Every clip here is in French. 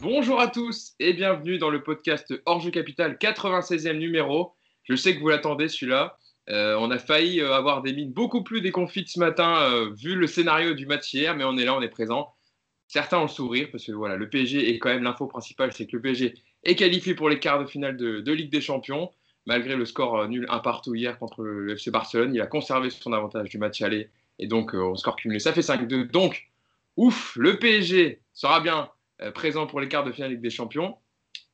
Bonjour à tous et bienvenue dans le podcast Hors Capital 96e numéro. Je sais que vous l'attendez celui-là. Euh, on a failli euh, avoir des mines beaucoup plus déconfites ce matin euh, vu le scénario du match hier, mais on est là, on est présent. Certains ont le sourire parce que voilà, le PSG est quand même l'info principale, c'est que le PSG est qualifié pour les quarts de finale de, Ligue des Champions. Malgré le score nul un partout hier contre le FC Barcelone, il a conservé son avantage du match aller et donc au score cumulé, ça fait 5-2. Donc, ouf, le PSG sera bien présent pour les quarts de finale Ligue des Champions.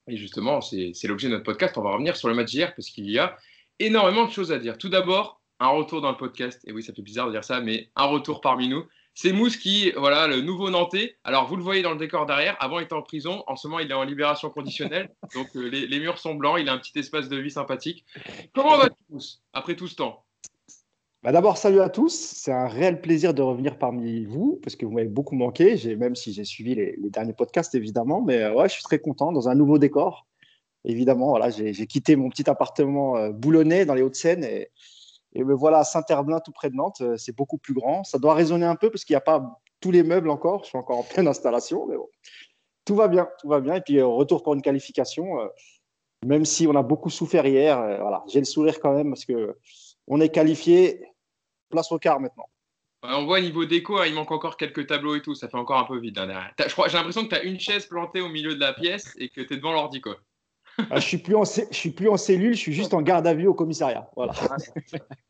Et justement, c'est l'objet de notre podcast. On va revenir sur le match d'hier parce qu'il y a énormément de choses à dire. Tout d'abord, un retour dans le podcast. Et oui, ça fait bizarre de dire ça, mais un retour parmi nous. C'est Mousse qui, voilà, le nouveau Nantais. Alors, vous le voyez dans le décor derrière. Avant, il était en prison. En ce moment, il est en libération conditionnelle. Donc, euh, les, murs sont blancs. Il a un petit espace de vie sympathique. Comment va-t-il, Mousse, après tout ce temps? Bah D'abord, salut à tous. C'est un réel plaisir de revenir parmi vous parce que vous m'avez beaucoup manqué, même si j'ai suivi les, derniers podcasts, évidemment. Mais euh, ouais, je suis très content dans un nouveau décor évidemment, voilà, j'ai quitté mon petit appartement euh, boulonnais dans les Hauts-de-Seine et, me voilà à Saint-Herblain, tout près de Nantes. Euh, c'est beaucoup plus grand. Ça doit résonner un peu parce qu'il n'y a pas tous les meubles encore. Je suis encore en pleine installation, mais bon. Tout va bien, tout va bien. Et puis, retour pour une qualification. même si on a beaucoup souffert hier, voilà, j'ai le sourire quand même parce que on est qualifié. Place au quart maintenant. On voit niveau déco, hein, il manque encore quelques tableaux et tout. Ça fait encore un peu vide. Hein, j'ai l'impression que tu as une chaise plantée au milieu de la pièce et que tu es devant l'ordi. Quoi. Ah, je suis plus en je suis plus en cellule, je suis juste en garde à vue au commissariat. Voilà. Ah,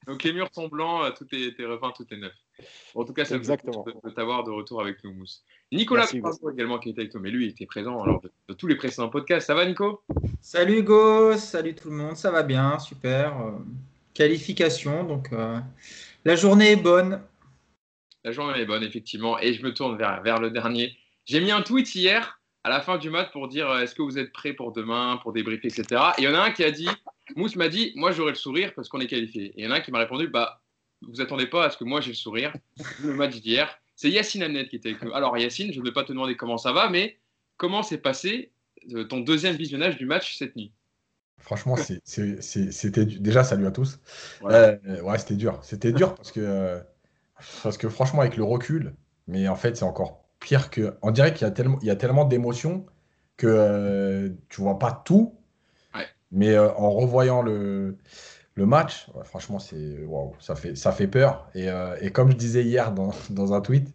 Donc les murs sont blancs, euh, tout est, repeint, tout est neuf. En tout cas, c'est Exactement. de, t'avoir de retour avec nous, Mousse. Nicolas également qui était avec toi, mais lui il était présent lors de, tous les précédents podcasts. Ça va, Nico? Salut Hugo, salut tout le monde, ça va bien, super. Euh, qualification, donc euh, la journée est bonne. La journée est bonne, effectivement, et je me tourne vers, le dernier. J'ai mis un tweet hier à la fin du match pour dire euh, est-ce que vous êtes prêts pour demain, pour débriefer, etc. Et il y en a un qui a dit, Mousse m'a dit, moi j'aurai le sourire parce qu'on est qualifié. Et il y en a un qui m'a répondu, bah vous attendez pas à ce que moi j'ai le sourire. Le match d'hier, c'est Yacine Amnet qui était avec nous. Alors Yacine, je ne vais pas te demander comment ça va, mais comment s'est passé euh, ton deuxième visionnage du match cette nuit? Franchement, c'était déjà salut à tous. Euh, ouais, c'était dur. C'était dur parce que, parce que franchement, avec le recul, mais en fait, c'est encore pire que. On dirait qu'il y a tellement, il y a tellement d'émotions que euh, tu vois pas tout. Mais euh, en revoyant le, le match, franchement, c'est ça fait, ça fait peur. Et, euh, et comme je disais hier dans, dans un tweet,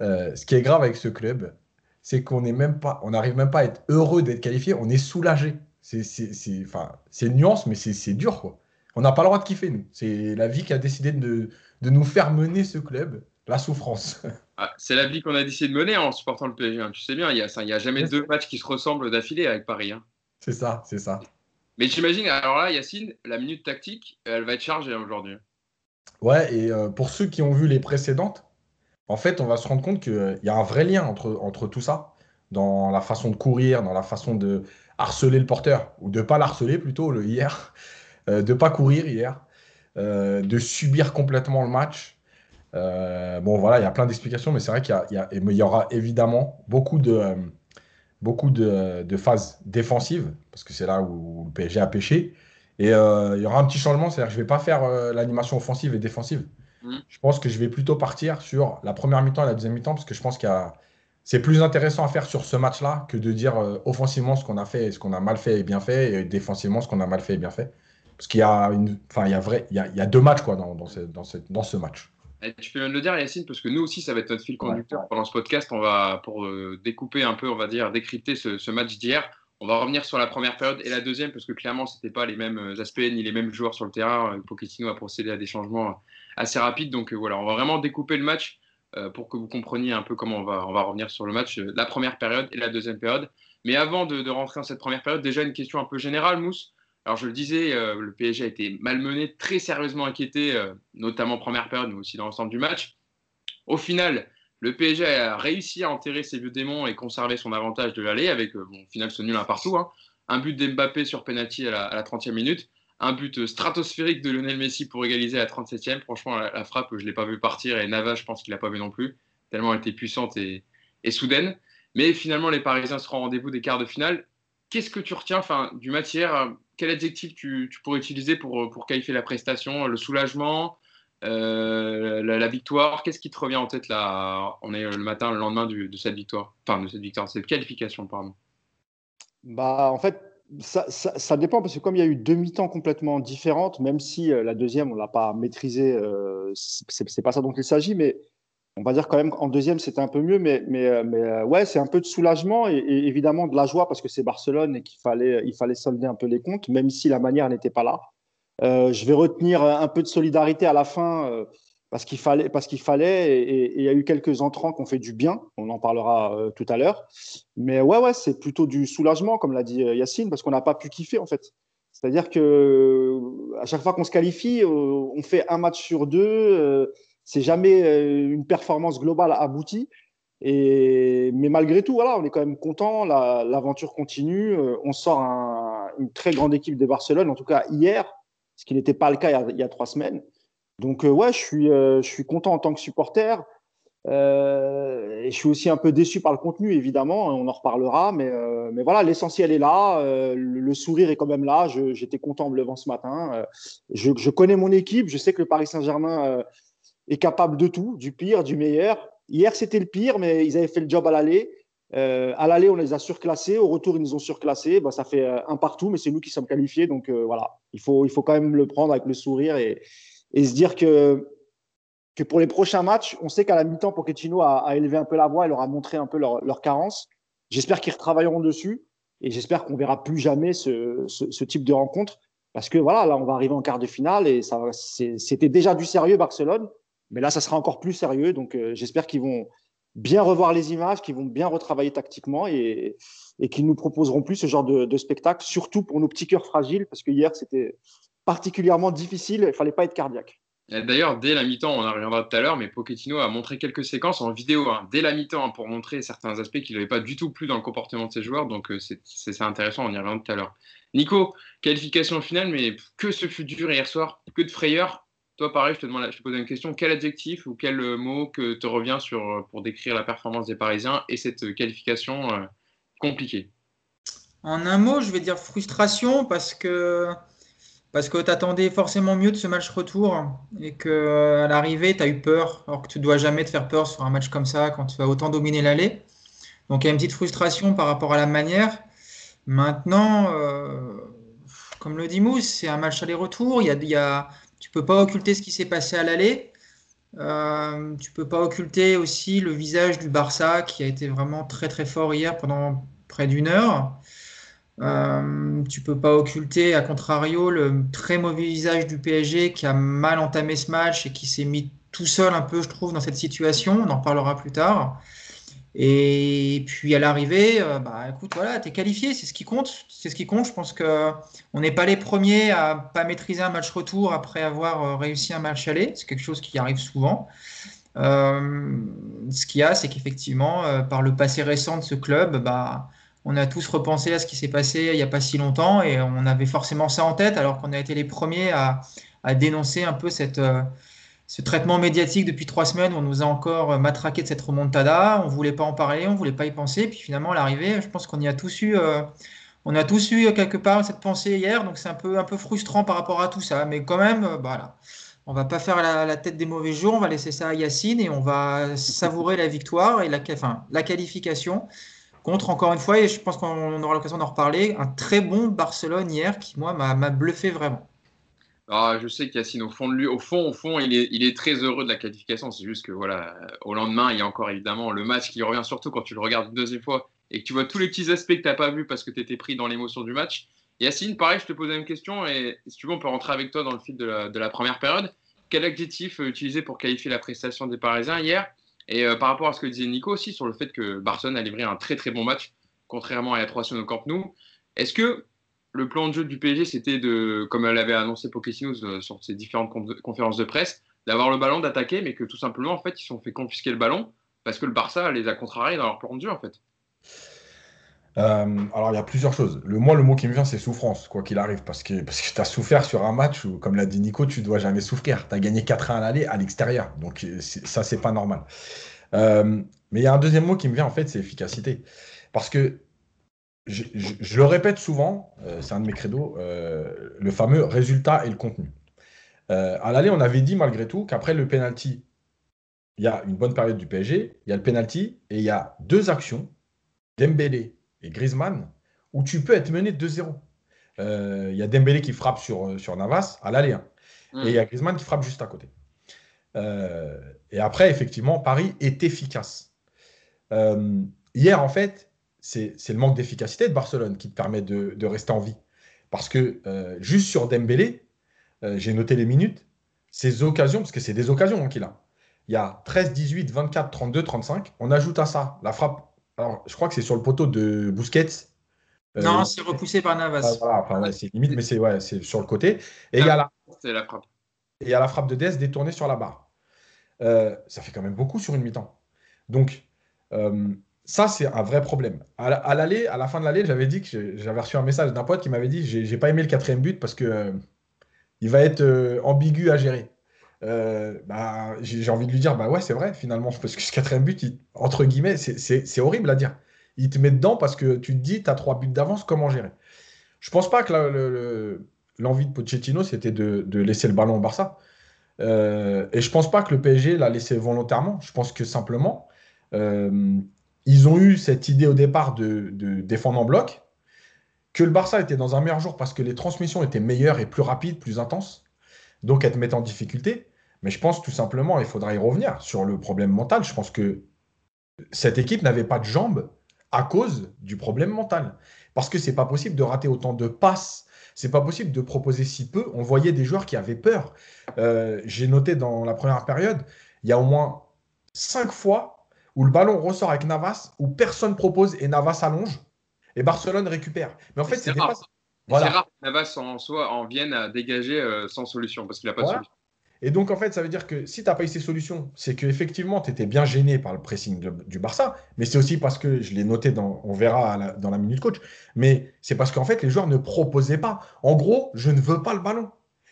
ce qui est grave avec ce club, c'est qu'on n'est même pas, on n'arrive même pas à être heureux d'être qualifié, on est soulagé. C'est, enfin, une nuance, mais c'est, dur, quoi. On n'a pas le droit de kiffer, nous. C'est la vie qui a décidé de, de nous faire mener ce club, la souffrance. Ah, c'est la vie qu'on a décidé de mener en supportant le PSG. Hein. Tu sais bien, il n'y a, a, jamais deux matchs qui se ressemblent d'affilée avec Paris. Hein. C'est ça, c'est ça. Mais j'imagine, alors là, Yacine, la minute tactique, elle va être chargée aujourd'hui. Ouais, et euh, pour ceux qui ont vu les précédentes, en fait, on va se rendre compte qu'il y a un vrai lien entre, entre tout ça, dans la façon de courir, dans la façon de harceler le porteur, ou de ne pas l'harceler plutôt le, hier, euh, de ne pas courir hier, de subir complètement le match. Euh, bon, voilà, il y a plein d'explications, mais c'est vrai qu'il y, y, y, aura évidemment beaucoup de, euh, beaucoup de, de, phases défensives, parce que c'est là où le PSG a pêché. Et euh, il y aura un petit changement, c'est-à-dire que je ne vais pas faire l'animation offensive et défensive. Mmh. Je pense que je vais plutôt partir sur la première mi-temps et la deuxième mi-temps, parce que je pense qu'il c'est plus intéressant à faire sur ce match-là que de dire offensivement ce qu'on a fait et ce qu'on a mal fait et bien fait, et défensivement ce qu'on a mal fait et bien fait. Parce qu'il y a, une, enfin, il y a, vrai, il y a, il y a deux matchs quoi, dans, dans, ce, dans, ce, dans ce match. Eh, tu peux même le dire, Yacine, parce que nous aussi, ça va être notre fil conducteur pendant ce podcast. On va, pour euh, découper un peu, on va dire, décrypter ce, match d'hier, on va revenir sur la première période et la deuxième, parce que clairement, ce n'était pas les mêmes euh, aspects ni les mêmes joueurs sur le terrain. Euh, Pochettino a procédé à des changements assez rapides. Donc voilà, on va vraiment découper le match pour que vous compreniez un peu comment on va, revenir sur le match, la première période et la deuxième période. Mais avant de, rentrer dans cette première période, déjà une question un peu générale, Mousse. Alors je le disais, euh, le PSG a été malmené, très sérieusement inquiété, euh, notamment première période, mais aussi dans l'ensemble du match. Au final, le PSG a réussi à enterrer ses vieux démons et conserver son avantage de l'aller avec, euh, au final, ce nul un partout. Hein. Un but d'Mbappé sur penalty à la, 30e minute, un but stratosphérique de Lionel Messi pour égaliser à la 37e. Franchement, la, frappe, je ne l'ai pas vu partir et Navas, je pense qu'il l'a pas vu non plus, tellement elle était puissante et, soudaine. Mais finalement, les Parisiens seront au rendez-vous des quarts de finale. Qu'est-ce que tu retiens enfin, du match hier quel adjectif tu, pourrais utiliser pour, pour qualifier la prestation Le soulagement euh, la, victoire? Qu'est-ce qui te revient en tête là On est le matin, le lendemain de cette victoire? Enfin, de cette victoire, cette qualification, pardon. Bah, en fait, ça, dépend parce que comme il y a eu deux mi-temps complètement différentes, même si la deuxième, on l'a pas maîtrisée, ce c'est pas ça dont il s'agit, mais on va dire quand même qu'en deuxième, c'était un peu mieux. Mais, mais, mais ouais, c'est un peu de soulagement et, évidemment de la joie parce que c'est Barcelone et qu'il fallait, il fallait solder un peu les comptes, même si la manière n'était pas là. je vais retenir un peu de solidarité à la fin parce qu'il fallait, parce qu'il fallait, et il y a eu quelques entrants qui ont fait du bien. On en parlera euh, tout à l'heure. Mais ouais, ouais, c'est plutôt du soulagement, comme l'a dit euh, Yacine, parce qu'on n'a pas pu kiffer en fait. C'est-à-dire que à chaque fois qu'on se qualifie, euh, on fait un match sur deux. c'est jamais une performance globale aboutie. Et, mais malgré tout, voilà, on est quand même content. L'aventure continue. On sort une très grande équipe de Barcelone, en tout cas hier, ce qui n'était pas le cas il y a trois semaines. Donc, euh, ouais, je suis, euh, je suis content en tant que supporter. Euh, et je suis aussi un peu déçu par le contenu, évidemment, on en reparlera, mais, mais voilà, l'essentiel est là, le, sourire est quand même là, j'étais content en me levant ce matin, je, connais mon équipe, je sais que le Paris Saint-Germain est capable de tout, du pire, du meilleur. Hier, c'était le pire, mais ils avaient fait le job à l'aller. à l'aller, on les a surclassés, au retour, ils nous ont surclassés, bah, ça fait un partout, mais c'est nous qui sommes qualifiés, donc voilà, il faut, il faut quand même le prendre avec le sourire et, et se dire que, que pour les prochains matchs, on sait qu'à la mi-temps, Pochettino a, élevé un peu la voix et leur a montré un peu leur, leur carence. J'espère qu'ils retravailleront dessus et j'espère qu'on verra plus jamais ce, ce, type de rencontre parce que voilà, là, on va arriver en quart de finale et ça, c'était déjà du sérieux Barcelone, mais là, ça sera encore plus sérieux. Donc, euh, j'espère qu'ils vont bien revoir les images, qu'ils vont bien retravailler tactiquement et, et qu'ils nous proposeront plus ce genre de, spectacle, surtout pour nos petits cœurs fragiles, parce que hier, c'était particulièrement difficile. Il ne fallait pas être cardiaque. D'ailleurs, dès la mi-temps, on en reviendra tout à l'heure, mais Pochettino a montré quelques séquences en vidéo hein, dès la mi-temps hein, pour montrer certains aspects qu'il n'avait pas du tout plu dans le comportement de ses joueurs. Donc, euh, c'est intéressant, on y reviendra tout à l'heure. Nico, qualification finale, mais que ce fut dur hier soir, que de frayeur. Toi, pareil, je te, demande, je te pose une question. Quel adjectif ou quel euh, mot que te revient sur, euh, pour décrire la performance des Parisiens et cette qualification compliquée? En un mot, je vais dire frustration parce que parce que tu attendais forcément mieux de ce match retour et qu'à l'arrivée, tu as eu peur, alors que tu dois jamais te faire peur sur un match comme ça quand tu vas autant dominer l'aller. Donc il y a une petite frustration par rapport à la manière. Maintenant, euh, comme le dit Mousse, c'est un match aller-retour. Il y a, tu peux pas occulter ce qui s'est passé à l'aller. Euh, tu peux pas occulter aussi le visage du Barça qui a été vraiment très très fort hier pendant près d'une heure. Euh, tu peux pas occulter, à contrario, le très mauvais visage du PSG qui a mal entamé ce match et qui s'est mis tout seul un peu, je trouve, dans cette situation. On en reparlera plus tard. Et puis à l'arrivée, euh, bah écoute, voilà, tu es qualifié, c'est ce qui compte. C'est ce qui compte. Je pense qu'on n'est pas les premiers à pas maîtriser un match retour après avoir euh, réussi un match aller. C'est quelque chose qui arrive souvent. Euh, ce qu'il y a, c'est qu'effectivement, par le passé récent de ce club, bah, on a tous repensé à ce qui s'est passé il n'y a pas si longtemps et on avait forcément ça en tête alors qu'on a été les premiers à, dénoncer un peu euh, ce traitement médiatique depuis trois semaines où on nous a encore matraqué de cette remontada. On ne voulait pas en parler, on ne voulait pas y penser. Puis finalement, à l'arrivée, je pense qu'on y a tous eu, euh, on a tous eu quelque part cette pensée hier. Donc c'est un peu, frustrant par rapport à tout ça. Mais quand même, euh, voilà. On va pas faire la, tête des mauvais jours, on va laisser ça à Yacine et on va savourer la victoire et la qualification contre, encore une fois, et je pense qu'on aura l'occasion d'en reparler, un très bon Barcelone hier qui, moi, m'a bluffé vraiment. Ah, je sais qu'Yacine, au fond de lui, au fond, au fond, il est, très heureux de la qualification. C'est juste que, voilà, au lendemain, il y a encore évidemment le match qui revient, surtout quand tu le regardes une deuxième fois et que tu vois tous les petits aspects que tu n'as pas vus parce que tu étais pris dans l'émotion du match. Yacine, pareil, je te pose la même question et si tu veux, on peut rentrer avec toi dans le fil de la, de la première période. Quel adjectif euh, utiliser pour qualifier la prestation des Parisiens hier? Et euh, par rapport à ce que disait Nico aussi sur le fait que Barcelone a livré un très très bon match, contrairement à la 3 au Camp Nou, est-ce que le plan de jeu du PSG, c'était de, comme elle avait annoncé Pochettino euh, sur ses différentes conférences de presse, d'avoir le ballon, d'attaquer, mais que tout simplement, en fait, ils se sont fait confisquer le ballon parce que le Barça les a contrariés dans leur plan de jeu, en fait? Euh, alors, il y a plusieurs choses. Le, moi, le mot qui me vient, c'est souffrance, quoi qu'il arrive. Parce que, parce que tu as souffert sur un match où, comme l'a dit Nico, tu dois jamais souffrir. Tu as gagné 4-1 à l'aller à l'extérieur. Donc, ça, c'est pas normal. Euh, mais il y a un deuxième mot qui me vient, en fait, c'est efficacité. Parce que, je, le répète souvent, euh, c'est un de mes credos, le fameux résultat et le contenu. à l'aller, on avait dit malgré tout qu'après le penalty, il y a une bonne période du PSG, il y a le penalty et il y a deux actions, Dembélé et Griezmann, où tu peux être mené 2-0. Euh, il y a Dembélé qui frappe sur, euh, sur Navas à l'aller. Hein. Et il y a Griezmann qui frappe juste à côté. Euh, et après, effectivement, Paris est efficace. hier, en fait, c'est le manque d'efficacité de Barcelone qui te permet de, de rester en vie. Parce que juste sur Dembélé, j'ai noté les minutes, ces occasions, parce que c'est des occasions hein, qu'il a. Il y a 13, 18, 24, 32, 35. On ajoute à ça la frappe. Alors, je crois que c'est sur le poteau de Busquets euh, non, c'est repoussé par Navas. voilà, c'est limite, mais c'est ouais, sur le côté. Et il y a la, la frappe. Et il y a la frappe de Dez détournée sur la barre. Euh, ça fait quand même beaucoup sur une mi-temps. Donc, euh, ça, c'est un vrai problème. À, l'aller, à la fin de l'allée, j'avais dit que j'avais reçu un message d'un pote qui m'avait dit j'ai pas aimé le quatrième but parce que il va être ambigu à gérer. Bah, j'ai envie de lui dire bah ouais, c'est vrai finalement parce que ce quatrième but, entre guillemets, c'est horrible à dire il te met dedans parce que tu te dis, tu as trois buts d'avance, comment gérer? Je pense pas que l'envie de Pochettino, c'était de, laisser le ballon au Barça. Euh, et je pense pas que le PSG l'a laissé volontairement. Je pense que simplement, euh, ils ont eu cette idée au départ de, défendre en bloc, que le Barça était dans un meilleur jour parce que les transmissions étaient meilleures et plus rapides, plus intenses, donc elles te mettent en difficulté. Mais je pense tout simplement, il faudra y revenir sur le problème mental. Je pense que cette équipe n'avait pas de jambes à cause du problème mental. Parce que c'est pas possible de rater autant de passes, c'est pas possible de proposer si peu. On voyait des joueurs qui avaient peur. Euh, j'ai noté dans la première période, il y a au moins cinq fois où le ballon ressort avec Navas, où personne propose et Navas allonge, et Barcelone récupère. Mais en fait, c'est rare. Voilà. rare que Navas en, soit, en vienne à dégager euh, sans solution, parce qu'il n'a pas de solution. Et donc, en fait, ça veut dire que si tu n'as pas eu ces solutions, c'est qu'effectivement, tu étais bien gêné par le pressing du Barça, mais c'est aussi parce que, je l'ai noté, dans, on verra dans la minute coach, mais c'est parce qu'en fait, les joueurs ne proposaient pas. En gros, je ne veux pas le ballon.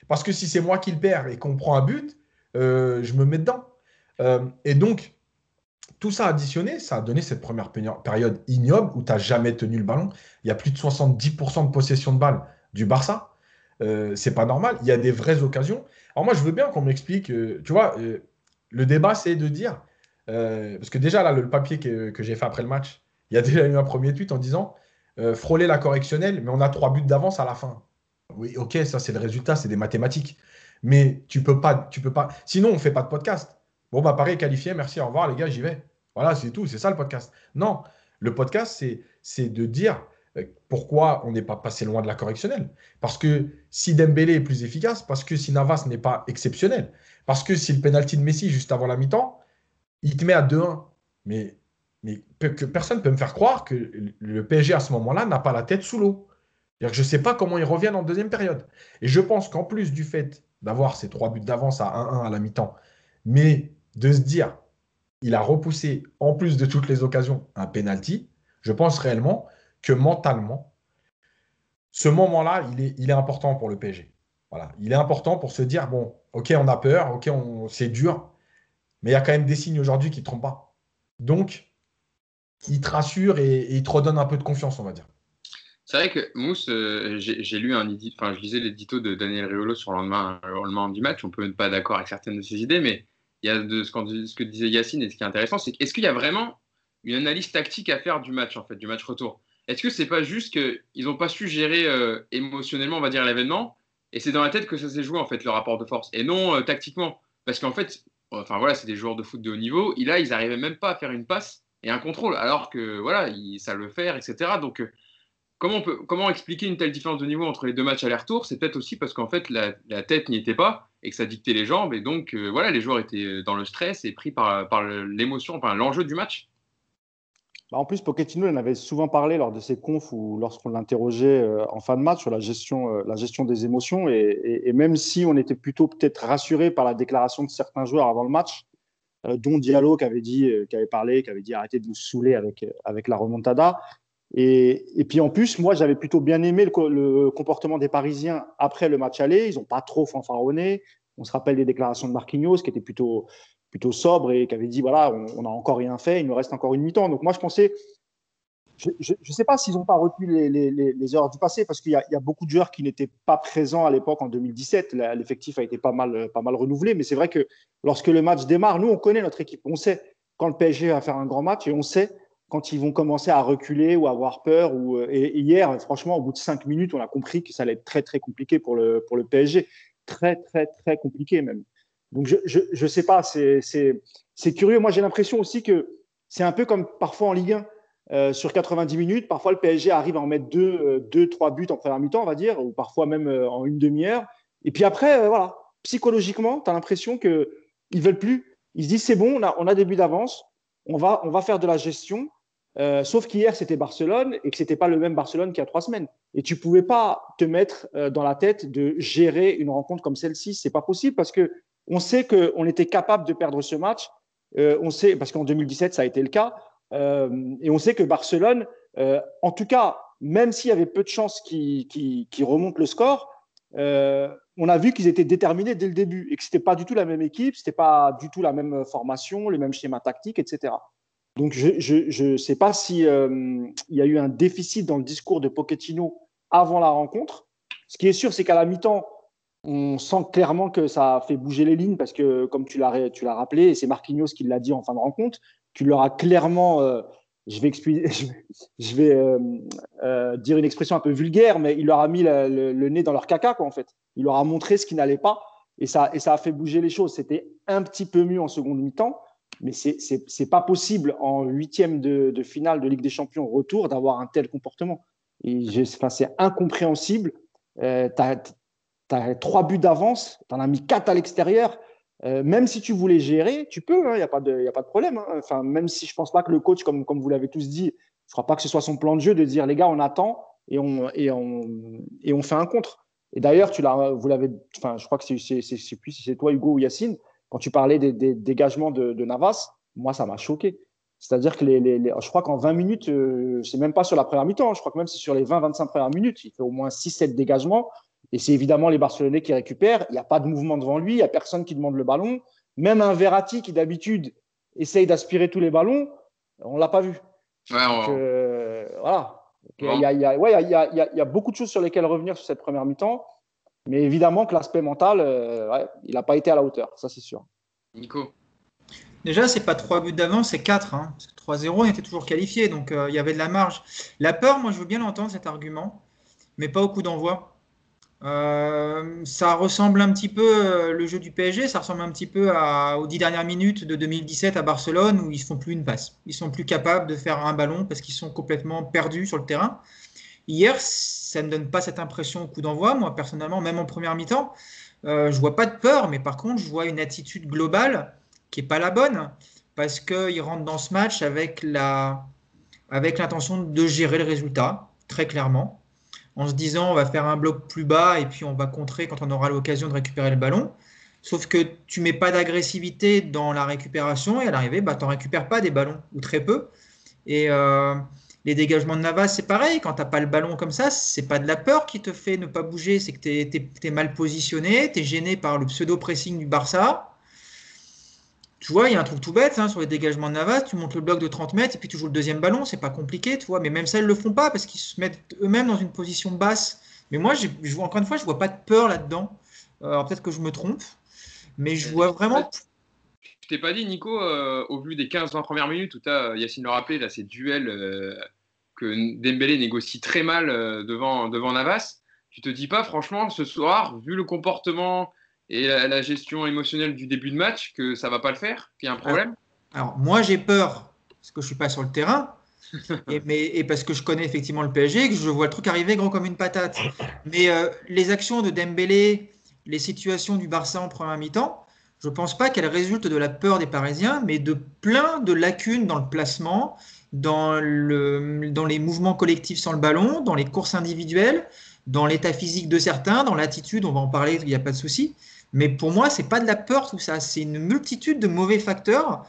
Parce que si c'est moi qui le perds et qu'on prend un but, euh, je me mets dedans. Euh, et donc, tout ça additionné, ça a donné cette première période ignoble où tu n'as jamais tenu le ballon. Il y a plus de 70% de possession de balle du Barça. Euh, c'est pas normal. Il y a des vraies occasions. Moi, je veux bien qu'on m'explique. Euh, tu vois, euh, le débat, c'est de dire, parce que déjà là, le, papier que, j'ai fait après le match, il y a déjà eu un premier tweet en disant frôler la correctionnelle, mais on a trois buts d'avance à la fin. Oui, ok, ça c'est le résultat, c'est des mathématiques. Mais tu peux pas, tu peux pas. Sinon, on fait pas de podcast. Bon bah pareil, qualifié, merci, au revoir les gars, j'y vais. Voilà, c'est tout, c'est ça le podcast. Non, le podcast, c'est de dire euh, pourquoi on n'est pas passé loin de la correctionnelle? Parce que si Dembélé est plus efficace, parce que si Navas n'est pas exceptionnel, parce que si le penalty de Messi juste avant la mi-temps, il te met à 2-1. Mais, que personne ne peut me faire croire que le PSG à ce moment-là n'a pas la tête sous l'eau. Je ne sais pas comment ils reviennent en deuxième période. Et je pense qu'en plus du fait d'avoir ces trois buts d'avance à 1-1 à la mi-temps, mais de se dire, il a repoussé, en plus de toutes les occasions, un penalty, je pense réellement que mentalement, ce moment-là, il est, important pour le PSG. Voilà. Il est important pour se dire, bon, ok, on a peur, ok, c'est dur, mais il y a quand même des signes aujourd'hui qui ne trompent pas. Donc, il te rassure et, il te redonne un peu de confiance, on va dire. C'est vrai que Mousse, euh, j'ai lu un enfin, je lisais l'édito de Daniel Riolo sur le lendemain, le lendemain du match. On peut être pas d'accord avec certaines de ses idées, mais il y a de ce, ce que disait Yacine et ce qui est intéressant, c'est est-ce qu'il y a vraiment une analyse tactique à faire du match, en fait, du match retour? Est-ce que c'est pas juste qu'ils n'ont pas su gérer euh, émotionnellement, on va dire, l'événement et c'est dans la tête que ça s'est joué, en fait, le rapport de force et non euh, tactiquement? Parce qu'en fait, enfin voilà, c'est des joueurs de foot de haut niveau. Et là, ils n'arrivaient même pas à faire une passe et un contrôle, alors que voilà, ils savent le faire, etc. Donc, euh, comment, comment expliquer une telle différence de niveau entre les deux matchs aller-retour? C'est peut-être aussi parce qu'en fait, la, tête n'y était pas et que ça dictait les jambes. Et donc, voilà, les joueurs étaient dans le stress et pris par, par l'émotion, enfin l'enjeu du match. Bah, en plus, Pochettino en avait souvent parlé lors de ses confs ou lorsqu'on l'interrogeait euh, en fin de match sur la gestion, euh, la gestion des émotions. Et, même si on était plutôt peut-être rassuré par la déclaration de certains joueurs avant le match, euh, dont Diallo qui avait, dit, avait parlé, qui avait dit arrêtez de nous saouler avec, avec la remontada. Et, puis en plus, moi, j'avais plutôt bien aimé le, le, comportement des Parisiens après le match aller. Ils n'ont pas trop fanfaronné. On se rappelle des déclarations de Marquinhos qui étaient plutôt, plutôt sobre et qui avait dit voilà, on n'a encore rien fait, il nous reste encore une mi-temps. Donc moi, je pensais, je ne sais pas s'ils n'ont pas retenu les, les, les, erreurs du passé parce qu'il y, y, a beaucoup de joueurs qui n'étaient pas présents à l'époque en 2017. L'effectif a été pas mal, pas mal renouvelé, mais c'est vrai que lorsque le match démarre, nous, on connaît notre équipe. On sait quand le PSG va faire un grand match et on sait quand ils vont commencer à reculer ou avoir peur. Ou, et, hier, franchement, au bout de cinq minutes, on a compris que ça allait être très, très compliqué pour le, pour le PSG. Très, très, très compliqué même. Donc, je ne sais pas, c'est curieux. Moi, j'ai l'impression aussi que c'est un peu comme parfois en Ligue 1. Euh, sur 90 minutes, parfois le PSG arrive à en mettre deux, euh, deux trois buts en première mi-temps, on va dire, ou parfois même en une demi-heure. Et puis après, voilà, psychologiquement, tu as l'impression qu'ils ne veulent plus. Ils se disent c'est bon, on a, on a des buts d'avance, on va, on va faire de la gestion. Euh, sauf qu'hier, c'était Barcelone et que ce n'était pas le même Barcelone qu'il y a trois semaines. Et tu ne pouvais pas te mettre euh, dans la tête de gérer une rencontre comme celle-ci. Ce n'est pas possible parce que on sait qu'on était capable de perdre ce match. Euh, on sait, parce qu'en 2017, ça a été le cas. et on sait que Barcelone, en tout cas, même s'il y avait peu de chances qu'ils qu remontent le score, on a vu qu'ils étaient déterminés dès le début et que ce n'était pas du tout la même équipe, ce n'était pas du tout la même formation, les mêmes schémas tactiques, etc. Donc, je ne sais pas s'il euh, y a eu un déficit dans le discours de Pochettino avant la rencontre. Ce qui est sûr, c'est qu'à la mi-temps, on sent clairement que ça a fait bouger les lignes parce que, comme tu l'as rappelé, et c'est Marquinhos qui l'a dit en fin de rencontre, tu leur as clairement, euh, je vais, je vais euh, dire une expression un peu vulgaire, mais il leur a mis le, nez dans leur caca, quoi, en fait. Il leur a montré ce qui n'allait pas et ça, et ça a fait bouger les choses. C'était un petit peu mieux en seconde mi-temps mais c'est pas possible en huitième de, finale de Ligue des Champions retour d'avoir un tel comportement. C'est incompréhensible. Euh, tu as, trois buts d'avance, tu en as mis quatre à l'extérieur. Euh, même si tu voulais gérer, tu peux, il hein, n'y a, a pas de problème. Hein. Enfin, même si je ne pense pas que le coach, comme, comme vous l'avez tous dit, je ne crois pas que ce soit son plan de jeu de dire les gars, on attend et on, et on, et on fait un contre. Et d'ailleurs, tu vous l'avez, enfin, je crois que c'est, c'est toi, Hugo ou Yacine, quand tu parlais des, dégagements de, Navas, moi, ça m'a choqué. C'est-à-dire que les, je crois qu'en 20 minutes, euh, c'est même pas sur la première mi-temps, hein. je crois que même c'est sur les 20-25 premières minutes, il fait au moins 6-7 dégagements. Et c'est évidemment les Barcelonais qui récupèrent. Il n'y a pas de mouvement devant lui, il n'y a personne qui demande le ballon. Même un Verratti qui d'habitude essaye d'aspirer tous les ballons, on ne l'a pas vu. voilà. Il y, a, beaucoup de choses sur lesquelles revenir sur cette première mi-temps. Mais évidemment que l'aspect mental, euh, il n'a pas été à la hauteur, ça c'est sûr. Nico Déjà, c'est pas trois buts d'avance, c'est 4. Hein. 3-0, on était toujours qualifié, donc euh, il y avait de la marge. La peur, moi je veux bien l'entendre cet argument, mais pas au coup d'envoi. Euh, ça ressemble un petit peu, le jeu du PSG, ça ressemble un petit peu aux dix dernières minutes de 2017 à Barcelone où ils ne font plus une passe. Ils sont plus capables de faire un ballon parce qu'ils sont complètement perdus sur le terrain. Hier, ça ne donne pas cette impression au coup d'envoi. Moi, personnellement, même en première mi-temps, euh, je vois pas de peur, mais par contre, je vois une attitude globale qui n'est pas la bonne, parce qu'ils rentrent dans ce match avec la avec l'intention de gérer le résultat, très clairement, en se disant on va faire un bloc plus bas et puis on va contrer quand on aura l'occasion de récupérer le ballon. Sauf que tu mets pas d'agressivité dans la récupération et à l'arrivée, bah, tu n'en récupères pas des ballons, ou très peu. Et, euh, les dégagements de Navas, c'est pareil. Quand tu n'as pas le ballon comme ça, c'est pas de la peur qui te fait ne pas bouger, c'est que tu es, mal positionné, tu es gêné par le pseudo-pressing du Barça. Tu vois, il y a un truc tout bête hein, sur les dégagements de Navas. Tu montes le bloc de 30 mètres et puis tu joues le deuxième ballon. C'est pas compliqué, tu vois. Mais même ça, ils le font pas parce qu'ils se mettent eux-mêmes dans une position basse. Mais moi, je vois, encore une fois, je vois pas de peur là-dedans. Euh, alors peut-être que je me trompe, mais je vois vraiment t'ai pas dit, Nico, euh, au vu des 15-20 premières minutes où tu as, Yacine le rappelé, là, ces duels euh, que Dembélé négocie très mal euh, devant, devant Navas, tu te dis pas, franchement, ce soir, vu le comportement et la, gestion émotionnelle du début de match, que ça va pas le faire, qu'il y a un problème alors, moi, j'ai peur parce que je suis pas sur le terrain. et, mais, parce que je connais effectivement le PSG, que je vois le truc arriver gros comme une patate. Mais les actions de Dembélé, les situations du Barça en première mi-temps, je ne pense pas qu'elle résulte de la peur des Parisiens, mais de plein de lacunes dans le placement, dans, dans les mouvements collectifs sans le ballon, dans les courses individuelles, dans l'état physique de certains, dans l'attitude, on va en parler, il n'y a pas de souci. Mais pour moi, ce n'est pas de la peur tout ça, c'est une multitude de mauvais facteurs,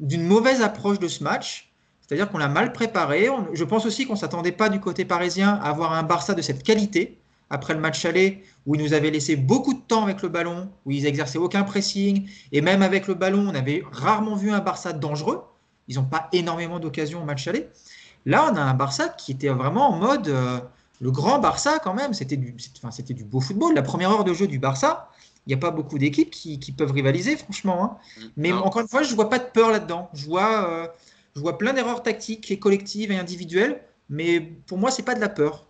d'une mauvaise approche de ce match. C'est-à-dire qu'on l'a mal préparé. Je pense aussi qu'on ne s'attendait pas du côté parisien à avoir un Barça de cette qualité après le match aller, où ils nous avaient laissé beaucoup de temps avec le ballon, où ils exerçaient aucun pressing, et même avec le ballon, on avait rarement vu un Barça dangereux. Ils n'ont pas énormément d'occasions au match aller. Là, on a un Barça qui était vraiment en mode euh, le grand Barça quand même. C'était du, c'était du beau football. La première heure de jeu du Barça, il n'y a pas beaucoup d'équipes qui, peuvent rivaliser, franchement. Hein. Mm. Mais encore une fois, je ne vois pas de peur là-dedans. Je vois, euh, Je vois plein d'erreurs tactiques et collectives et individuelles, mais pour moi, c'est pas de la peur.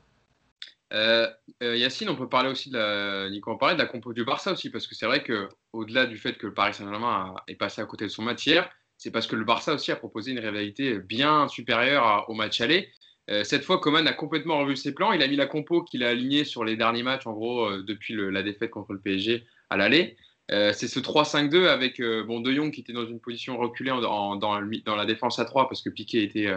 Euh, euh, Yacine, on peut parler aussi de la, Nico, on parlait de la compo du Barça aussi, parce que c'est vrai que au-delà du fait que le Paris Saint-Germain est passé à côté de son match hier, c'est parce que le Barça aussi a proposé une rivalité bien supérieure au match aller. Euh, cette fois, Coman a complètement revu ses plans. Il a mis la compo qu'il a alignée sur les derniers matchs, en gros, depuis la défaite contre le PSG à l'aller. c'est ce 3-5-2 avec bon, De Jong qui était dans une position reculée dans, la défense à 3 parce que Piqué était,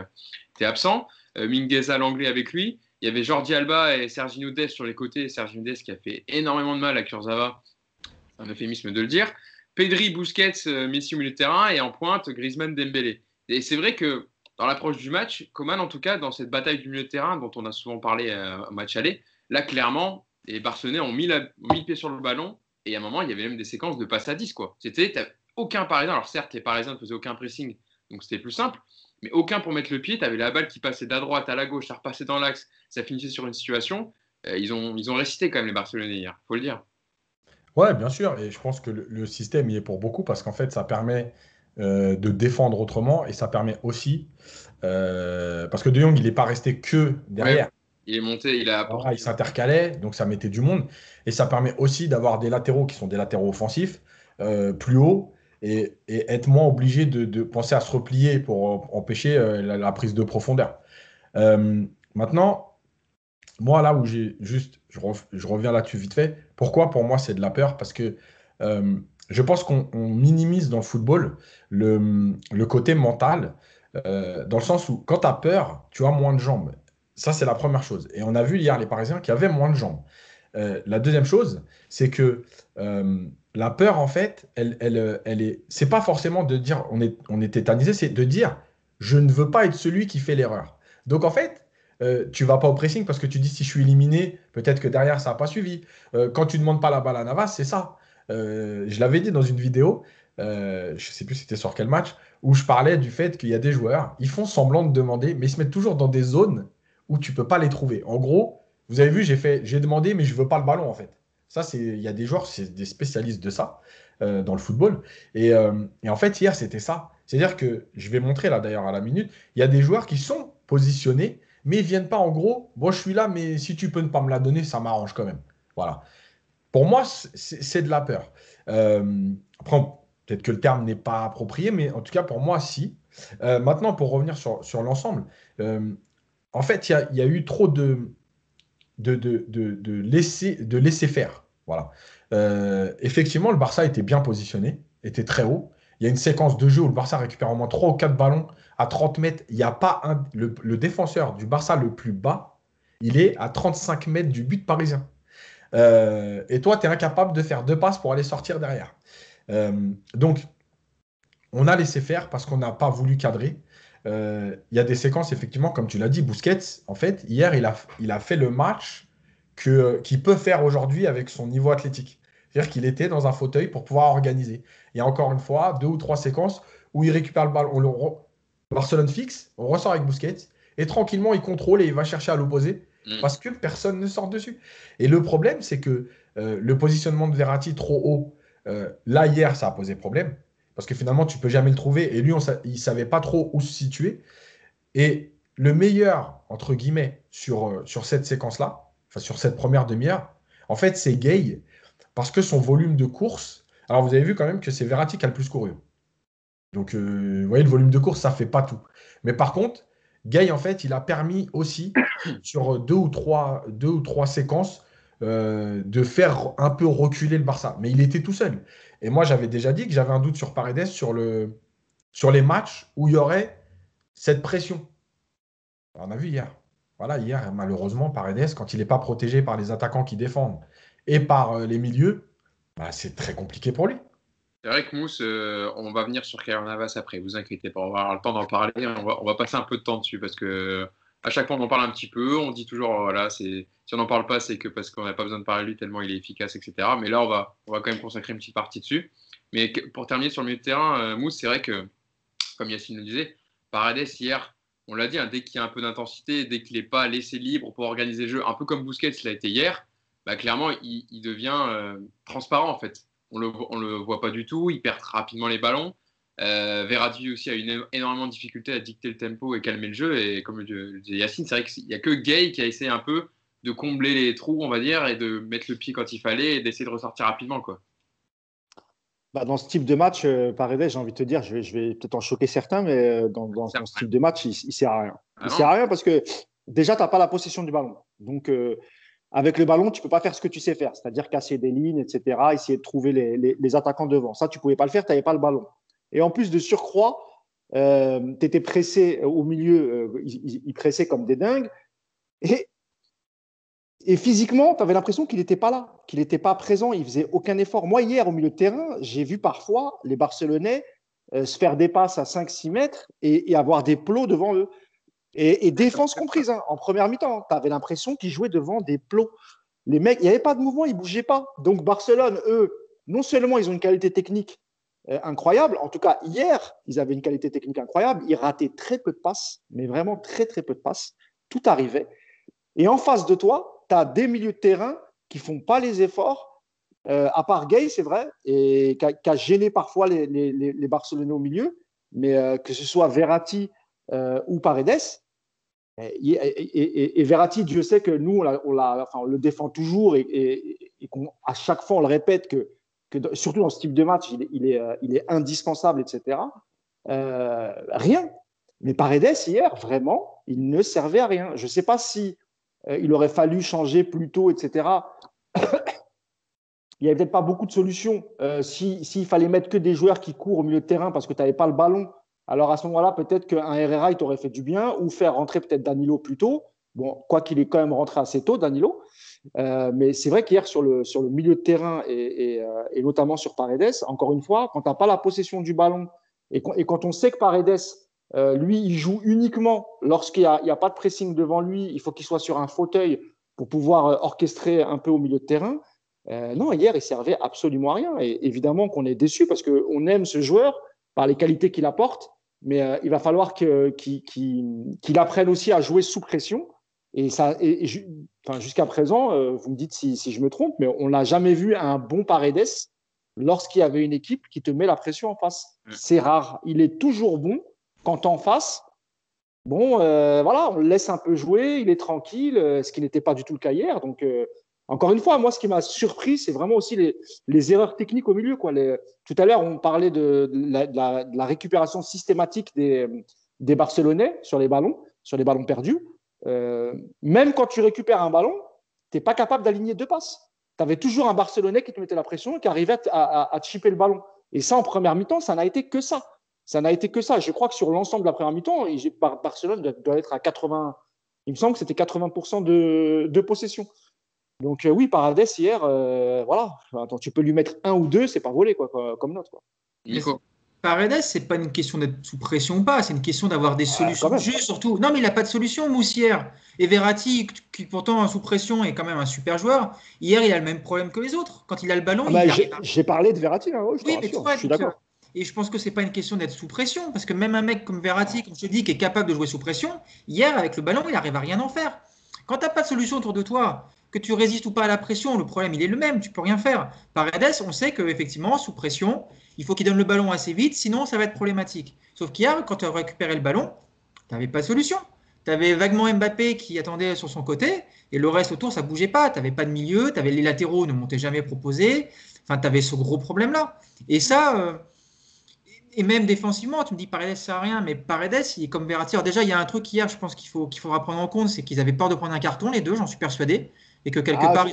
absent. Mingueza l'anglais avec lui. Il y avait Jordi Alba et Sergi Nudez sur les côtés. Sergi Nudez qui a fait énormément de mal à Kurzawa. C'est un euphémisme de le dire. Pedri, Busquets, euh, Messi au milieu de terrain et en pointe Griezmann, Dembélé. Et c'est vrai que dans l'approche du match, Coman en tout cas dans cette bataille du milieu de terrain dont on a souvent parlé euh, au match aller, là clairement les Barcelonais ont mis, le pied sur le ballon et à un moment il y avait même des séquences de passe à 10 quoi. C'était aucun Parisien. Alors certes les Parisiens ne faisaient aucun pressing donc c'était plus simple, mais aucun pour mettre le pied. Tu avais la balle qui passait d'à droite à la gauche, ça repassait dans l'axe, ça finissait sur une situation. Euh, ils, ont, ils ont récité quand même les Barcelonais hier, faut le dire. Ouais, bien sûr. Et je pense que le, système y est pour beaucoup parce qu'en fait, ça permet euh, de défendre autrement et ça permet aussi. Euh, parce que De Jong, il n'est pas resté que derrière. il est monté, il a. il s'intercalait, donc ça mettait du monde. Et ça permet aussi d'avoir des latéraux qui sont des latéraux offensifs, plus hauts, et, être moins obligé de, penser à se replier pour empêcher euh, la, prise de profondeur. Euh, maintenant, moi, là où j'ai juste, je, reviens là-dessus vite fait, pourquoi pour moi c'est de la peur? Parce que euh, je pense qu'on minimise dans le football le, côté mental, dans le sens où quand tu as peur, tu as moins de jambes. Ça, c'est la première chose. Et on a vu hier les Parisiens qui avaient moins de jambes. la deuxième chose, c'est que la peur, en fait, elle, elle, elle est. C'est pas forcément de dire on est, on est tétanisé, c'est de dire je ne veux pas être celui qui fait l'erreur. Donc en fait, euh, tu vas pas au pressing parce que tu dis si je suis éliminé, peut-être que derrière ça n'a pas suivi. Euh, quand tu demandes pas la balle à Navas, c'est ça. Euh, je l'avais dit dans une vidéo, je sais plus c'était sur quel match, où je parlais du fait qu'il y a des joueurs, ils font semblant de demander, mais ils se mettent toujours dans des zones où tu peux pas les trouver. En gros, vous avez vu, j'ai fait, j'ai demandé, mais je veux pas le ballon en fait. Ça, c'est, il y a des joueurs, c'est des spécialistes de ça euh, dans le football. Euh, et, en fait, hier, c'était ça. C'est-à-dire que je vais montrer là d'ailleurs à la minute, il y a des joueurs qui sont positionnés, mais ils viennent pas en gros. Bon, je suis là, mais si tu peux ne pas me la donner, ça m'arrange quand même. Voilà. Pour moi, c'est de la peur. Euh, après, peut-être que le terme n'est pas approprié, mais en tout cas pour moi, si. maintenant, pour revenir sur, l'ensemble, en fait, il y, a eu trop de, de, de, de, laisser, de laisser faire. Voilà. Euh, effectivement, le Barça était bien positionné, était très haut. Il y a une séquence de jeu où le Barça récupère au moins 3 ou 4 ballons à 30 mètres. Il n'y a pas un, le, défenseur du Barça le plus bas, il est à 35 mètres du but parisien. Euh, et toi, tu es incapable de faire deux passes pour aller sortir derrière. Euh, donc, on a laissé faire parce qu'on n'a pas voulu cadrer. Euh, il y a des séquences, effectivement, comme tu l'as dit, Busquets, en fait, hier, il a, il a fait le match qu'il peut faire aujourd'hui avec son niveau athlétique. C'est-à-dire qu'il était dans un fauteuil pour pouvoir organiser. Il y a encore une fois deux ou trois séquences où il récupère le ballon, Barcelone fixe, on ressort avec Busquets, et tranquillement, il contrôle et il va chercher à l'opposé mm. parce que personne ne sort dessus. Et le problème, c'est que euh, le positionnement de Verratti trop haut, euh, là, hier, ça a posé problème parce que finalement, tu peux jamais le trouver. Et lui, il savait pas trop où se situer. Et le meilleur, entre guillemets, sur, euh, sur cette séquence-là, enfin sur cette première demi-heure, en fait, c'est Gay, parce que son volume de course. Alors, vous avez vu quand même que c'est Verratti qui a le plus couru. Donc, vous voyez, le volume de course, ça fait pas tout. Mais par contre, Gay, en fait, il a permis aussi, sur deux ou trois, deux ou trois séquences, euh, de faire un peu reculer le Barça. Mais il était tout seul. Et moi, j'avais déjà dit que j'avais un doute sur Paredes sur, le, sur les matchs où il y aurait cette pression. On a vu hier. Voilà, hier, malheureusement, Paredes, quand il n'est pas protégé par les attaquants qui défendent et par euh, les milieux, bah, c'est très compliqué pour lui. C'est vrai que Mousse, euh, on va venir sur Kylian Navas après, vous inquiétez pas, on va avoir le temps d'en parler, on va, passer un peu de temps dessus parce que à chaque fois on en parle un petit peu, on dit toujours, voilà, c'est si on n'en parle pas, c'est que parce qu'on n'a pas besoin de parler de lui tellement il est efficace, etc. Mais là, on va, on va quand même consacrer une petite partie dessus. Mais pour terminer sur le milieu de terrain, euh, Mousse, c'est vrai que, comme Yacine le disait, Paredes, hier, on l'a dit, hein, dès qu'il y a un peu d'intensité, dès qu'il n'est pas laissé libre pour organiser le jeu, un peu comme Busquets l'a été hier, bah, clairement, il, devient euh, transparent en fait. On le, le voit pas du tout, il perd rapidement les ballons. Euh, Verratti aussi a une énormément de difficulté à dicter le tempo et calmer le jeu. Et comme le disait Yacine, c'est vrai qu'il n'y a que Gay qui a essayé un peu de combler les trous, on va dire, et de mettre le pied quand il fallait et d'essayer de ressortir rapidement. Quoi. Bah, dans ce type de match, euh, Paredes, j'ai envie de te dire, je vais, peut-être en choquer certains, mais euh, dans, dans, ce type de match, il ne sert à rien. Il ne ah sert à rien parce que déjà, tu n'as pas la possession du ballon. Donc, euh, avec le ballon, tu peux pas faire ce que tu sais faire, c'est-à-dire casser des lignes, etc., essayer de trouver les, les, attaquants devant. Ça, tu pouvais pas le faire, tu n'avais pas le ballon. Et en plus de surcroît, euh, tu étais pressé au milieu, euh, il, pressait comme des dingues. Et, et physiquement, tu avais l'impression qu'il n'était pas là, qu'il n'était pas présent, il faisait aucun effort. Moi, hier, au milieu de terrain, j'ai vu parfois les Barcelonais euh, se faire des passes à 5-6 mètres et, avoir des plots devant eux. Et, défense comprise, hein, en première mi-temps, tu avais l'impression qu'ils jouaient devant des plots. Les mecs, il n'y avait pas de mouvement, ils ne bougeaient pas. Donc Barcelone, eux, non seulement ils ont une qualité technique euh, incroyable. En tout cas, hier, ils avaient une qualité technique incroyable. Ils rataient très peu de passes, mais vraiment très, très peu de passes. Tout arrivait. Et en face de toi, tu as des milieux de terrain qui font pas les efforts, euh, à part Gay, c'est vrai, et qui a, gêné parfois les, les, Barcelonais au milieu, mais euh, que ce soit Verratti ou Paredes. Et, et, Verratti, Dieu sait que nous, on, le défend toujours et, et qu'à chaque fois, on le répète que surtout dans ce type de match, il est, euh, indispensable, etc. Euh, rien. Mais Paredes, hier, vraiment, il ne servait à rien. Je ne sais pas si euh, il aurait fallu changer plus tôt, etc. il n'y avait peut-être pas beaucoup de solutions. S'il fallait mettre que des joueurs qui courent au milieu de terrain parce que tu n'avais pas le ballon, alors à ce moment-là, peut-être qu'un Herrera, il t'aurait fait du bien, ou faire rentrer peut-être Danilo plus tôt. Bon, quoi qu'il est quand même rentré assez tôt, Danilo. Euh, mais c'est vrai qu'hier, sur le, sur le milieu de terrain et, euh, notamment sur Paredes, encore une fois, quand tu n'as pas la possession du ballon et, et, quand on sait que Paredes, euh, lui, il joue uniquement lorsqu'il n'y a, a, pas de pressing devant lui, il faut qu'il soit sur un fauteuil pour pouvoir orchestrer un peu au milieu de terrain. non, hier, il servait absolument à rien. Et évidemment qu'on est déçu parce qu'on aime ce joueur par les qualités qu'il apporte, mais il va falloir qu'il apprenne aussi à jouer sous pression. Et, ça, et, enfin, jusqu'à présent, euh, vous me dites si, si, je me trompe, mais on n'a jamais vu un bon Paredes lorsqu'il y avait une équipe qui te met la pression en face. C'est rare. Il est toujours bon quand en face. Bon, euh, voilà, on le laisse un peu jouer, il est tranquille, euh, ce qui n'était pas du tout le cas hier. Donc, encore une fois, moi, ce qui m'a surpris, c'est vraiment aussi les, erreurs techniques au milieu. Tout à l'heure, on parlait de, la, récupération systématique des, des Barcelonais sur les ballons, sur les ballons perdus. Euh, même quand tu récupères un ballon, tu n'es pas capable d'aligner deux passes. Tu avais toujours un Barcelonais qui te mettait la pression et qui arrivait à, à, chipper le ballon. Et ça, en première mi-temps, ça n'a été que ça. Ça n'a été que ça. Je crois que sur l'ensemble de la première mi-temps, Barcelone doit, être à 80. Il me semble que c'était 80% de, de, possession. Donc euh, oui, Paredes hier, euh, voilà. Attends, tu peux lui mettre un ou deux, c'est pas volé quoi, comme note. Quoi. Paredes, c'est pas une question d'être sous pression ou pas, c'est une question d'avoir des ah, solutions juste surtout. Non, mais il n'a pas de solution, Moussière. Et Verratti, qui pourtant sous pression est quand même un super joueur, hier il a le même problème que les autres. Quand il a le ballon, ah bah, J'ai parlé de Verratti, là, je, oui, mais je suis d'accord. Et je pense que c'est pas une question d'être sous pression, parce que même un mec comme Verratti, comme je te dis, qui est capable de jouer sous pression, hier avec le ballon, il arrive à rien en faire. Quand tu n'as pas de solution autour de toi, que tu résistes ou pas à la pression, le problème il est le même, tu peux rien faire. Paredes, on sait qu'effectivement, sous pression, il faut qu'il donne le ballon assez vite, sinon ça va être problématique. Sauf qu'hier, quand tu as récupéré le ballon, tu n'avais pas de solution. Tu avais vaguement Mbappé qui attendait sur son côté, et le reste autour, ça bougeait pas. Tu n'avais pas de milieu, tu les latéraux ne montaient jamais proposés. Enfin, tu avais ce gros problème-là. Et ça, euh, et même défensivement, tu me dis Paredes, ça sert à rien, mais Paredes, il est comme Verratti. Alors déjà, il y a un truc hier, je pense qu'il faut, qu'il faudra prendre en compte, c'est qu'ils avaient peur de prendre un carton, les deux, j'en suis persuadé, et que quelque ah, part,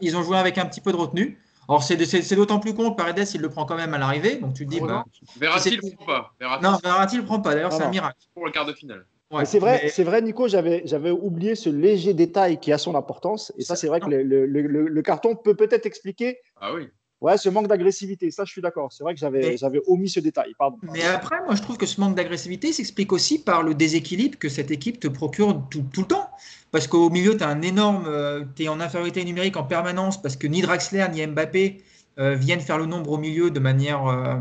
ils ont joué avec un petit peu de retenue. Alors, c'est d'autant plus con que Paredes, il le prend quand même à l'arrivée. Donc, tu te dis. Bah, Verratti ne le prend pas. non, Verratti ne le prend pas. D'ailleurs, c'est un miracle. Pour le quart de finale. c'est vrai, c'est vrai, Nico, j'avais oublié ce léger détail qui a son importance. Et ça, c'est vrai que le, le, le, carton peut peut-être expliquer ah oui. Ouais, ce manque d'agressivité, ça je suis d'accord. C'est vrai que j'avais, omis ce détail. Pardon. Mais après, moi je trouve que ce manque d'agressivité s'explique aussi par le déséquilibre que cette équipe te procure tout, tout le temps. Parce qu'au milieu, tu as un énorme. Euh, tu es en infériorité numérique en permanence parce que ni Draxler ni Mbappé euh, viennent faire le nombre au milieu de manière. Euh,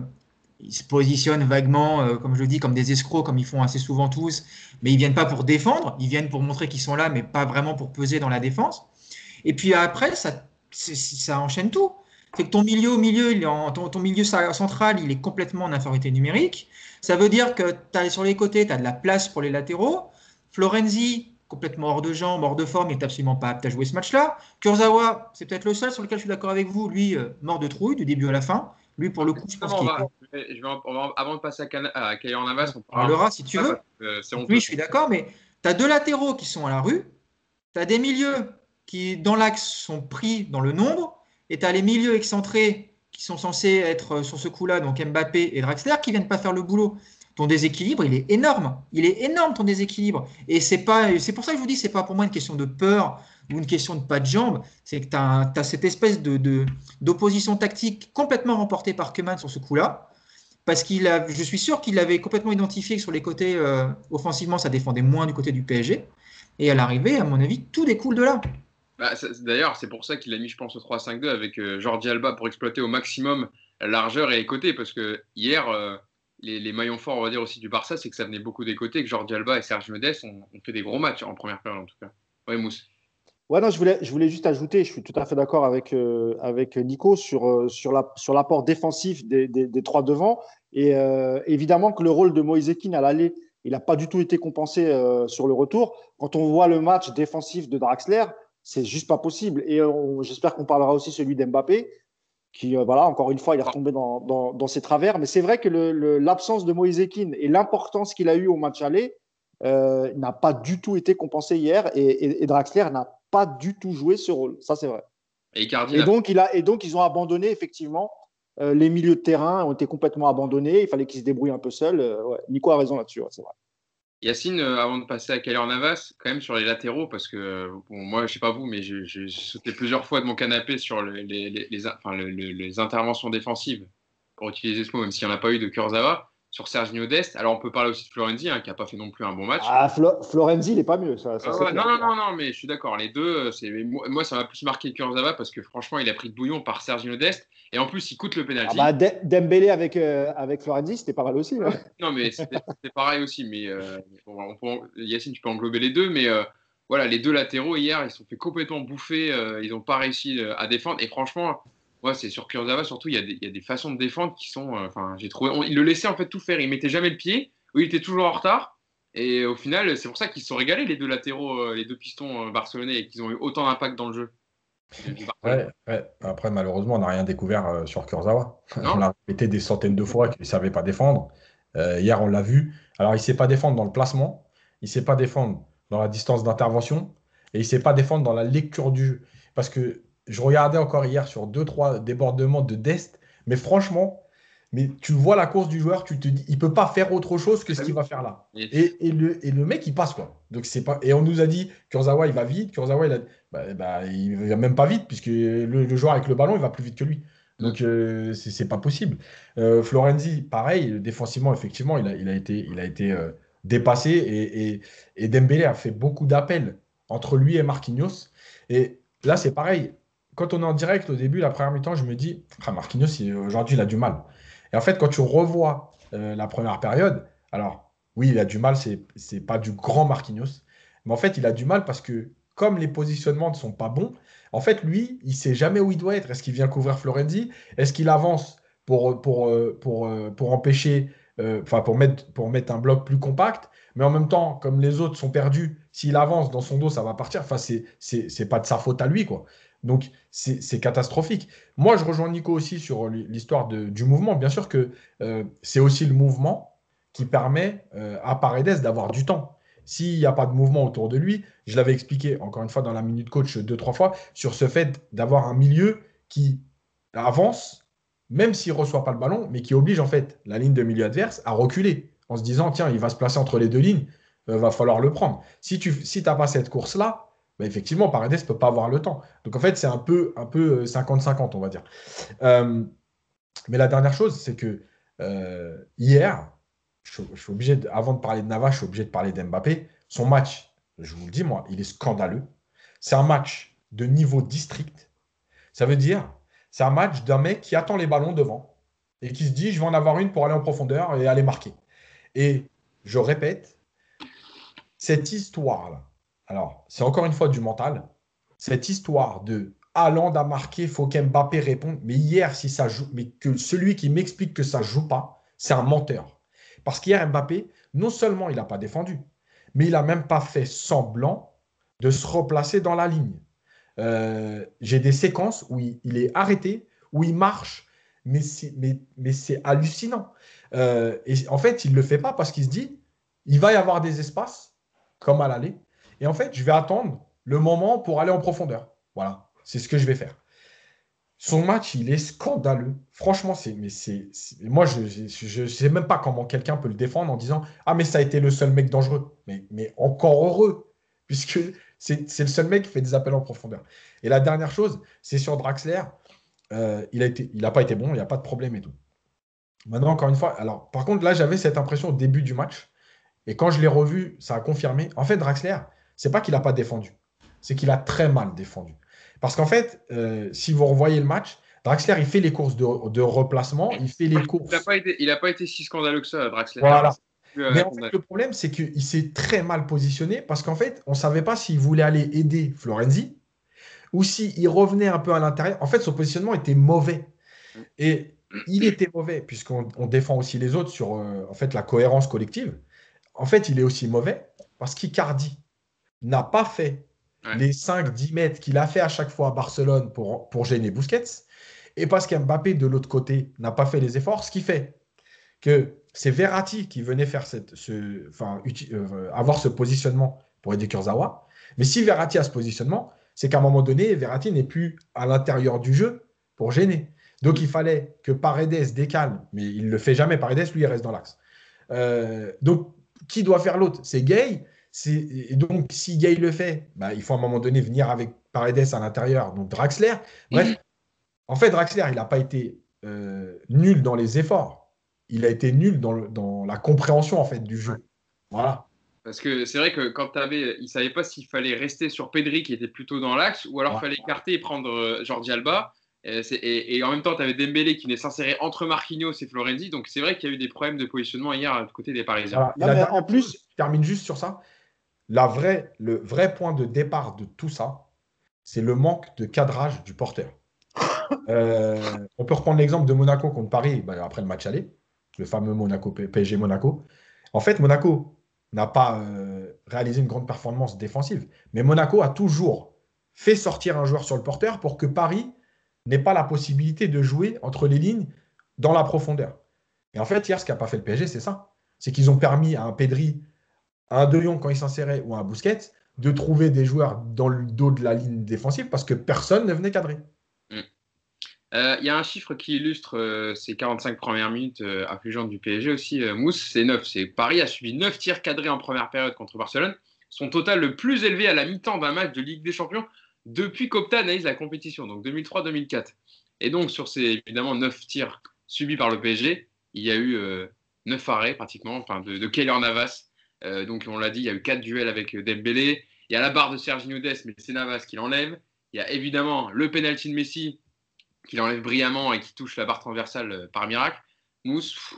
ils se positionnent vaguement, comme je le dis, comme des escrocs, comme ils font assez souvent tous. Mais ils viennent pas pour défendre, ils viennent pour montrer qu'ils sont là, mais pas vraiment pour peser dans la défense. Et puis après, ça, ça enchaîne tout. fait que ton milieu au milieu, il est ton, ton, milieu central, il est complètement en infériorité numérique. Ça veut dire que as, sur les côtés, tu as de la place pour les latéraux. Florenzi, complètement hors de jambes, hors de forme, il n'est absolument pas apte à jouer ce match-là. Kurzawa, c'est peut-être le seul sur lequel je suis d'accord avec vous. Lui, euh, mort de trouille du début à la fin. Lui, pour le coup, je pense qu'il est... Avant de passer à, Kayan Navas, on parlera si tu veux. oui, je suis d'accord, mais tu as deux latéraux qui sont à la rue. Tu as des milieux qui, dans l'axe, sont pris dans le nombre. Et tu as les milieux excentrés qui sont censés être sur ce coup-là, donc Mbappé et Draxler, qui viennent pas faire le boulot. Ton déséquilibre, il est énorme. Il est énorme, ton déséquilibre. Et c'est pas, c'est pour ça que je vous dis, c'est pas pour moi une question de peur ou une question de pas de jambes. C'est que tu as, cette espèce de, d'opposition tactique complètement remportée par Keman sur ce coup-là. Parce qu'il a, je suis sûr qu'il avait complètement identifié que sur les côtés, euh, offensivement, ça défendait moins du côté du PSG. Et à l'arrivée, à mon avis, tout découle de là. Bah, d'ailleurs, c'est pour ça qu'il a mis, je pense, au 3-5-2 avec euh, Jordi Alba pour exploiter au maximum la largeur et les côtés. Parce que hier, euh, les, maillons forts, on va dire aussi du Barça, c'est que ça venait beaucoup des côtés, que Jordi Alba et Serge Medès ont, fait des gros matchs en première période en tout cas. Oui, Mousse. Ouais, non, je voulais, je voulais juste ajouter, je suis tout à fait d'accord avec, euh, avec Nico sur, sur, la, sur l'apport défensif des, des, trois devants. Et évidemment que le rôle de Moïse Ekin à l'aller, il n'a pas du tout été compensé sur le retour. Quand on voit le match défensif de Draxler, c'est juste pas possible. Et j'espère qu'on parlera aussi celui d'Mbappé, qui, euh, voilà, encore une fois, il est retombé dans, dans, ses travers. Mais c'est vrai que l'absence de Moïse Ekin et l'importance qu'il a eu au match aller euh, n'a pas du tout été compensé hier. Et, Draxler n'a pas du tout joué ce rôle. Ça, c'est vrai. Et, donc, il a, et donc, ils ont abandonné, effectivement, euh, les milieux de terrain ont été complètement abandonnés. Il fallait qu'ils se débrouillent un peu seuls. Nico a raison là-dessus, c'est vrai. Yacine, euh, avant de passer à Kaler Navas, quand même sur les latéraux, parce que moi, je sais pas vous, mais j'ai sauté plusieurs fois de mon canapé sur les, les, interventions défensives, pour utiliser ce mot, même s'il n'y en a pas eu de Kurzawa sur Sergio Dest. Alors, on peut parler aussi de Florenzi, hein, qui n'a pas fait non plus un bon match. Ah, Florenzi, il n'est pas mieux. Ça, ah non, non, non, non, mais je suis d'accord. Les deux, moi, ça m'a plus marqué Kurzawa parce que franchement, il a pris de bouillon par Sergio Dest. Et en plus, il coûte le penalty. Ah bah, Dembélé avec, euh, avec Florenzi, c'était pas mal aussi. non, mais c'était pareil aussi. Mais euh, Yacine, tu peux englober les deux. Mais euh, voilà, les deux latéraux, hier, ils se sont fait complètement bouffer. ils n'ont pas réussi à défendre. Et franchement, Ouais, c'est sur Kurzawa, surtout, il y, a des, il y, a des, façons de défendre qui sont. Euh, enfin, j'ai trouvé. il le laissait en fait tout faire. Il mettait jamais le pied, ou il était toujours en retard. Et au final, c'est pour ça qu'ils se sont régalés, les deux latéraux, euh, les deux pistons euh, barcelonais, et qu'ils ont eu autant d'impact dans le jeu. Ouais, ouais. Après, malheureusement, on n'a rien découvert sur Kurzawa. on l'a répété des centaines de fois qu'il ne savait pas défendre. hier, on l'a vu. Alors, il ne sait pas défendre dans le placement, il ne sait pas défendre dans la distance d'intervention, et il ne sait pas défendre dans la lecture du jeu. Parce que je regardais encore hier sur deux, trois débordements de Dest, mais franchement, mais tu vois la course du joueur, tu te dis, il peut pas faire autre chose que ce qu'il va faire là. Et, le, et, le, mec, il passe quoi. Donc c'est pas. Et on nous a dit, Kurzawa, il va vite. Kurzawa, il a, bah, bah, il va même pas vite puisque le, joueur avec le ballon, il va plus vite que lui. Donc euh, c'est pas possible. Euh, Florenzi, pareil, défensivement, effectivement, il a, il a été, il a été euh, dépassé et, et, et Dembélé a fait beaucoup d'appels entre lui et Marquinhos. Et là, c'est pareil quand on est en direct au début, la première mi-temps, je me dis, ah, Marquinhos, aujourd'hui, il a du mal. Et en fait, quand tu revois euh, la première période, alors oui, il a du mal, c'est pas du grand Marquinhos, mais en fait, il a du mal parce que comme les positionnements ne sont pas bons, en fait, lui, il sait jamais où il doit être. Est-ce qu'il vient couvrir Florenzi? Est-ce qu'il avance pour, pour, euh, pour, euh, pour empêcher, pour, mettre, pour mettre un bloc plus compact? Mais en même temps, comme les autres sont perdus, s'il avance dans son dos, ça va partir. Enfin, c'est pas de sa faute à lui, quoi. Donc, c'est catastrophique. Moi, je rejoins Nico aussi sur l'histoire du mouvement. Bien sûr que euh, c'est aussi le mouvement qui permet euh, à Paredes d'avoir du temps. S'il n'y a pas de mouvement autour de lui, je l'avais expliqué encore une fois dans la minute coach deux, trois fois, sur ce fait d'avoir un milieu qui avance, même s'il ne reçoit pas le ballon, mais qui oblige en fait la ligne de milieu adverse à reculer en se disant, tiens, il va se placer entre les deux lignes, euh, va falloir le prendre. Si tu si n'as pas cette course-là, effectivement, Paredes ne peut pas avoir le temps. Donc en fait, c'est un peu 50-50, euh, on va dire. Euh, mais la dernière chose, c'est que euh, hier, je, suis obligé avant de parler de Navas, je suis obligé de parler d'Mbappé. Son match, je vous le dis, moi, il est scandaleux. C'est un match de niveau district. Ça veut dire, c'est un match d'un mec qui attend les ballons devant et qui se dit, je vais en avoir une pour aller en profondeur et aller marquer. Et je répète, cette histoire-là, alors, c'est encore une fois du mental. Cette histoire de Haaland a marqué, faut qu'Mbappé réponde. Mais hier, si ça joue, mais que celui qui m'explique que ça joue pas, c'est un menteur. Parce qu'hier, Mbappé, non seulement il n'a pas défendu, mais il n'a même pas fait semblant de se replacer dans la ligne. Euh, j'ai des séquences où il, est arrêté, où il marche, mais c'est hallucinant. Euh, et en fait, il ne le fait pas parce qu'il se dit, il va y avoir des espaces, comme à l'aller. Et en fait, je vais attendre le moment pour aller en profondeur. Voilà, c'est ce que je vais faire. Son match, il est scandaleux. Franchement, c'est, mais c'est, moi, je ne sais même pas comment quelqu'un peut le défendre en disant Ah, mais ça a été le seul mec dangereux. Mais, mais encore heureux, puisque c'est, le seul mec qui fait des appels en profondeur. Et la dernière chose, c'est sur Draxler. Euh, il n'a pas été bon, il n'y a pas de problème et tout. Maintenant, encore une fois, alors par contre, là, j'avais cette impression au début du match. Et quand je l'ai revu, ça a confirmé. En fait, Draxler, c'est pas qu'il n'a pas défendu, c'est qu'il a très mal défendu. Parce qu'en fait, euh, si vous revoyez le match, Draxler, il fait les courses de, replacement, il fait les courses. Il n'a pas, été si scandaleux que ça, Draxler. Voilà. Mais en fait, le problème, c'est qu'il s'est très mal positionné parce qu'en fait, on ne savait pas s'il voulait aller aider Florenzi ou s'il revenait un peu à l'intérieur. En fait, son positionnement était mauvais. Et il était mauvais puisqu'on défend aussi les autres sur euh, en fait, la cohérence collective. En fait, il est aussi mauvais parce qu'Icardi n'a pas fait les 5-10 mètres qu'il a fait à chaque fois à Barcelone pour, pour gêner Busquets, et parce qu'Mbappé, de l'autre côté, n'a pas fait les efforts, ce qui fait que c'est Verratti qui venait faire cette, ce, enfin, euh, avoir ce positionnement pour aider Kurzawa. Mais si Verratti a ce positionnement, c'est qu'à un moment donné, Verratti n'est plus à l'intérieur du jeu pour gêner. Donc il fallait que Paredes décale, mais il ne le fait jamais. Paredes, lui, il reste dans l'axe. Euh, donc qui doit faire l'autre? C'est Gay et donc, si Gay le fait, bah, il faut à un moment donné venir avec Paredes à l'intérieur, donc Draxler. Bref, en fait, Draxler, il n'a pas été euh, nul dans les efforts. Il a été nul dans, dans, la compréhension en fait du jeu. Voilà. Parce que c'est vrai que quand tu avais, il savait pas s'il fallait rester sur Pedri qui était plutôt dans l'axe ou alors il fallait écarter et prendre euh, Jordi Alba. Et, en même temps, tu avais Dembélé qui venait s'insérer entre Marquinhos et Florenzi. Donc c'est vrai qu'il y a eu des problèmes de positionnement hier du côté des Parisiens. en plus, je termine juste sur ça le vrai point de départ de tout ça, c'est le manque de cadrage du porteur. Euh, on peut reprendre l'exemple de Monaco contre Paris bah, après le match aller, le fameux Monaco PSG Monaco. En fait, Monaco n'a pas euh, réalisé une grande performance défensive, mais Monaco a toujours fait sortir un joueur sur le porteur pour que Paris n'ait pas la possibilité de jouer entre les lignes dans la profondeur. Et en fait, hier, ce qu'a pas fait le PSG, c'est ça. C'est qu'ils ont permis à un Pedri un De Jong quand il s'insérait ou un Busquets de trouver des joueurs dans le dos de la ligne défensive parce que personne ne venait cadrer. Mm. Euh, il y a un chiffre qui illustre euh, ces 45 premières minutes euh, affligeantes du PSG aussi, Mousse, c'est 9. C'est Paris a subi 9 tirs cadrés en première période contre Barcelone, son total le plus élevé à la mi-temps d'un match de Ligue des Champions depuis qu'Opta analyse la compétition, donc 2003-2004. Et donc sur ces évidemment 9 tirs subis par le PSG, il y a eu 9 arrêts pratiquement, enfin de, de Navas, euh, donc, on l'a dit, il y a eu quatre duels avec euh, Dembélé. Il y a la barre de Sergio Dest, mais c'est Navas qui l'enlève. Il y a évidemment le penalty de Messi qui l'enlève brillamment et qui touche la barre transversale euh, par miracle. Mousse,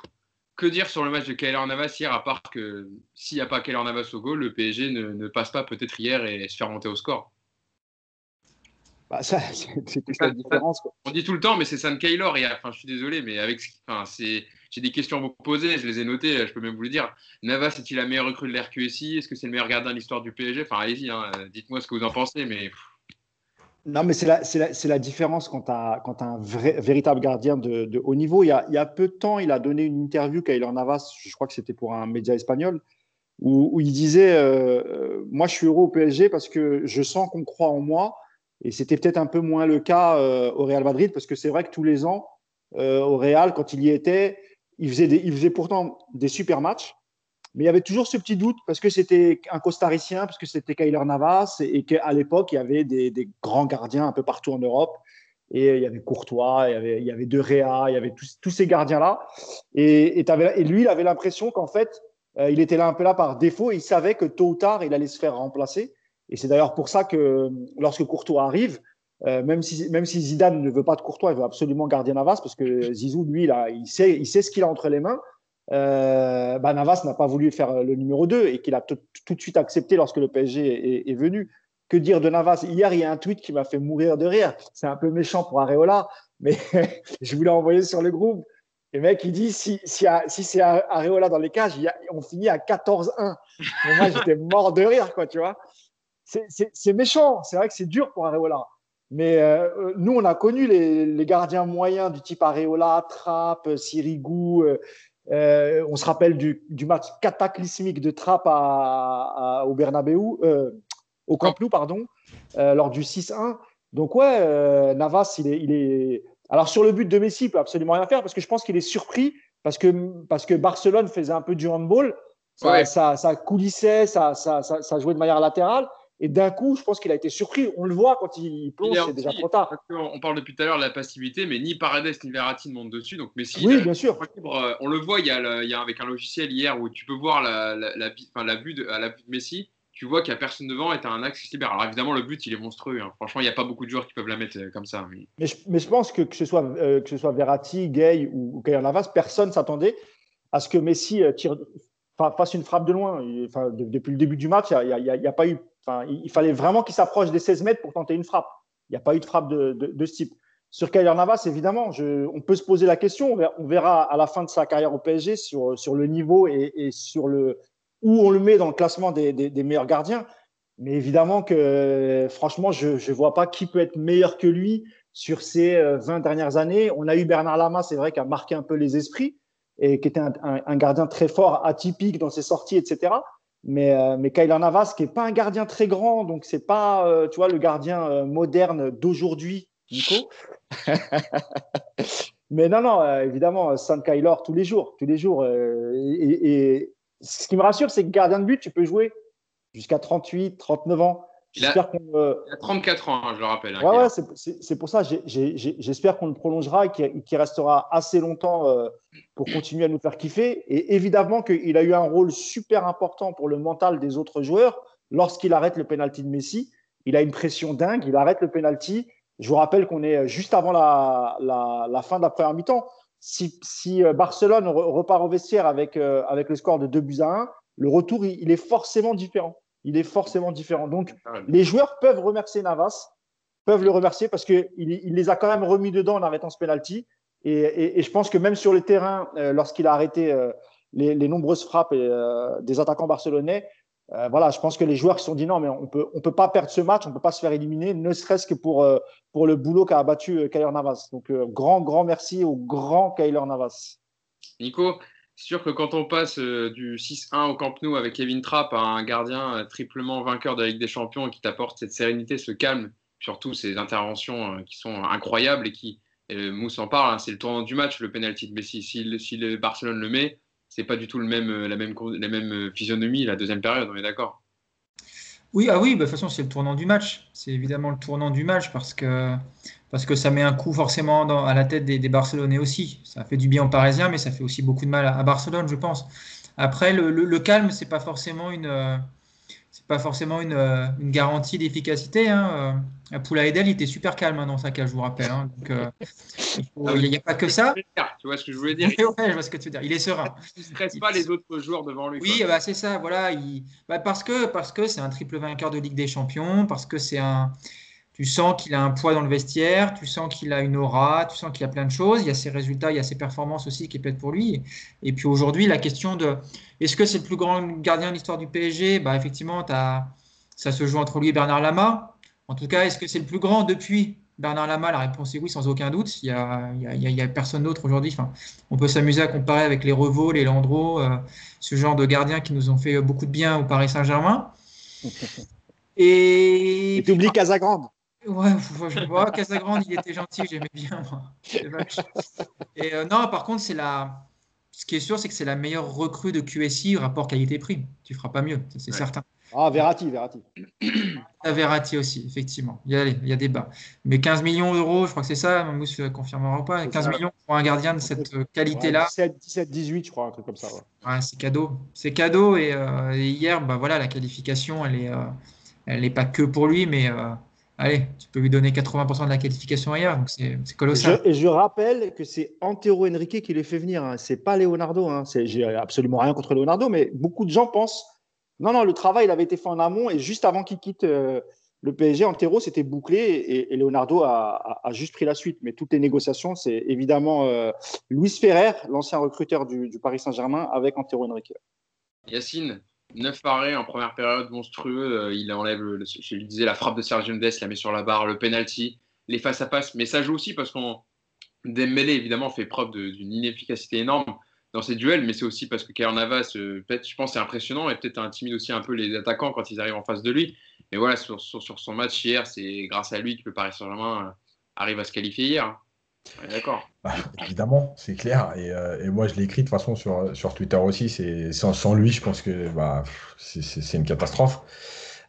que dire sur le match de Keylor Navas hier, à part que s'il n'y a pas Keylor Navas au goal, le PSG ne, passe pas peut-être hier et se faire monter au score bah, ça, c'est la différence. On dit tout le temps, mais c'est Sam Keylor. enfin, je suis désolé, mais avec, enfin, c'est j'ai des questions à vous poser, je les ai notées, je peux même vous le dire. Navas est-il la meilleure recrue de l'RQSI Est-ce que c'est le meilleur gardien de l'histoire du PSG Enfin, allez-y, hein, dites-moi ce que vous en pensez, mais. Non, mais c'est la, différence quand tu as, un véritable gardien de, haut niveau. Il y, a, peu de temps, il a donné une interview Kaylor Navas, je crois que c'était pour un média espagnol, où, où il disait euh, euh, Moi, je suis heureux au PSG parce que je sens qu'on croit en moi. Et c'était peut-être un peu moins le cas euh, au Real Madrid, parce que c'est vrai que tous les ans, au Real, quand il y était, il faisait, pourtant des super matchs, mais il y avait toujours ce petit doute parce que c'était un costaricien, parce que c'était Kyler Navas et, qu'à l'époque, il y avait des, grands gardiens un peu partout en Europe. Et il y avait Courtois, il y avait, il y avait De Réa, il y avait tous, ces gardiens-là. Et, et, lui, il avait l'impression qu'en fait, euh, il était là un peu là par défaut et il savait que tôt ou tard, il allait se faire remplacer. Et c'est d'ailleurs pour ça que lorsque Courtois arrive, euh, même, si, même si Zidane ne veut pas de Courtois, il veut absolument garder Navas parce que Zizou, lui, là, il, sait, il sait ce qu'il a entre les mains. Euh, bah, Navas n'a pas voulu faire le numéro 2 et qu'il a tout de suite accepté lorsque le PSG est, venu. que dire de Navas? Hier, il y a un tweet qui m'a fait mourir de rire. C'est un peu méchant pour Areola, mais je voulais envoyer sur le groupe. Et mec, il dit si, si, si c'est Areola dans les cages, on finit à 14-1. moi, j'étais mort de rire, quoi, tu vois. C'est méchant. C'est vrai que c'est dur pour Areola. Mais euh, nous, on a connu les, gardiens moyens du type Areola, Trapp, Sirigu. Euh, euh, on se rappelle du, match cataclysmique de Trapp à, au Bernabeu, au Camp Nou, pardon, lors du 6-1. Donc ouais, Navas, il est, il est. Alors sur le but de Messi, il peut absolument rien faire parce que je pense qu'il est surpris parce que parce que Barcelone faisait un peu du handball, ça, ça, ça coulissait, ça, ça, ça jouait de manière latérale. Et d'un coup, je pense qu'il a été surpris. On le voit quand il plonge, c'est déjà trop tard. On parle depuis tout à l'heure de la passivité, mais ni Paredes ni Verratti ne montent dessus. Donc Messi, oui, bien sûr. Euh, on le voit, il y, a il y, a avec un logiciel hier où tu peux voir la, la, la, enfin, la vue de, à la vue de Messi. Tu vois qu'il n'y a personne devant et tu as un axe qui se libère. Alors évidemment, le but, il est monstrueux. Hein. Franchement, il n'y a pas beaucoup de joueurs qui peuvent la mettre euh, comme ça. Mais, mais, je, mais je, pense que que ce soit, euh, que ce soit Verratti, Gay ou, ou Kayan Navas, personne s'attendait à ce que Messi tire, fasse une frappe de loin. Enfin, depuis le début du match, il n'y a, a, a, pas eu il, fallait vraiment qu'il s'approche des 16 mètres pour tenter une frappe. Il n'y a pas eu de frappe de, ce type. Sur Kyler Navas, évidemment, on peut se poser la question. On verra, à la fin de sa carrière au PSG sur, sur le niveau et, sur le, où on le met dans le classement des, meilleurs gardiens. Mais évidemment que, franchement, je ne vois pas qui peut être meilleur que lui sur ces 20 euh, dernières années. On a eu Bernard Lama, c'est vrai, qui a marqué un peu les esprits et qui était un gardien très fort, atypique dans ses sorties, etc. Mais, euh, mais Kyler Navas, qui n'est pas un gardien très grand, donc c'est pas, euh, tu vois, le gardien euh, moderne d'aujourd'hui, Nico. mais non, non, évidemment, San Kyler tous les jours, tous les jours. Et, ce qui me rassure, c'est que gardien de but, tu peux jouer jusqu'à 38, 39 ans. Il a, il a, 34 ans, hein, je le rappelle. Hein, ouais, ouais c'est pour ça. J'espère qu'on le prolongera et qu'il restera assez longtemps euh, pour continuer à nous faire kiffer. Et évidemment qu'il a eu un rôle super important pour le mental des autres joueurs lorsqu'il arrête le penalty de Messi. Il a une pression dingue, il arrête le penalty. Je vous rappelle qu'on est juste avant la, la, la, fin de la première mi-temps. Si, si, euh, Barcelone repart au vestiaire avec, euh, avec le score de 2 buts à 1, le retour, il, il est forcément différent il est forcément différent. Donc, les joueurs peuvent remercier Navas, peuvent le remercier parce qu'il il les a quand même remis dedans en arrêtant ce penalty. Et, je pense que même sur le terrain, euh, lorsqu'il a arrêté euh, les, nombreuses frappes euh, des attaquants barcelonais, voilà, je pense que les joueurs se sont dit non, mais on peut, on peut pas perdre ce match, on peut pas se faire éliminer, ne serait-ce que pour, pour le boulot qu'a abattu Kyler Navas. Donc, grand, grand merci au grand Kyler Navas. Nico, c'est sûr que quand on passe euh, du 6-1 au Camp Nou avec Kevin Trapp à un gardien euh, triplement vainqueur de la Ligue des Champions et qui t'apporte cette sérénité, ce calme, surtout ces interventions euh, qui sont incroyables et qui, Mousse en parle, hein, c'est le tournant du match, le penalty de Messi. Si, le Barcelone le met, c'est pas du tout la même physionomie la deuxième période, on est d'accord? Oui, ah oui, bah, de toute façon, c'est le tournant du match. C'est évidemment le tournant du match parce que, parce que ça met un coup forcément dans, à la tête des, des, Barcelonais aussi. Ça fait du bien aux Parisiens, mais ça fait aussi beaucoup de mal à, Barcelone, je pense. Après, le, le, le calme, c'est pas forcément une, c'est pas forcément une, euh, une garantie d'efficacité. Hein. Euh, Poula Edel, il était super calme hein, dans sa cage, je vous rappelle. Hein. Donc, euh, il n'y a pas que ça. Tu vois ce que je voulais dire ouais, je vois ce que tu veux dire. Il est serein. Il ne stresse pas les autres joueurs devant lui. Oui, bah, c'est ça. Voilà. Il... Bah, parce que parce que c'est un triple vainqueur de Ligue des Champions, parce que c'est un tu sens qu'il a un poids dans le vestiaire, tu sens qu'il a une aura, tu sens qu'il y a plein de choses. Il y a ses résultats, il y a ses performances aussi qui être pour lui. Et puis aujourd'hui, la question de est-ce que c'est le plus grand gardien de l'histoire du PSG bah, Effectivement, as, ça se joue entre lui et Bernard Lama. En tout cas, est-ce que c'est le plus grand depuis Bernard Lama? La réponse est oui, sans aucun doute. Il n'y a, personne d'autre aujourd'hui. Enfin, on peut s'amuser à comparer avec les Revaux, les Landreau, euh, ce genre de gardiens qui nous ont fait beaucoup de bien au Paris Saint-Germain. Et tu oublies Casagrande. Ouais, je vois, Casagrande, il était gentil, j'aimais bien, moi. Et euh, non, par contre, c'est la. Ce qui est sûr, c'est que c'est la meilleure recrue de QSI rapport qualité-prix. Tu feras pas mieux, c'est certain. Ah, Verratti, Verratti. Ah, Verratti aussi, effectivement. Il y a, il y a débat. Mais 15 millions d'euros, je crois que c'est ça, Mousse confirmera pas? 15 millions pour un gardien de cette qualité-là? 17, 18, je crois, un truc comme ça. Ouais, c'est cadeau. C'est cadeau. Et, euh, hier, bah, voilà, la qualification, elle n'est euh, elle est pas que pour lui, mais allez, tu peux lui donner 80% de la qualification ailleurs, donc c'est colossal. et je rappelle que c'est Antero Henrique qui les fait venir, hein. c'est pas Leonardo. Hein. J'ai absolument rien contre Leonardo, mais beaucoup de gens pensent non, non, le travail il avait été fait en amont et juste avant qu'il quitte, euh, le PSG, Antero, c'était bouclé et, Leonardo a, juste pris la suite. Mais toutes les négociations, c'est évidemment euh, Luis Ferrer, l'ancien recruteur du, Paris Saint-Germain, avec Antero Henrique. Yacine, 9 arrêts en première période, monstrueux. Euh, il enlève, je lui disais, la frappe de Sergio Mendes, la met sur la barre, le penalty, les face-à-face. Mais ça joue aussi parce qu'on Dembélé, évidemment, fait preuve d'une inefficacité énorme dans ses duels, mais c'est aussi parce que Kair Navas, euh, peut-être, je pense, c'est impressionnant et peut-être intimide aussi un peu les attaquants quand ils arrivent en face de lui. Mais voilà, sur, son match hier, c'est grâce à lui que le Paris Saint-Germain euh, arrive à se qualifier hier. D'accord. Bah, évidemment, c'est clair. Euh, et, moi, je l'ai écrit de toute façon sur, sur Twitter aussi. Sans, lui, je pense que bah, c'est une catastrophe.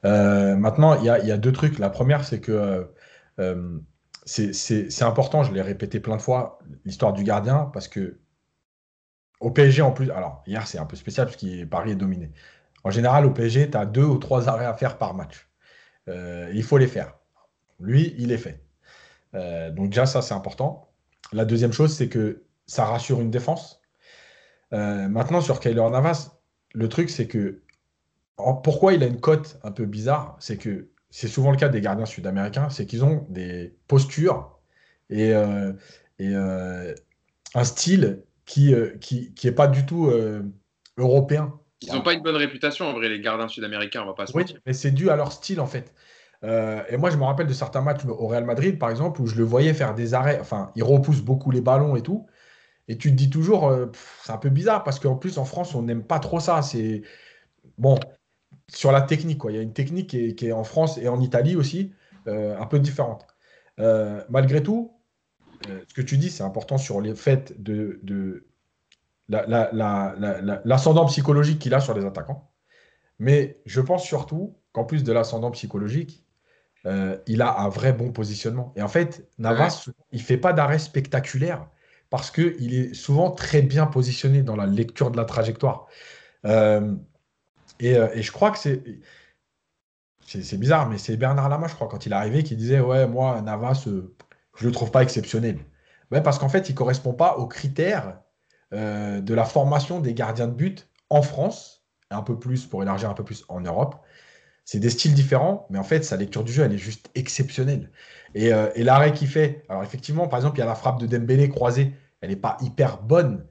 maintenant, il y a, deux trucs. La première, c'est que c'est important, je l'ai répété plein de fois, l'histoire du gardien, parce que au PSG en plus, alors hier c'est un peu spécial parce que Paris est dominé. En général, au PSG, tu as deux ou trois arrêts à faire par match. Euh, il faut les faire. Lui, il les fait. Euh, donc déjà, ça, c'est important. La deuxième chose, c'est que ça rassure une défense. Euh, maintenant, sur Kyler Navas, le truc, c'est que pourquoi il a une cote un peu bizarre, c'est que c'est souvent le cas des gardiens sud-américains, c'est qu'ils ont des postures et, et un style qui n'est euh, qui, pas du tout euh, européen. Ils n'ont pas une bonne réputation en vrai, les gardiens sud-américains, on va pas se Oui, mais c'est dû à leur style en fait. Euh, et moi, je me rappelle de certains matchs au Real Madrid, par exemple, où je le voyais faire des arrêts. Enfin, il repousse beaucoup les ballons et tout. Et tu te dis toujours, c'est un peu bizarre parce qu'en plus, en France, on n'aime pas trop ça. C'est bon sur la technique. Quoi. Il y a une technique qui est, en France et en Italie aussi, un peu différente. malgré tout, euh, ce que tu dis, c'est important sur le fait de, de l'ascendant psychologique qu'il a sur les attaquants. Mais je pense surtout qu'en plus de l'ascendant psychologique, euh, il a un vrai bon positionnement. Et en fait, Navas, il ne fait pas d'arrêt spectaculaire parce qu'il est souvent très bien positionné dans la lecture de la trajectoire. Euh, et, et, je crois que c'est. C'est bizarre, mais c'est Bernard Lama, je crois, quand il est arrivé, qui disait Ouais, moi, Navas, je ne le trouve pas exceptionnel. parce qu'en fait, il ne correspond pas aux critères euh, de la formation des gardiens de but en France, un peu plus pour élargir un peu plus en Europe. C'est des styles différents, mais en fait, sa lecture du jeu, elle est juste exceptionnelle. Et, euh, l'arrêt qu'il fait, alors effectivement, par exemple, il y a la frappe de Dembélé croisée, elle n'est pas hyper bonne,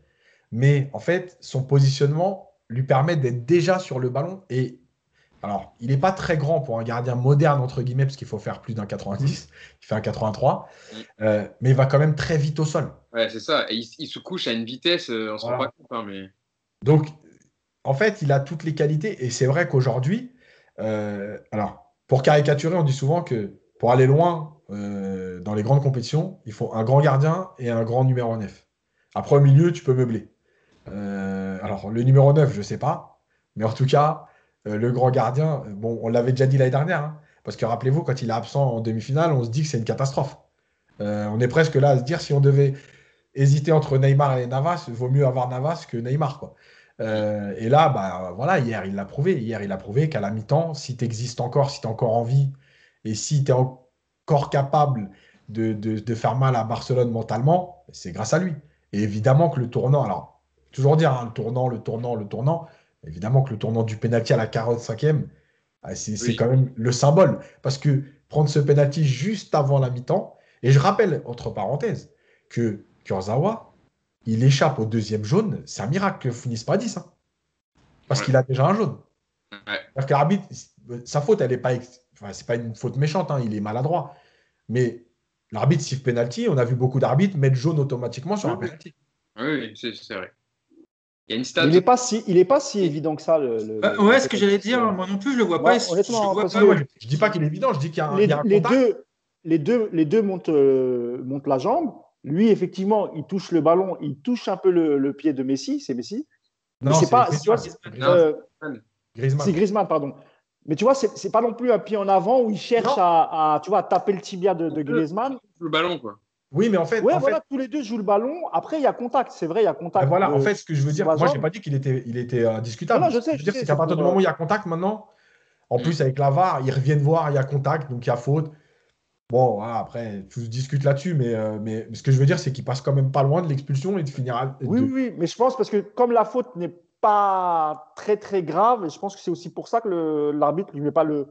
mais en fait, son positionnement lui permet d'être déjà sur le ballon et alors, il n'est pas très grand pour un gardien moderne, entre guillemets, parce qu'il faut faire plus d'un 90. Il fait un 83. Mm. Euh, mais il va quand même très vite au sol. Ouais, c'est ça. Et il, se couche à une vitesse, euh, on se rend pas compte. Hein, mais... Donc, en fait, il a toutes les qualités. Et c'est vrai qu'aujourd'hui, euh, alors, pour caricaturer, on dit souvent que pour aller loin dans les grandes compétitions, il faut un grand gardien et un grand numéro 9. Après, au milieu, tu peux meubler. alors, le numéro 9, je ne sais pas. Mais en tout cas, euh, le grand gardien, on l'avait déjà dit l'année dernière, hein, parce que rappelez-vous, quand il est absent en demi-finale, on se dit que c'est une catastrophe. Euh, on est presque là à se dire si on devait hésiter entre Neymar et Navas, il vaut mieux avoir Navas que Neymar. Quoi. Euh, et là, bah, voilà, hier, il l'a prouvé. Hier, il a prouvé qu'à la mi-temps, si tu existes encore, si tu es encore en vie, et si tu es encore capable de, faire mal à Barcelone mentalement, c'est grâce à lui. Et évidemment que le tournant, alors, toujours dire, hein, le tournant, le tournant, le tournant, Évidemment que le tournant du penalty à la 45e, ah, c'est quand même le symbole. Parce que prendre ce penalty juste avant la mi-temps, et je rappelle, entre parenthèses, que Kurzawa, il échappe au deuxième jaune, c'est un miracle qu'il ne finisse pas à 10. Hein. parce qu'il a déjà un jaune. Parce que l'arbitre, sa faute, elle n'est pas, enfin, c'est pas une faute méchante, hein, il est maladroit. Mais l'arbitre siffle penalty, on a vu beaucoup d'arbitres mettre jaune automatiquement sur un penalty. Oui, c'est vrai. Il n'est pas, si, il est pas si évident que ça. Le, bah, ouais, ce que j'allais dire, moi non plus, je le vois pas. Honnêtement, je, ne dis pas qu'il est évident, je dis qu'il y a un, les, les deux, les deux, les deux montent, euh, montent, la jambe. Lui, effectivement, il touche le ballon, il touche un peu le, pied de Messi, c'est Messi. Non, c'est pas. Euh, Griezmann. C'est Griezmann, pardon. Mais tu vois, c'est pas non plus un pied en avant où il cherche à, tu vois, taper le tibia de, de Griezmann. Le ballon, quoi. Oui, mais en fait. Ouais, voilà, tous les deux jouent le ballon. Après, il y a contact. C'est vrai, il y a contact. voilà, en fait, ce que je veux dire, moi, je n'ai pas dit qu'il était, il était euh, discutable. Non, je sais. Je veux dire, c'est qu'à partir du moment où il y a contact maintenant, en mm. plus, avec la VAR, ils reviennent voir, il y a contact, donc il y a faute. Bon, voilà, après, tout se discute là-dessus, mais, euh, mais ce que je veux dire, c'est qu'il passe quand même pas loin de l'expulsion et de finir. Oui, oui, mais je pense parce que comme la faute n'est pas très, très grave, et je pense que c'est aussi pour ça que l'arbitre ne lui met pas le,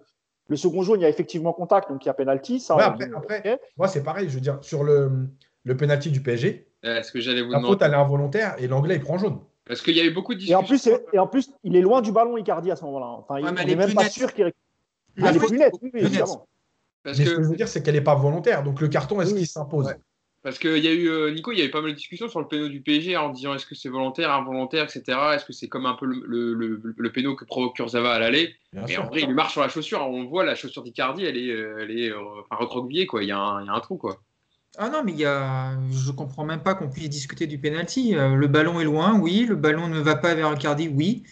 Le second jaune, il y a effectivement contact, donc il y a penalty. Ça, après, moi, c'est pareil. Je veux dire, sur le, le penalty du PSG, ce que j'allais vous la faute, elle est involontaire et l'anglais, il prend jaune. Parce qu'il y a eu beaucoup de discussions. Et en plus, et en plus il est loin du ballon, Icardi, à ce moment-là. Enfin, il n'est même pas sûr qu'il. Ah, les plus net, oui, évidemment. Parce que... ce que je veux dire, c'est qu'elle n'est pas volontaire. Donc le carton, est-ce qu'il s'impose Parce qu'il y a eu, euh, Nico, il y avait pas mal de discussions sur le péno du PSG en disant est-ce que c'est volontaire, involontaire, etc. Est-ce que c'est comme un peu le, le, le, péno que provoque Kurzawa à l'aller? Et en vrai, il lui marche sur la chaussure. On voit la chaussure d'Icardi, elle est, euh, elle est euh, recroquevillée, quoi. Il y, a un, il y a un trou, quoi. Ah non, mais il y a... je comprends même pas qu'on puisse discuter du penalty. Le ballon est loin, oui. Le ballon ne va pas vers Icardi, oui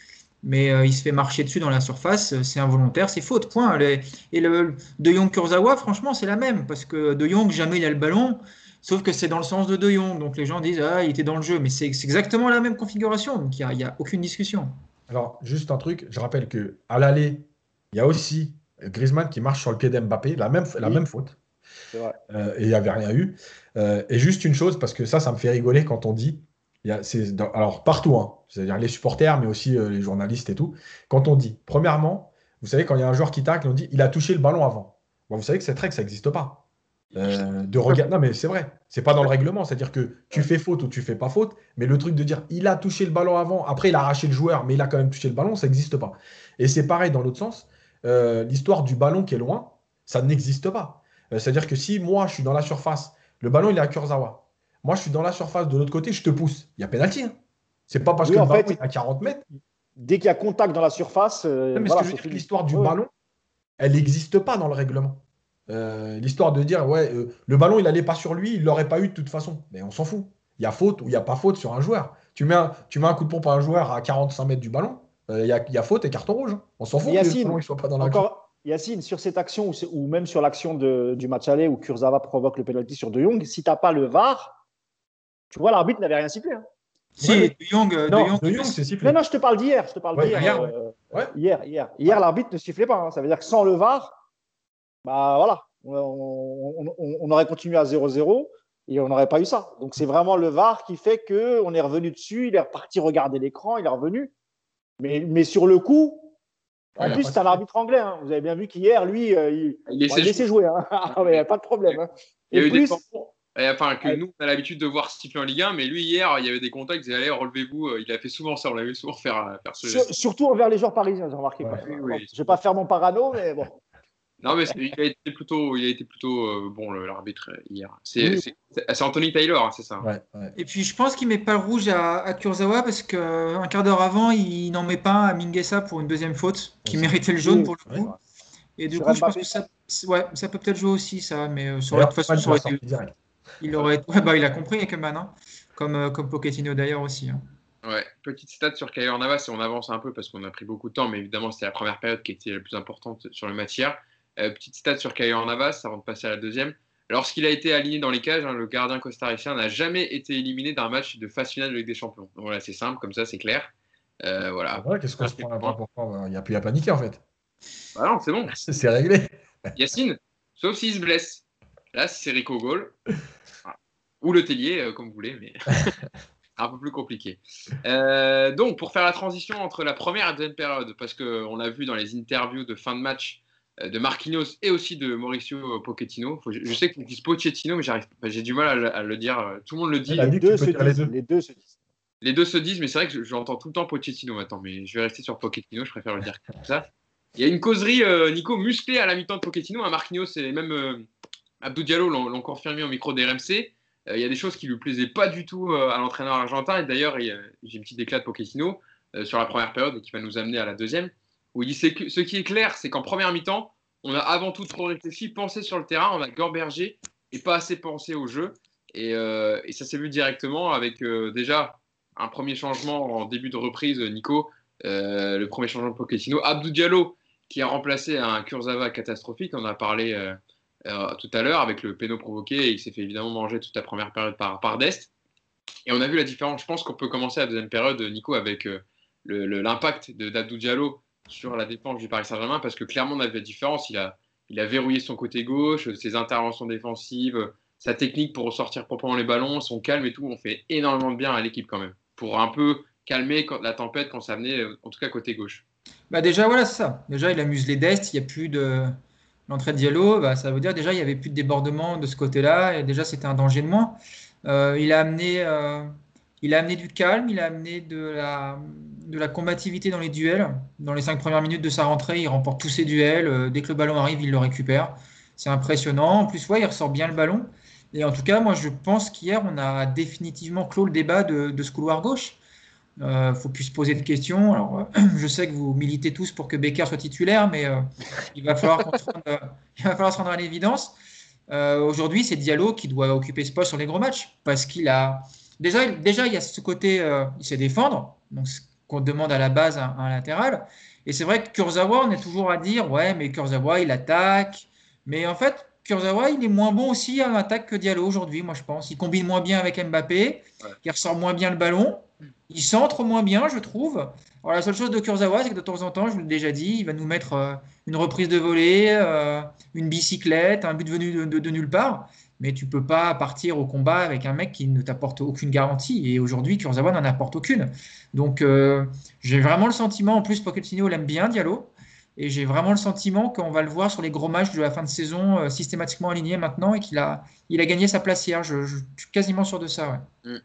mais euh, il se fait marcher dessus dans la surface, euh, c'est involontaire, c'est faute, point. et le De Jong Kurzawa, franchement, c'est la même, parce que De Jong, jamais il a le ballon, sauf que c'est dans le sens de De Jong, donc les gens disent, ah, il était dans le jeu, mais c'est exactement la même configuration, donc il n'y a, aucune discussion. Alors, juste un truc, je rappelle que à l'aller, il y a aussi Griezmann qui marche sur le pied d'Mbappé, la même, la même faute. Euh, et il n'y avait rien eu. et juste une chose, parce que ça, ça me fait rigoler quand on dit alors partout, hein, c'est-à-dire les supporters, mais aussi euh, les journalistes et tout. Quand on dit, premièrement, vous savez, quand il y a un joueur qui tacle, on dit il a touché le ballon avant. Bon, vous savez que cette règle, ça n'existe pas. Euh, de regard... Non, mais c'est vrai, c'est pas dans le règlement. C'est-à-dire que tu fais faute ou tu fais pas faute, mais le truc de dire il a touché le ballon avant, après il a arraché le joueur, mais il a quand même touché le ballon, ça n'existe pas. Et c'est pareil dans l'autre sens. Euh, l'histoire du ballon qui est loin, ça n'existe pas. c'est-à-dire que si moi je suis dans la surface, le ballon il est à Kurzawa, moi, je suis dans la surface de l'autre côté, je te pousse. Il y a pénalty. Hein. C'est pas parce que le ballon est à 40 mètres. Dès qu'il y a contact dans la surface. Euh, mais ce que je veux dire, l'histoire du ballon, elle n'existe pas dans le règlement. Euh, l'histoire de dire, ouais, euh, le ballon, il n'allait pas sur lui, il ne l'aurait pas eu de toute façon. Mais on s'en fout. Il y a faute ou il n'y a pas faute sur un joueur. Tu mets un, tu mets un coup de pompe à un joueur à 45 mètres du ballon, il y, a, faute et carton rouge. On s'en fout Yacine, que soit pas dans encore, Yacine, sur cette action ou, même sur l'action du match aller où Kurzawa provoque le penalty sur De Jong, si tu n'as pas le VAR, tu vois, l'arbitre n'avait rien sifflé. Hein. Si, de Jong, non, de c'est sifflé. Non, non, je te parle d'hier. Je te parle d'hier. Hier, euh, hier, hier, hier l'arbitre ne sifflait pas. Hein. Ça veut dire que sans le VAR, bah voilà, on, aurait continué à 0-0 et on n'aurait pas eu ça. Donc c'est vraiment le VAR qui fait qu'on est revenu dessus, il est reparti regarder l'écran, il est revenu. Mais, mais sur le coup, en plus, c'est un arbitre anglais. Hein. Vous avez bien vu qu'hier, lui, euh, il, il, laissait jouer. Hein. Ah, il n'y a pas de problème. Il y a eu plus, des enfin, que nous, on a l'habitude de voir siffler en Ligue 1, mais lui, hier, il y avait des contacts, il disait Allez, relevez-vous. Euh, il a fait souvent ça, on l'a vu souvent faire, euh, faire ce Surtout envers les joueurs parisiens, j'ai remarqué. je ne vais pas faire mon parano, mais bon. Non, mais il a été plutôt, il a été plutôt euh, bon, l'arbitre hier. C'est Anthony Taylor, hein, c'est ça. Et puis, je pense qu'il ne met pas le rouge à, Kurzawa parce qu'un quart d'heure avant, il n'en met pas à Mingessa pour une deuxième faute qui méritait le jaune pour le coup. Et du coup, je pense que ça, ouais, ça peut peut-être jouer aussi, ça, mais sur l'autre façon, ça aurait été. Il, aurait... bah, il a compris avec hein, comme, euh, comme Pochettino d'ailleurs aussi. Hein. Ouais, petite stat sur Kayor Navas, et on avance un peu parce qu'on a pris beaucoup de temps, mais évidemment, c'était la première période qui était la plus importante sur le matière. Euh, petite stat sur Kayor Navas, avant de passer à la deuxième. Lorsqu'il a été aligné dans les cages, hein, le gardien costaricien n'a jamais été éliminé d'un match de phase finale de Ligue des Champions. Donc voilà, c'est simple, comme ça, c'est clair. Euh, voilà. Qu'est-ce qu'on se prend Il n'y a plus à paniquer en fait. Bah non, c'est bon. c'est réglé. Yacine, sauf s'il se blesse. Là, c'est Rico Gaulle. Ou le Tellier, euh, comme vous voulez, mais un peu plus compliqué. Euh, donc, pour faire la transition entre la première et la deuxième période, parce qu'on l'a vu dans les interviews de fin de match euh, de Marquinhos et aussi de Mauricio Pochettino. je, sais qu'ils disent Pochettino, mais j'ai du mal à, le dire. Tout le monde le dit. Les deux, se disent, les, deux, se disent. Les deux se disent, mais c'est vrai que j'entends tout le temps Pochettino maintenant, mais je vais rester sur Pochettino, je préfère le dire comme ça. Il y a une causerie, Nico, musclée à la mi-temps de Pochettino. À Marquinhos et même Abdou Diallo l'ont confirmé au micro des RMC. Euh, il y a des choses qui lui plaisaient pas du tout euh, à l'entraîneur argentin. Et d'ailleurs, j'ai une petite éclat de Pochettino euh, sur la première période et qui va nous amener à la deuxième, où ce qui est clair, c'est qu'en première mi-temps, on a avant tout trop réfléchi, pensé sur le terrain, on a gorbergé et pas assez pensé au jeu. Et, ça s'est vu directement avec déjà un premier changement en début de reprise, Nico, le premier changement de Pochettino. Abdou Diallo, qui a remplacé un Kurzawa catastrophique, on a parlé euh, tout à l'heure avec le péno provoqué. il s'est fait évidemment manger toute la première période par, Dest. Et on a vu la différence. Je pense qu'on peut commencer la deuxième période, Nico, avec euh, l'impact d'Abdou Diallo sur la défense du Paris Saint-Germain, parce que clairement, on a vu la différence. Il a, il a verrouillé son côté gauche, ses interventions défensives, sa technique pour ressortir proprement les ballons, son calme et tout. On fait énormément de bien à l'équipe quand même, pour un peu calmer la tempête quand ça venait, euh, en tout cas côté gauche. Bah déjà, voilà, c'est ça. Déjà, il amuse les Dest, il n'y a plus de l'entrée de Diallo, bah, ça veut dire déjà il n'y avait plus de débordement de ce côté-là et déjà c'était un danger de moins. il, a amené, il a amené du calme, il a amené de la, de la combativité dans les duels. Dans les cinq premières minutes de sa rentrée, il remporte tous ses duels. Dès que le ballon arrive, il le récupère. C'est impressionnant. En plus, ouais, il ressort bien le ballon. Et en tout cas, moi, je pense qu'hier, on a définitivement clos le débat de, ce couloir gauche. Il euh, faut plus se poser de questions. Alors, je sais que vous militez tous pour que Becker soit titulaire, mais euh, il, va falloir il va falloir se rendre à l'évidence. Euh, aujourd'hui, c'est Diallo qui doit occuper ce poste sur les gros matchs parce qu'il a déjà, déjà il y a ce côté, il sait défendre, donc ce qu'on demande à la base à un latéral. Et c'est vrai que Kurzawa, on est toujours à dire, ouais, mais Kurzawa, il attaque. Mais en fait, Kurzawa, il est moins bon aussi à l'attaque que Diallo aujourd'hui, moi je pense. Il combine moins bien avec Mbappé, il ressort moins bien le ballon, il centre moins bien, je trouve. Alors, la seule chose de Kurzawa, c'est que de temps en temps, je vous l'ai déjà dit, il va nous mettre euh, une reprise de volée, euh, une bicyclette, un but venu de, nulle part. Mais tu peux pas partir au combat avec un mec qui ne t'apporte aucune garantie. Et aujourd'hui, Kurzawa n'en apporte aucune. Donc, euh, j'ai vraiment le sentiment, en plus, Pochettino l'aime bien, Diallo. Et j'ai vraiment le sentiment qu'on va le voir sur les gros matchs de la fin de saison systématiquement aligné maintenant et qu'il a, gagné sa place hier. Je, suis quasiment sûr de ça. Ouais.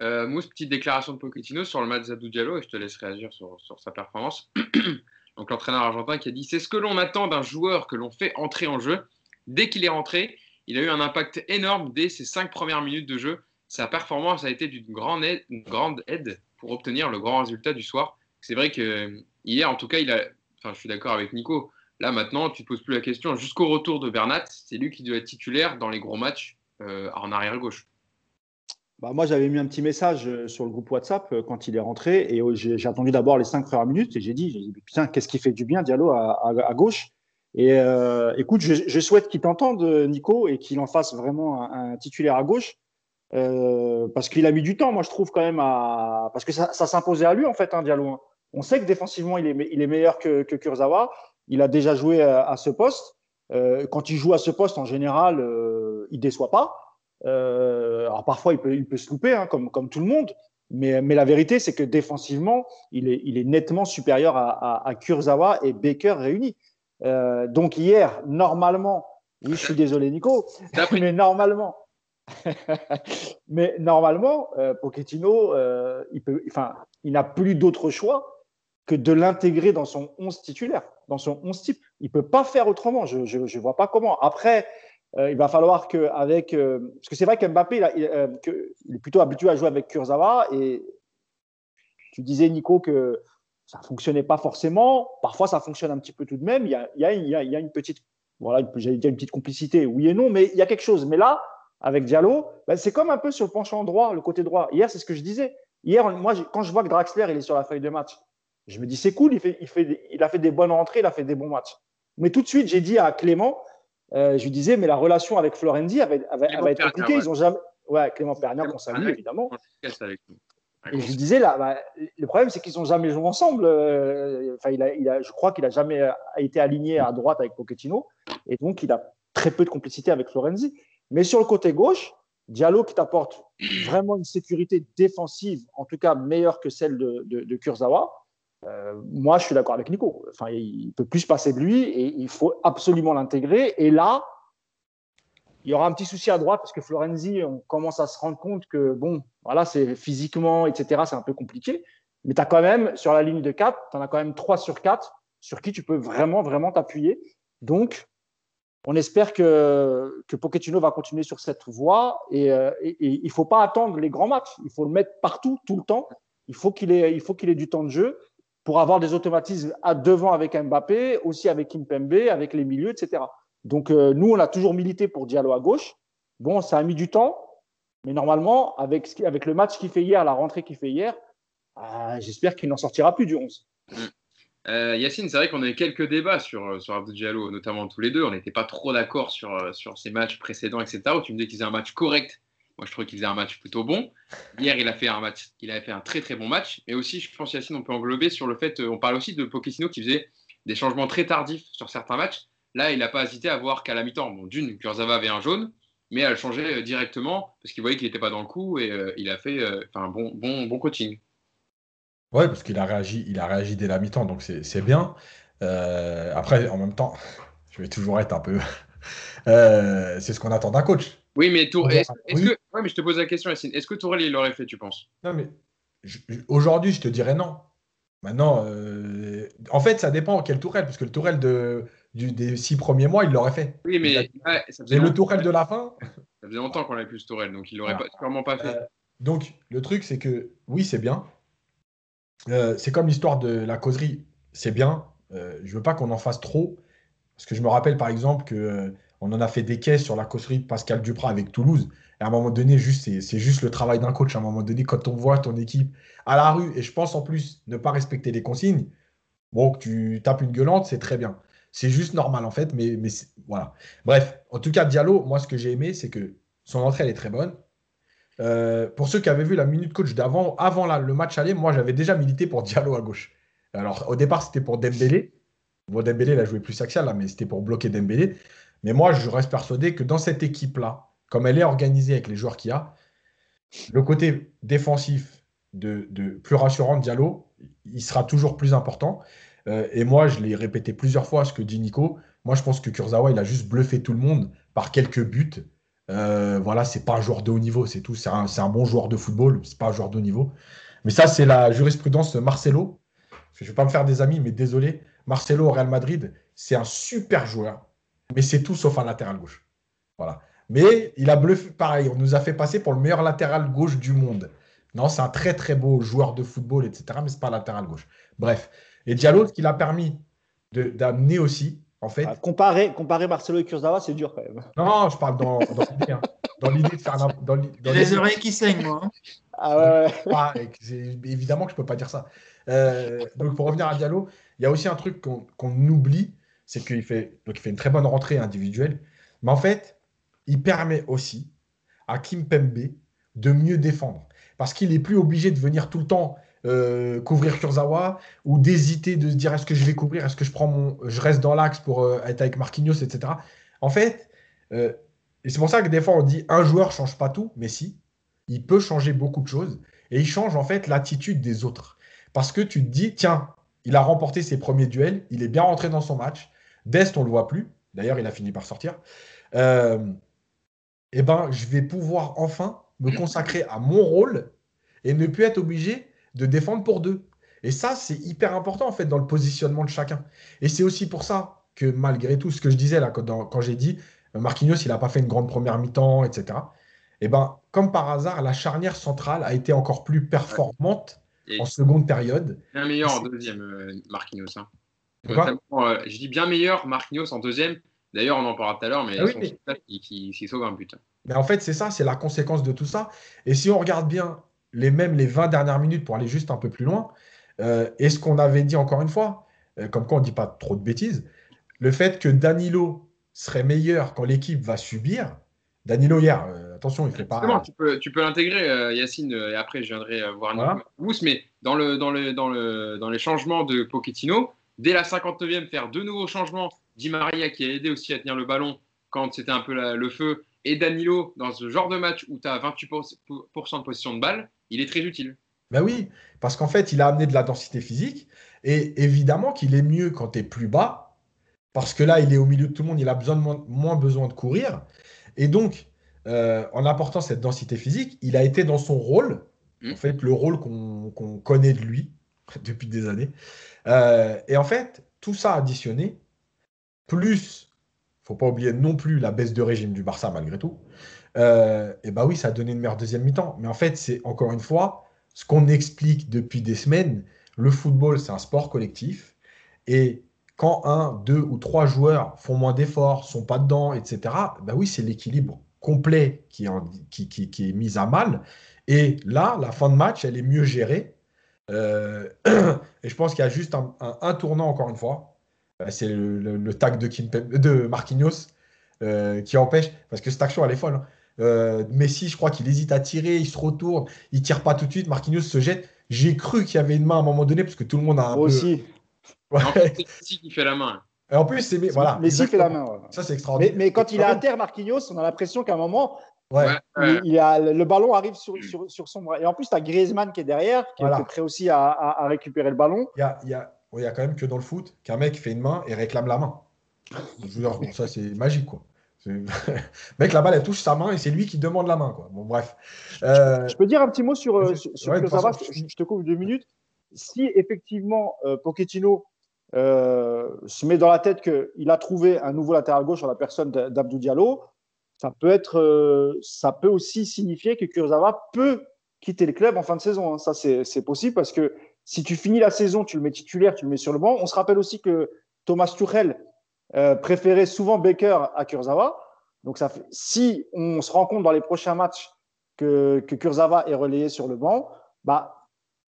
Euh, Mousse, petite déclaration de Pochettino sur le match Diallo et je te laisse réagir sur, sa performance. Donc l'entraîneur argentin qui a dit C'est ce que l'on attend d'un joueur que l'on fait entrer en jeu. Dès qu'il est rentré, il a eu un impact énorme dès ses cinq premières minutes de jeu. Sa performance a été d'une grande aide, pour obtenir le grand résultat du soir. C'est vrai que hier, en tout cas, je suis d'accord avec Nico. Là, maintenant, tu ne poses plus la question. Jusqu'au retour de Bernat, c'est lui qui doit être titulaire dans les gros matchs euh, en arrière-gauche. Bah, moi, j'avais mis un petit message euh, sur le groupe WhatsApp euh, quand il est rentré et j'ai attendu d'abord les cinq premières minutes et j'ai dit, putain, qu'est-ce qui fait du bien Diallo à, gauche? Et écoute, je, souhaite qu'il t'entende, Nico, et qu'il en fasse vraiment un, titulaire à gauche. parce qu'il a mis du temps, moi je trouve quand même à parce que ça, s'imposait à lui en fait, hein, Diallo. Hein. On sait que défensivement, il est, il est meilleur que, que, Kurzawa. Il a déjà joué à, ce poste. Euh, quand il joue à ce poste, en général, euh, il déçoit pas. Euh, alors parfois, il peut, il peut se louper, hein, comme, comme tout le monde. Mais, mais la vérité, c'est que défensivement, il est, il est nettement supérieur à, à, Kurzawa et Baker réunis. Euh, donc hier, normalement, oui, je suis désolé, Nico, mais normalement, mais normalement, euh, Pochettino, euh, il peut, enfin, il n'a plus d'autre choix que de l'intégrer dans son 11 titulaire, dans son 11 type. Il peut pas faire autrement. Je ne vois pas comment. Après, euh, il va falloir qu'avec. Euh, parce que c'est vrai qu'Mbappé, il, euh, il, est plutôt habitué à jouer avec Kurzawa. Et tu disais, Nico, que ça ne fonctionnait pas forcément. Parfois, ça fonctionne un petit peu tout de même. Il y a, il y a, il y a une petite. Voilà, j'allais dire une petite complicité, oui et non, mais il y a quelque chose. Mais là, avec Diallo, ben, c'est comme un peu sur le penchant droit, le côté droit. Hier, c'est ce que je disais. Hier, moi, quand je vois que Draxler, il est sur la feuille de match, je me dis, c'est cool, il, fait, il, fait, il a fait des bonnes rentrées, il a fait des bons matchs. Mais tout de suite, j'ai dit à Clément, je lui disais, mais la relation avec Florenzi va, être compliquée. Ils ont jamais. Ouais, Clément Pernier, qu'on salue évidemment. Et je lui disais, là, bah, le problème, c'est qu'ils n'ont jamais joué ensemble. Euh, enfin, il a, il a, je crois qu'il n'a jamais euh, été aligné à droite avec Pochettino. Et donc, il a très peu de complicité avec Florenzi. Mais sur le côté gauche, Diallo qui t'apporte vraiment une sécurité défensive, en tout cas meilleure que celle de, de, Kurzawa. Euh, moi, je suis d'accord avec Nico. Enfin, il peut plus se passer de lui et il faut absolument l'intégrer. Et là, il y aura un petit souci à droite parce que Florenzi, on commence à se rendre compte que, bon, voilà, c'est physiquement, etc., c'est un peu compliqué. Mais tu as quand même, sur la ligne de 4, tu en as quand même 3 sur 4 sur qui tu peux vraiment, vraiment t'appuyer. Donc, on espère que, que Pochettino va continuer sur cette voie et, euh, il ne faut pas attendre les grands matchs. Il faut le mettre partout, tout le temps. Il faut qu'il ait, il faut qu'il ait du temps de jeu pour avoir des automatismes à devant avec Mbappé, aussi avec Kimpembe, avec les milieux, etc. Donc euh, nous, on a toujours milité pour Diallo à gauche. Bon, ça a mis du temps, mais normalement, avec, le match qu'il fait hier, la rentrée qu'il fait hier, ah, j'espère qu'il n'en sortira plus du 11. Euh, Yacine, c'est vrai qu'on a eu quelques débats sur, euh, sur Abdou Diallo, notamment tous les deux. On n'était pas trop d'accord sur, euh, sur ses matchs précédents, etc. Où tu me disais qu'il faisait un match correct. Moi, je trouvais qu'il faisait un match plutôt bon. Hier, il a fait un match, il a fait un très très bon match. Mais aussi, je pense, Yacine, on peut englober sur le fait, on parle aussi de Pochettino qui faisait des changements très tardifs sur certains matchs. Là, il n'a pas hésité à voir qu'à la mi-temps, bon, d'une, Kurzawa avait un jaune, mais à le changer directement parce qu'il voyait qu'il n'était pas dans le coup et il a fait un bon, bon, bon coaching. Ouais, parce qu'il a réagi, il a réagi dès la mi-temps, donc c'est bien. Euh, après, en même temps, Je vais toujours être un peu. Euh, c'est ce qu'on attend d'un coach. Oui, mais est-ce que... ouais, mais je te pose la question, Yacine. Est-ce que Tourelle, il l'aurait fait, tu penses? Non, mais aujourd'hui, je te dirais non. Maintenant, euh, en fait, ça dépend quel Tourelle, parce que le Tourelle de... du... des six premiers mois, il l'aurait fait. Oui, mais. Et le Tourelle de la fin. Ça faisait longtemps qu'on avait plus ce Tourelle, donc il l'aurait pas, sûrement pas fait. Euh, donc, le truc, c'est que oui, c'est bien. c'est comme l'histoire de la causerie. C'est bien. je veux pas qu'on en fasse trop. Parce que je me rappelle par exemple que euh, on en a fait des caisses sur la causerie de Pascal Duprat avec Toulouse. Et à un moment donné, juste, c'est juste le travail d'un coach. À un moment donné, quand on voit ton équipe à la rue, et je pense en plus ne pas respecter les consignes, bon, que tu tapes une gueulante, c'est très bien. C'est juste normal en fait, mais, voilà. Bref, en tout cas, Diallo, moi ce que j'ai aimé, c'est que son entrée, elle est très bonne. Euh, pour ceux qui avaient vu la minute coach d'avant, avant le match aller, moi j'avais déjà milité pour Diallo à gauche. Alors au départ, c'était pour Dembélé. Bon, Dembélé, il a joué plus axial, là, mais c'était pour bloquer Dembélé. Mais moi, je reste persuadé que dans cette équipe-là, comme elle est organisée avec les joueurs qu'il y a, le côté défensif de, plus rassurant de Diallo, il sera toujours plus important. Euh, et moi, je l'ai répété plusieurs fois ce que dit Nico. Moi, je pense que Kurzawa, il a juste bluffé tout le monde par quelques buts. Euh, voilà, c'est pas un joueur de haut niveau, c'est tout. C'est un, bon joueur de football, c'est pas un joueur de haut niveau. Mais ça, c'est la jurisprudence Marcelo. Je ne vais pas me faire des amis, mais désolé. Marcelo au Real Madrid, c'est un super joueur, mais c'est tout sauf un latéral gauche. Voilà. Mais il a bluffé, pareil, on nous a fait passer pour le meilleur latéral gauche du monde. Non, c'est un très très beau joueur de football, etc., mais ce n'est pas latéral gauche. Bref. Et Diallo, ce qu'il a permis d'amener aussi, en fait. Ah, comparer, comparer Marcelo et Kurzawa, c'est dur quand même. Non, je parle dans, l'idée. Hein. Dans l'idée de faire. Dans, les oreilles qui saignent, moi. Hein. Ah ouais. Ah, évidemment que je ne peux pas dire ça. Euh, donc pour revenir à Diallo, il y a aussi un truc qu'on oublie, c'est qu'il fait, donc il fait une très bonne rentrée individuelle, mais en fait, il permet aussi à Kim Pembe de mieux défendre. Parce qu'il n'est plus obligé de venir tout le temps euh, couvrir Kurzawa ou d'hésiter de se dire est-ce que je vais couvrir, est-ce que je prends mon, je reste dans l'axe pour euh, être avec Marquinhos, etc. En fait, euh, et c'est pour ça que des fois on dit un joueur change pas tout, mais si, il peut changer beaucoup de choses et il change en fait l'attitude des autres. Parce que tu te dis, tiens, il a remporté ses premiers duels, il est bien rentré dans son match. Dest, on ne le voit plus. D'ailleurs, il a fini par sortir. Euh, eh ben, je vais pouvoir enfin me consacrer à mon rôle et ne plus être obligé de défendre pour deux. Et ça, c'est hyper important en fait dans le positionnement de chacun. Et c'est aussi pour ça que malgré tout ce que je disais là quand, j'ai dit Marquinhos, il n'a pas fait une grande première mi-temps, etc. Eh ben, comme par hasard, la charnière centrale a été encore plus performante en seconde période. Bien meilleur en deuxième, euh, Marquinhos. Hein. Euh, je dis bien meilleur Marquinhos en deuxième. D'ailleurs, on en parlera tout à l'heure, mais ah qui, qui, sauve un but. Mais en fait, c'est ça, c'est la conséquence de tout ça. Et si on regarde bien les mêmes les 20 dernières minutes pour aller juste un peu plus loin, euh, et ce qu'on avait dit encore une fois, comme quoi on ne dit pas trop de bêtises, le fait que Danilo serait meilleur quand l'équipe va subir, Danilo hier, euh, attention, il ne fait pas. tu peux, tu peux l'intégrer, euh, Yacine, euh, et après je viendrai voir voilà. mais dans, le, dans, le, dans, le, dans les changements de Pochettino, dès la 59e, faire deux nouveaux changements, Di Maria qui a aidé aussi à tenir le ballon quand c'était un peu le feu, et Danilo, dans ce genre de match où tu as 28% de position de balle, il est très utile. Ben oui, parce qu'en fait, il a amené de la densité physique, et évidemment qu'il est mieux quand tu es plus bas, parce que là, il est au milieu de tout le monde, il a besoin de moins besoin de courir. Et donc, euh, en apportant cette densité physique, il a été dans son rôle, mmh. en fait, le rôle qu'on connaît de lui depuis des années. Euh, et en fait, tout ça additionné, plus, faut pas oublier non plus la baisse de régime du Barça malgré tout, euh, et bah oui, ça a donné une meilleure deuxième mi-temps. Mais en fait, c'est encore une fois ce qu'on explique depuis des semaines. Le football, c'est un sport collectif. Et quand un, deux ou trois joueurs font moins d'efforts, sont pas dedans, etc., ben oui, c'est l'équilibre complet qui, est, mis à mal. Et là, la fin de match, elle est mieux gérée. Euh, et je pense qu'il y a juste un, tournant, encore une fois. Euh, c'est le, tag de, de Marquinhos euh, qui empêche, parce que cette action, elle est folle. Hein. Messi, je crois qu'il hésite à tirer, il se retourne, il tire pas tout de suite, Marquinhos se jette. J'ai cru qu'il y avait une main à un moment donné, parce que tout le monde a un Moi aussi. C'est Messi qui fait la main. Et en plus, c'est voilà, Messi fait la main. Ça, c'est extraordinaire. Mais, quand il est à terre, Marquinhos, on a l'impression qu'à un moment, Il, a, le ballon arrive sur, sur, son bras. Et en plus, tu as Griezmann qui est derrière, qui est prêt aussi à, récupérer le ballon. Il y a, il y, a, il y a quand même que dans le foot qu'un mec fait une main et réclame la main. ça c'est magique quoi. Mec, la balle, elle touche sa main et c'est lui qui demande la main. Quoi. Bon, bref. Euh, je peux dire un petit mot sur, euh, sur, je, te coupe deux minutes. Si effectivement euh, Pochettino se met dans la tête qu'il a trouvé un nouveau latéral gauche sur la personne d'Abdou Diallo, ça peut, être, ça peut aussi signifier que Kurzawa peut quitter le club en fin de saison. Hein. Ça, c'est possible parce que si tu finis la saison, tu le mets titulaire, tu le mets sur le banc. On se rappelle aussi que Thomas Tuchel euh, préférait souvent Baker à Kurzawa. Donc, si on se rend compte dans les prochains matchs que, que Kurzawa est relayé sur le banc, bah,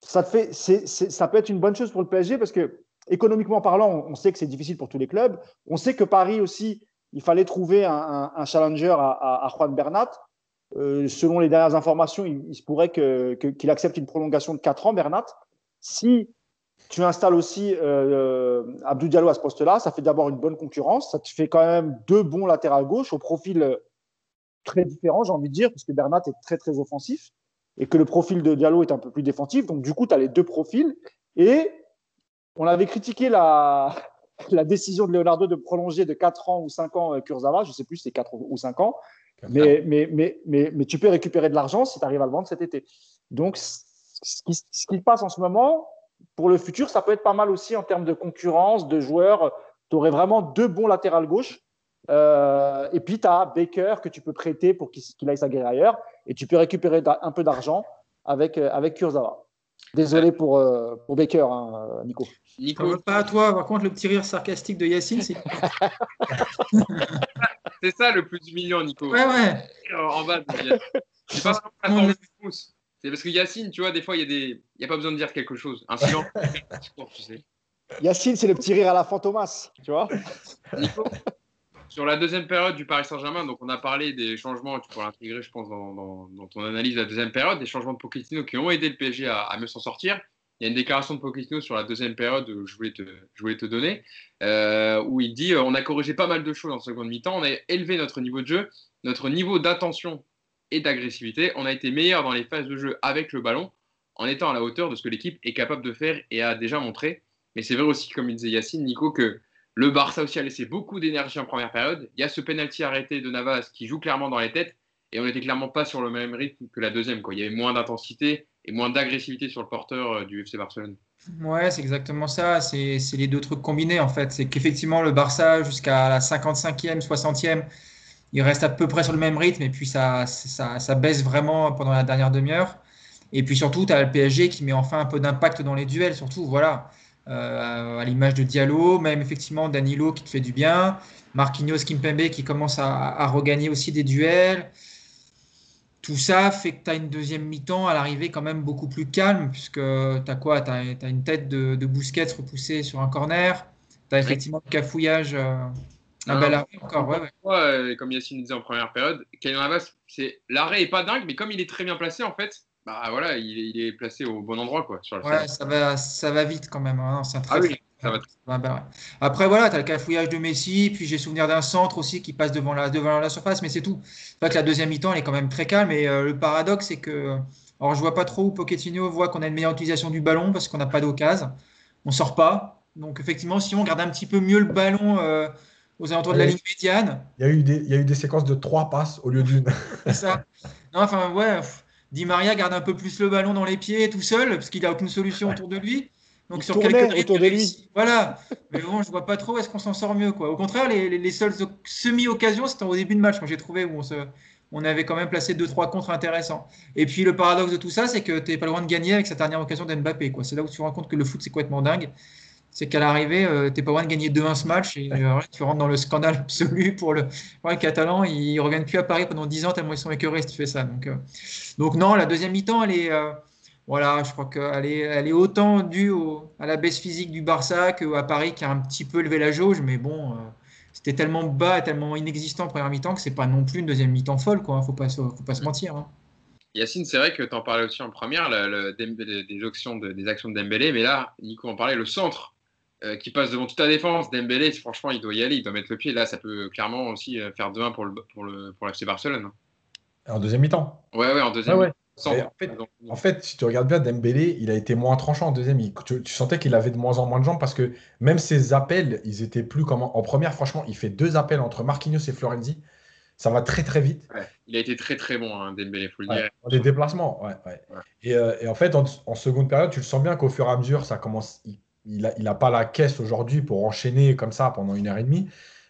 ça, fait, ça peut être une bonne chose pour le PSG parce que, économiquement parlant, on sait que c'est difficile pour tous les clubs. On sait que Paris aussi, il fallait trouver un, challenger à, Juan Bernat. Euh, selon les dernières informations, il, se pourrait qu'il accepte une prolongation de 4 ans, Bernat. Si tu installes aussi euh, Abdou Diallo à ce poste-là, ça fait d'abord une bonne concurrence, ça te fait quand même deux bons latérales gauche au profil euh, très différent, j'ai envie de dire, parce que Bernat est très très offensif et que le profil de Diallo est un peu plus défensif. Donc du coup, tu as les deux profils. Et on avait critiqué la, la décision de Leonardo de prolonger de 4 ans ou 5 ans euh, Kurzawa, je ne sais plus si c'est 4 ou 5 ans, mais, mais, mais, mais, mais tu peux récupérer de l'argent si tu arrives à le vendre cet été. Donc ce qui, ce qui passe en ce moment, pour le futur, ça peut être pas mal aussi en termes de concurrence, de joueurs. Tu aurais vraiment deux bons latérales gauche. Euh, et puis, tu as Baker que tu peux prêter pour qu'il aille s'aguerrir ailleurs. Et tu peux récupérer un peu d'argent avec, euh, avec Kurzawa. Désolé pour, euh, pour Baker, hein, Nico. Nico. Pas à toi? Par contre, le petit rire sarcastique de Yacine, c'est. c'est ça le plus humiliant, Nico. Ouais, ouais. En bas, je pas c'est parce que Yacine, tu vois, des fois, il n'y a, a pas besoin de dire quelque chose. Un silence, tu sais. Yacine, c'est le petit rire à la fantomas, tu vois. Nico, sur la deuxième période du Paris Saint-Germain, donc on a parlé des changements, tu pourras l'intégrer, je pense, dans, ton analyse de la deuxième période, des changements de Pochettino qui ont aidé le PSG à, mieux s'en sortir. Il y a une déclaration de Pochettino sur la deuxième période que je voulais te, donner, euh, où il dit euh, on a corrigé pas mal de choses en seconde mi-temps, on a élevé notre niveau de jeu, notre niveau d'attention et d'agressivité. On a été meilleur dans les phases de jeu avec le ballon, en étant à la hauteur de ce que l'équipe est capable de faire et a déjà montré. Mais c'est vrai aussi, comme il disait Yacine, Nico, que le Barça aussi a laissé beaucoup d'énergie en première période. Il y a ce penalty arrêté de Navas qui joue clairement dans les têtes et on n'était clairement pas sur le même rythme que la deuxième. Il y avait moins d'intensité et moins d'agressivité sur le porteur euh, du FC Barcelone. Ouais, c'est exactement ça. C'est les deux trucs combinés en fait. C'est qu'effectivement, le Barça, jusqu'à la 55e, 60e, il reste à peu près sur le même rythme et puis ça, ça, baisse vraiment pendant la dernière demi-heure. Et puis surtout, tu as le PSG qui met enfin un peu d'impact dans les duels, surtout, voilà, euh, à l'image de Diallo, même effectivement Danilo qui te fait du bien, Marquinhos, Kimpembe qui commence à, regagner aussi des duels. Tout ça fait que tu as une deuxième mi-temps à l'arrivée quand même beaucoup plus calme, puisque tu as quoi? Tu as, une tête de, de Bousquet repoussée sur un corner, tu as effectivement le cafouillage. Euh, ah bah encore, ouais, euh, comme Yacine disait en première période, c'est l'arrêt est pas dingue, mais comme il est très bien placé, en fait, bah voilà, il est, placé au bon endroit, quoi. Sur ouais, ça va, ça va vite quand même. Hein. C'est très, ah oui, ça va. Bah Après, voilà, tu as le cafouillage de Messi, puis j'ai souvenir d'un centre aussi qui passe devant la, devant la surface, mais c'est tout. En fait, la deuxième mi-temps, elle est quand même très calme, et euh, le paradoxe, c'est que. Alors, je vois pas trop où Pochettino voit qu'on a une meilleure utilisation du ballon parce qu'on n'a pas d'occasion. On sort pas. Donc, effectivement, si on garde un petit peu mieux le ballon. Euh, aux alentours de la ligne médiane. Il y, a eu des, il y a eu des séquences de trois passes au lieu d'une. C'est ça. Non, enfin, ouais, Di Maria garde un peu plus le ballon dans les pieds tout seul, parce qu'il n'a aucune solution autour de lui. Donc sur quelques autour de lui. Voilà. Mais bon, je vois pas trop est-ce qu'on s'en sort mieux. Quoi. Au contraire, les, les, seules semi-occasions, c'était au début de match, quand j'ai trouvé où on, se, on avait quand même placé 2-3 contre intéressants. Et puis le paradoxe de tout ça, c'est que tu n'es pas loin de gagner avec cette dernière occasion d'Mbappé. C'est là où tu te rends compte que le foot, c'est complètement dingue c'est qu'à l'arrivée, euh, tu n'es pas loin de gagner 2-1 ce match et euh, tu rentres dans le scandale absolu pour le, ouais, Catalan. Ils ne reviennent plus à Paris pendant 10 ans tellement ils sont écœurés si tu fais ça. Donc, euh, donc non, la deuxième mi-temps, elle est, voilà, je crois qu'elle est, elle est autant due à la baisse physique du Barça qu'à Paris qui a un petit peu levé la jauge. Mais bon, c'était tellement bas et tellement inexistant en première mi-temps que c'est pas non plus une deuxième mi-temps folle. Il ne faut pas, faut pas se mentir. Hein. Yacine, c'est vrai que tu en parlais aussi en première, des, actions de, des actions de Dembélé, mais là, Nico en parlait, le centre euh, qui passe devant toute la défense. Dembélé, franchement, il doit y aller, il doit mettre le pied. Là, ça peut clairement aussi euh, faire 2-1 pour le, pour le pour FC Barcelone. En deuxième mi-temps Ouais, ouais, en deuxième. Ouais, en, fait, si tu regardes bien, Dembélé, il a été moins tranchant en deuxième. tu, sentais qu'il avait de moins en moins de jambes parce que même ses appels, ils étaient plus comme en, première. Franchement, il fait deux appels entre Marquinhos et Florenzi. Ça va très très vite. il a été très très bon, hein, Dembélé, faut le dire. Des déplacements, ouais. Euh, et, en fait, en, seconde période, tu le sens bien qu'au fur et à mesure, ça commence. Il n'a il a pas la caisse aujourd'hui pour enchaîner comme ça pendant une heure et demie.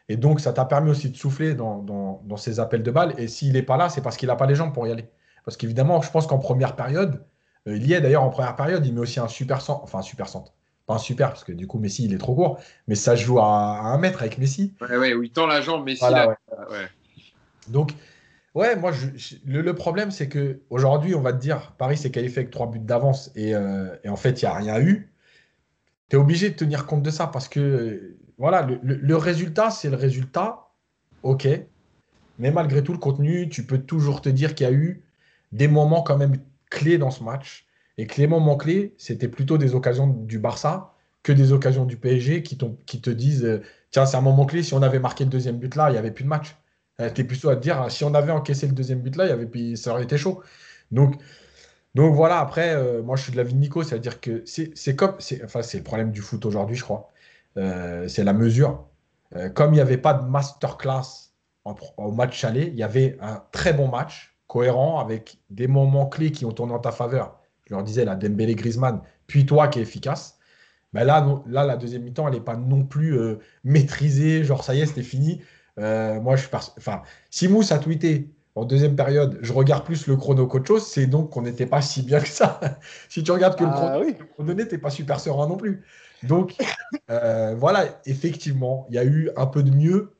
Et donc, ça t'a permis aussi de souffler dans, dans, ses appels de balles. Et s'il n'est pas là, c'est parce qu'il n'a pas les jambes pour y aller. Parce qu'évidemment, je pense qu'en première période, euh, il y est d'ailleurs en première période, il met aussi un super centre, enfin un super centre. Pas un super, parce que du coup, Messi, il est trop court, mais ça joue à, un mètre avec Messi. Ouais, ouais, où il tend la jambe, Messi. Donc, ouais, moi, le, problème, c'est que aujourd'hui, on va te dire, Paris s'est qualifié avec trois buts d'avance et, euh, en fait, il n'y a rien eu. Tu es obligé de tenir compte de ça parce que voilà, le, résultat, c'est le résultat, ok. Mais malgré tout, le contenu, tu peux toujours te dire qu'il y a eu des moments quand même clés dans ce match. Et que les moments clés, c'était plutôt des occasions du Barça que des occasions du PSG qui, te disent euh, tiens, c'est un moment clé, si on avait marqué le deuxième but là, il n'y avait plus de match. Euh, tu es plutôt à te dire si on avait encaissé le deuxième but là, il y avait, ça aurait été chaud. Donc, donc voilà, après, euh, moi je suis de la vie de Nico, c'est-à-dire que c'est comme. Enfin, c'est le problème du foot aujourd'hui, je crois. Euh, c'est la mesure. Euh, comme il n'y avait pas de masterclass au match aller, il y avait un très bon match, cohérent, avec des moments clés qui ont tourné en ta faveur. Je leur disais, la Dembélé Griezmann, puis toi qui est efficace. Mais là, là, la deuxième mi-temps, elle n'est pas non plus maîtrisée, genre ça y est, c'était fini. moi, je suis enfin, si Mousse a tweeté en deuxième période, je regarde plus le chrono qu'autre chose, c'est donc qu'on n'était pas si bien que ça. si tu regardes que le ah chrono, oui. donné, tu n'es pas super serein non plus. Donc, euh, voilà, effectivement, il y a eu un peu de mieux.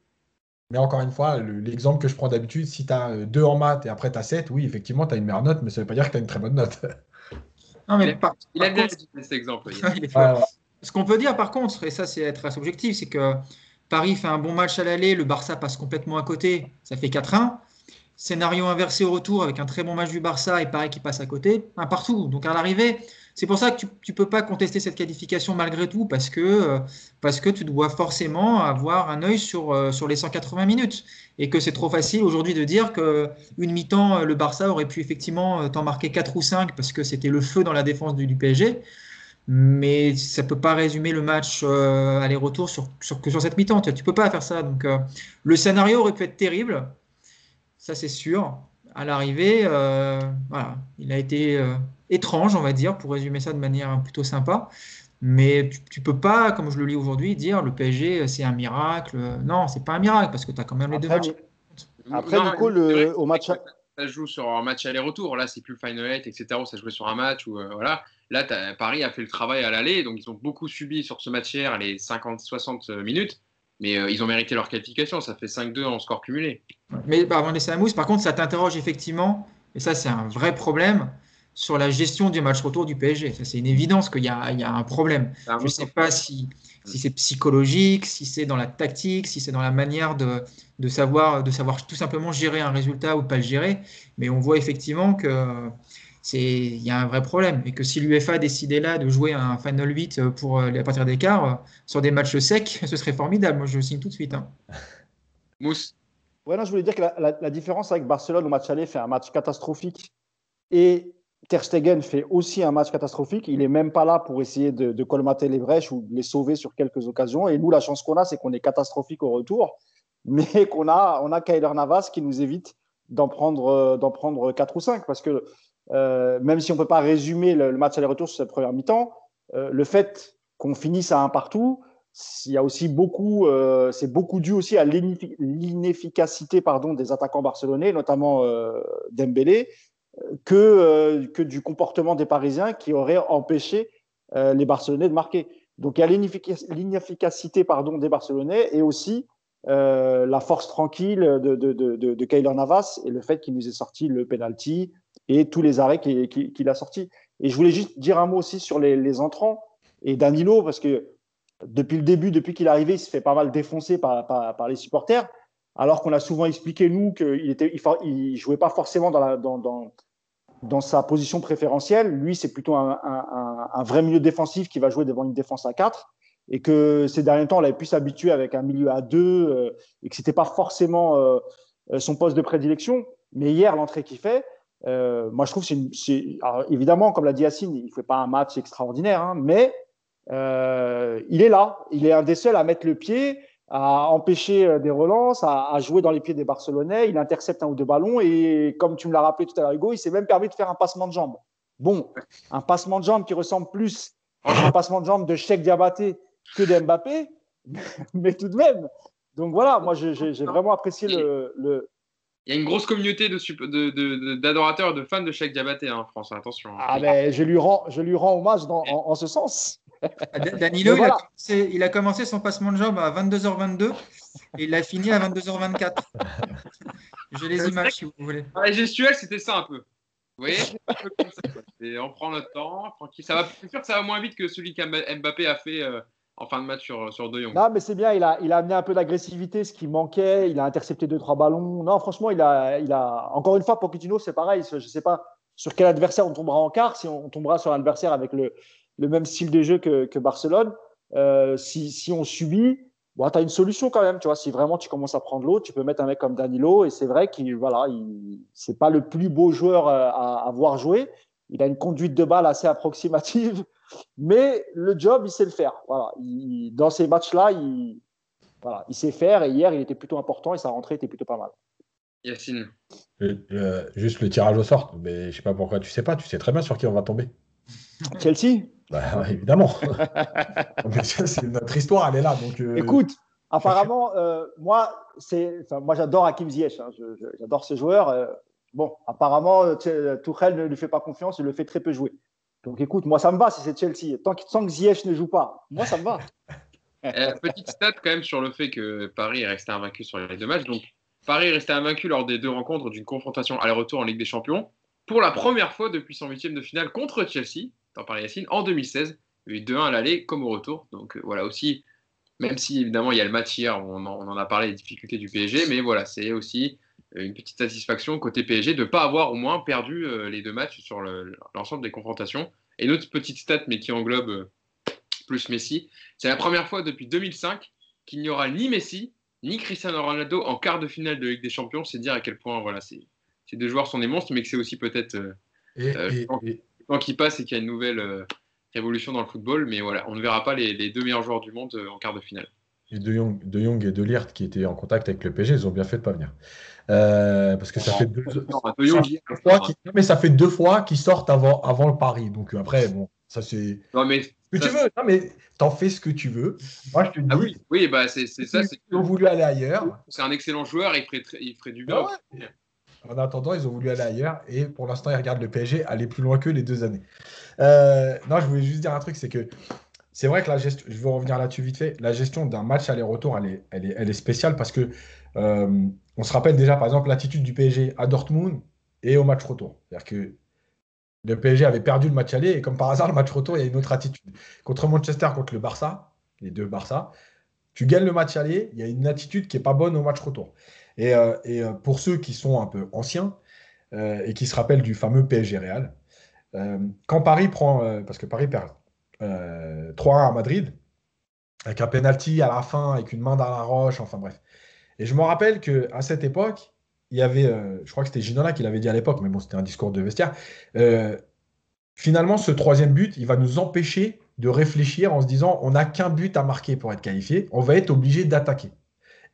Mais encore une fois, l'exemple que je prends d'habitude, si tu as 2 en maths et après tu as 7, oui, effectivement, tu as une meilleure note, mais ça ne veut pas dire que tu as une très bonne note. Non, mais il, a bien cet exemple. Ce qu'on peut dire par contre, et ça c'est être assez objectif, c'est que Paris fait un bon match à l'aller, le Barça passe complètement à côté, ça fait 4-1. Scénario inversé au retour avec un très bon match du Barça et Paris qui passe à côté, un partout. Donc à l'arrivée, c'est pour ça que tu ne peux pas contester cette qualification malgré tout, parce que, euh, parce que tu dois forcément avoir un œil sur, euh, sur les 180 minutes. Et que c'est trop facile aujourd'hui de dire qu'une mi-temps, euh, le Barça aurait pu effectivement t'en marquer 4 ou 5 parce que c'était le feu dans la défense du, PSG. Mais ça ne peut pas résumer le match aller-retour sur, sur, que sur cette mi-temps. Tu ne peux pas faire ça. Donc le scénario aurait pu être terrible, ça c'est sûr. À l'arrivée, voilà, il a été étrange, on va dire, pour résumer ça de manière plutôt sympa. Mais tu, ne peux pas, comme je le lis aujourd'hui, dire le PSG c'est un miracle. Non, c'est pas un miracle parce que tu as quand même les deux matchs. Après, Nico, le, au match. Ça joue sur un match aller-retour. Là, c'est plus le Final 8, etc. ça jouait sur un match. Où, euh, voilà. Là, Paris a fait le travail à l'aller. Donc, ils ont beaucoup subi sur ce match hier les 50-60 minutes. Mais euh, ils ont mérité leur qualification. Ça fait 5-2 en score cumulé. Mais bah, avant de laisser la mousse, par contre, ça t'interroge effectivement. Et ça, c'est un vrai problème sur la gestion du match retour du PSG. C'est une évidence qu'il y, y, a un problème. Je ne sais pas si, si c'est psychologique, si c'est dans la tactique, si c'est dans la manière de, de, savoir, de savoir tout simplement gérer un résultat ou pas le gérer. Mais on voit effectivement que il y a un vrai problème et que si l'UEFA décidait là de jouer un Final 8 pour à partir d'écart euh, sur des matchs secs, ce serait formidable. Moi, je le signe tout de suite. Hein. Mousse. Ouais, je voulais dire que la, différence avec Barcelone au match aller fait un match catastrophique et Ter Stegen fait aussi un match catastrophique. Il n'est même pas là pour essayer de, colmater les brèches ou de les sauver sur quelques occasions. Et nous, la chance qu'on a, c'est qu'on est catastrophique au retour, mais qu'on a, on a Kyler Navas qui nous évite d'en prendre, d'en prendre 4 ou 5. Parce que euh, même si on ne peut pas résumer le, match aller-retour sur cette première mi-temps, euh, le fait qu'on finisse à un partout, il y a aussi beaucoup, euh, c'est beaucoup dû aussi à l'inefficacité pardon, des attaquants barcelonais, notamment Dembélé, que, euh, que du comportement des Parisiens qui aurait empêché euh, les Barcelonais de marquer. Donc il y a l'inefficacité pardon, des Barcelonais et aussi euh, la force tranquille de, de, de, de, Navas et le fait qu'il nous ait sorti le penalty et tous les arrêts qu'il a sortis. Et je voulais juste dire un mot aussi sur les, les entrants et Danilo, parce que depuis le début, depuis qu'il est arrivé, il se fait pas mal défoncer par, les supporters alors qu'on a souvent expliqué, nous, qu'il ne il jouait pas forcément dans, sa position préférentielle. Lui, c'est plutôt un, vrai milieu défensif qui va jouer devant une défense à 4 et que ces derniers temps, on avait pu s'habituer avec un milieu à 2 euh, et que ce n'était pas forcément euh, son poste de prédilection. Mais hier, l'entrée qu'il fait, Euh, moi, je trouve que c'est évidemment, comme l'a dit Yacine, il ne fait pas un match extraordinaire, hein, mais il est là. Il est un des seuls à mettre le pied, à empêcher euh, des relances, à, jouer dans les pieds des Barcelonais. Il intercepte un ou deux ballons et, comme tu me l'as rappelé tout à l'heure, Hugo, il s'est même permis de faire un passement de jambes. Bon, un passement de jambes qui ressemble plus à un passement de jambes de Cheikh Diabaté que de Mbappé, mais tout de même. Donc voilà, moi j'ai vraiment apprécié le, il y a une grosse communauté d'adorateurs de, de, de, fans de Cheikh Diabaté en France, attention. Ah ben, je lui rends, je lui rends hommage dans, en, ce sens. Ah, Danilo, il, a commencé, son passement de jambe à 22h22 et il a fini à 22h24. J'ai les images si vous voulez. La gestuelle, c'était ça un peu. Vous voyez On prend notre temps, tranquille. Ça va, c'est sûr que ça va moins vite que celui qu'Mbappé a fait euh, en fin de match sur, sur De Jong. Non, mais c'est bien, il a, il a amené un peu d'agressivité, ce qui manquait. Il a intercepté deux, trois ballons. Non, franchement, il a, il a... encore une fois, Pochettino, c'est pareil. Je ne sais pas sur quel adversaire on tombera en quart, si on tombera sur un adversaire avec le, le même style de jeu que, que Barcelone. Euh, si, si, on subit, bon, tu as une solution quand même. Tu vois, si vraiment tu commences à prendre l'eau, tu peux mettre un mec comme Danilo. Et c'est vrai qu'il voilà, il, c'est pas le plus beau joueur euh, à, à voir jouer. Il a une conduite de balle assez approximative. Mais le job, il sait le faire. Voilà. dans ces matchs-là, il, voilà, il sait faire. Et hier, il était plutôt important et sa rentrée était plutôt pas mal. Yacine. juste le tirage au sort. Mais je sais pas pourquoi tu sais pas. Tu sais très bien sur qui on va tomber. Chelsea? Bah, Évidemment. c'est notre histoire, elle est là. Donc, euh, Écoute, apparemment, euh, moi, c'est, moi j'adore Hakim Ziyech. Hein. j'adore ce joueur. Euh, bon, apparemment, Tuchel ne lui fait pas confiance. Il le fait très peu jouer. Donc écoute, moi ça me va si c'est Chelsea. Tant, que Ziyech ne joue pas, moi ça me va. Euh, petite stat quand même sur le fait que Paris est resté invaincu sur les deux matchs. Donc Paris est resté invaincu lors des deux rencontres d'une confrontation aller-retour en Ligue des Champions pour la première fois depuis son huitième de finale contre Chelsea, dans Paris Yacine, en 2016. Il y a eu 2-1 à l'aller comme au retour. Donc euh, voilà aussi, même si évidemment il y a le match hier, on en, on en a parlé des difficultés du PSG, mais voilà, c'est aussi une petite satisfaction côté PSG de ne pas avoir au moins perdu euh, les deux matchs sur l'ensemble des confrontations. Et une autre petite stat, mais qui englobe euh, plus Messi, c'est la première fois depuis 2005 qu'il n'y aura ni Messi ni Cristiano Ronaldo en quart de finale de Ligue des Champions. C'est dire à quel point voilà, ces, deux joueurs sont des monstres, mais que c'est aussi peut-être euh, temps qui passe et qu'il y a une nouvelle révolution dans le football. Mais voilà, on ne verra pas les, deux meilleurs joueurs du monde en quart de finale. Et de Jong, de Jong et De Liert qui étaient en contact avec le PSG, ils ont bien fait de pas venir. Euh, parce que ça fait deux, fois mais ça fait deux fois qu'ils sortent avant, avant le pari. Donc euh, après, bon, ça c'est. Non mais ce que tu veux. Non mais t'en fais ce que tu veux. Moi je te ah dis. oui, oui, bah c'est ça. Ils ont voulu aller ailleurs. C'est un excellent joueur. Il ferait, il ferait du bien. Ah en attendant, ils ont voulu aller ailleurs et pour l'instant, ils regardent le PSG aller plus loin que les deux années. Euh, non, je voulais juste dire un truc, c'est que c'est vrai que la gestion, je veux revenir là-dessus vite fait, la gestion d'un match aller-retour, elle est, elle, est, elle est spéciale parce que euh, on se rappelle déjà, par exemple, l'attitude du PSG à Dortmund et au match retour. C'est-à-dire que le PSG avait perdu le match aller et comme par hasard, le match retour, il y a une autre attitude. Contre Manchester, contre le Barça, les deux Barça, tu gagnes le match aller, il y a une attitude qui n'est pas bonne au match retour. Et, euh, euh, pour ceux qui sont un peu anciens et qui se rappellent du fameux PSG Real, quand Paris prend, parce que Paris perd 3-1 à Madrid, avec un penalty à la fin, avec une main dans la roche, enfin bref. Et je me rappelle qu'à cette époque, il y avait, euh, je crois que c'était Ginola qui l'avait dit à l'époque, mais bon, c'était un discours de vestiaire. Euh, finalement, ce troisième but, il va nous empêcher de réfléchir en se disant on n'a qu'un but à marquer pour être qualifié, on va être obligé d'attaquer.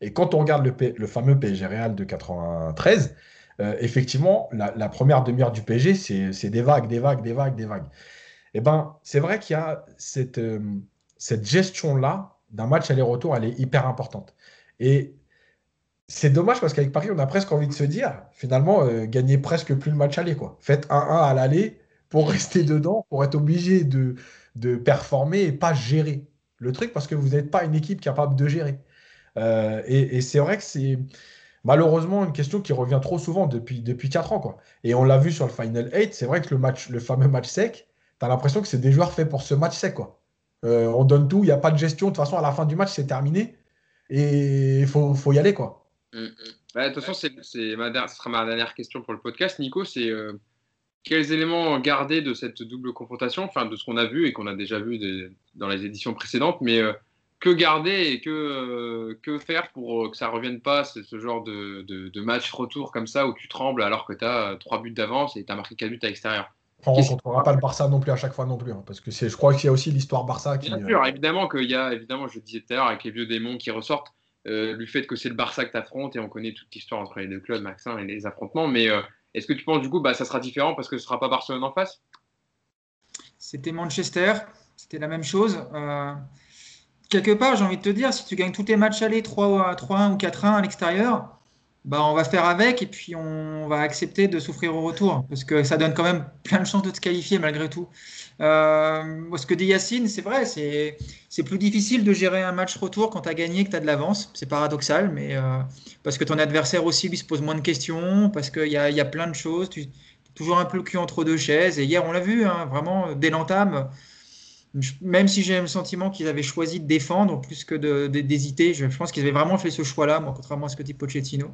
Et quand on regarde le, fameux PSG Real de 93, euh, effectivement, la, première demi-heure du PSG, c'est des vagues, des vagues, des vagues, des vagues. Eh ben, c'est vrai qu'il y a cette, cette gestion-là d'un match aller-retour, elle est hyper importante. Et c'est dommage parce qu'avec Paris, on a presque envie de se dire, finalement, euh, gagner presque plus le match aller. Quoi. Faites 1-1 à l'aller pour rester dedans, pour être obligé de performer et pas gérer le truc parce que vous n'êtes pas une équipe capable de gérer. Euh, et, c'est vrai que c'est malheureusement une question qui revient trop souvent depuis, depuis 4 ans. Quoi. Et on l'a vu sur le Final 8, c'est vrai que le, match, le fameux match sec, tu as l'impression que c'est des joueurs faits pour ce match sec. Quoi. Euh, on donne tout, il n'y a pas de gestion. De toute façon, à la fin du match, c'est terminé. Et il faut, faut y aller. quoi. Mm, mm. Bah, de toute façon, c'est, ce sera ma dernière question pour le podcast. Nico, c'est euh, quels éléments garder de cette double confrontation, enfin de ce qu'on a vu et qu'on a déjà vu dans les éditions précédentes, mais que garder et que, que faire pour que ça revienne pas, ce, ce genre de, de, match retour comme ça où tu trembles alors que tu as trois buts d'avance et tu as marqué quatre buts à l'extérieur on ne rencontrera pas le Barça non plus à chaque fois non plus, hein, parce que je crois qu'il y a aussi l'histoire Barça qui. Bien sûr, évidemment qu'il y a, évidemment, je disais tout à l'heure, avec les vieux démons qui ressortent, euh, du fait que c'est le Barça que tu affrontes et on connaît toute l'histoire entre les deux clubs, Maxin, et les affrontements. Mais euh, est-ce que tu penses du coup, bah, ça sera différent parce que ce sera pas Barcelone en face? C'était Manchester, c'était la même chose. Euh, quelque part, j'ai envie de te dire, si tu gagnes tous tes matchs aller 3-1 ou 4-1 à l'extérieur, bah, on va faire avec et puis on va accepter de souffrir au retour parce que ça donne quand même plein de chances de te qualifier malgré tout. Euh, ce que dit Yacine, c'est vrai, c'est plus difficile de gérer un match retour quand tu as gagné que tu as de l'avance. C'est paradoxal, mais euh, parce que ton adversaire aussi lui se pose moins de questions, parce qu'il y a, y a, plein de choses. Toujours un peu le cul entre deux chaises. Et hier, on l'a vu, hein, vraiment, dès l'entame, même si j'ai le sentiment qu'ils avaient choisi de défendre plus que d'hésiter, je, pense qu'ils avaient vraiment fait ce choix-là, moi, contrairement à ce que dit Pochettino.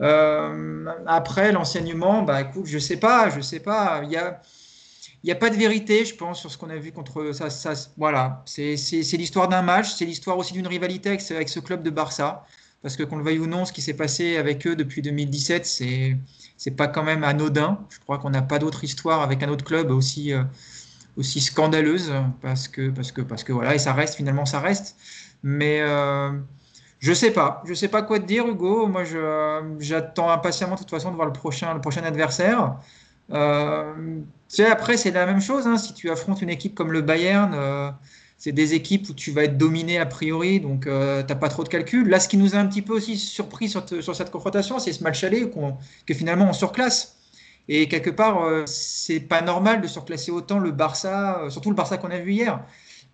Euh, après, l'enseignement, bah écoute, je sais pas, je sais pas. Il y a, il n'y a pas de vérité, je pense, sur ce qu'on a vu contre ça. voilà, c'est l'histoire d'un match, c'est l'histoire aussi d'une rivalité avec ce, avec ce, club de Barça. Parce que qu'on le veuille ou non, ce qui s'est passé avec eux depuis 2017, c'est c'est pas quand même anodin. Je crois qu'on n'a pas d'autre histoire avec un autre club aussi. Euh, aussi scandaleuse parce que parce que parce que voilà et ça reste finalement ça reste. Mais euh, je sais pas. Je sais pas quoi te dire Hugo. Moi j'attends impatiemment de toute façon de voir le prochain le prochain adversaire. Euh, tu sais, après c'est la même chose hein, si tu affrontes une équipe comme le Bayern euh, c'est des équipes où tu vas être dominé a priori, donc euh, tu n'as pas trop de calcul. Là, ce qui nous a un petit peu aussi surpris sur, sur cette confrontation, c'est ce match aller que finalement on surclasse. Et quelque part, euh, c'est pas normal de surclasser autant le Barça, euh, surtout le Barça qu'on a vu hier.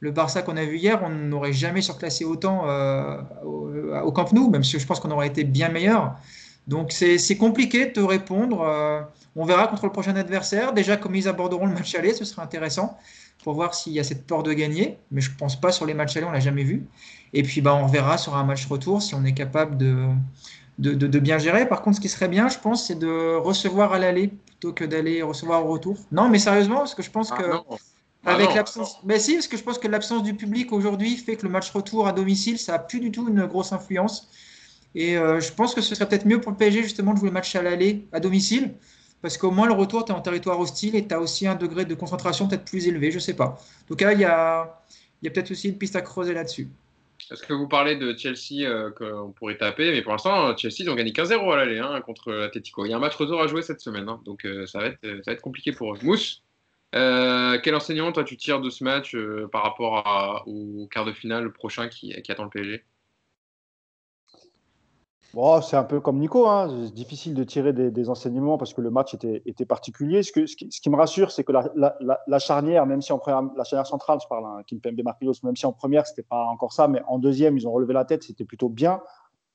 Le Barça qu'on a vu hier, on n'aurait jamais surclassé autant euh, au, Camp Nou, même si je pense qu'on aurait été bien meilleur. Donc c'est compliqué de te répondre. on verra contre le prochain adversaire. Déjà, comme ils aborderont le match aller, ce sera intéressant pour voir s'il y a cette peur de gagner. Mais je pense pas sur les matchs aller, on l'a jamais vu. Et puis bah, on verra sur un match retour si on est capable de, de, bien gérer. Par contre, ce qui serait bien, je pense, c'est de recevoir à l'aller plutôt que d'aller recevoir au retour. Non, mais sérieusement, parce que je pense ah que. Ah avec l'absence. Mais si, parce que je pense que l'absence du public aujourd'hui fait que le match retour à domicile, ça n'a plus du tout une grosse influence. Et euh, je pense que ce serait peut-être mieux pour le PSG justement de jouer le match à l'aller à domicile. Parce qu'au moins le retour, tu es en territoire hostile et tu as aussi un degré de concentration peut-être plus élevé, je sais pas. En tout cas, il y a, y a peut-être aussi une piste à creuser là-dessus. Est-ce que vous parlez de Chelsea euh, qu'on pourrait taper, mais pour l'instant, Chelsea, ils ont gagné 15-0 à l'aller hein, contre l'Atletico. Il y a un match retour à jouer cette semaine, hein, donc euh, ça, va être, compliqué pour eux. Mousse, euh, quel enseignement toi tu tires de ce match par rapport au quart de finale prochain qui attend le PSG c'est un peu comme Nico, hein. c'est difficile de tirer des, enseignements parce que le match était, particulier. Ce, qui, me rassure, c'est que la, charnière, même si en première, la charnière centrale, je parle, hein, Kimpembe Marquinhos, même si en première, c'était pas encore ça, mais en deuxième, ils ont relevé la tête, c'était plutôt bien.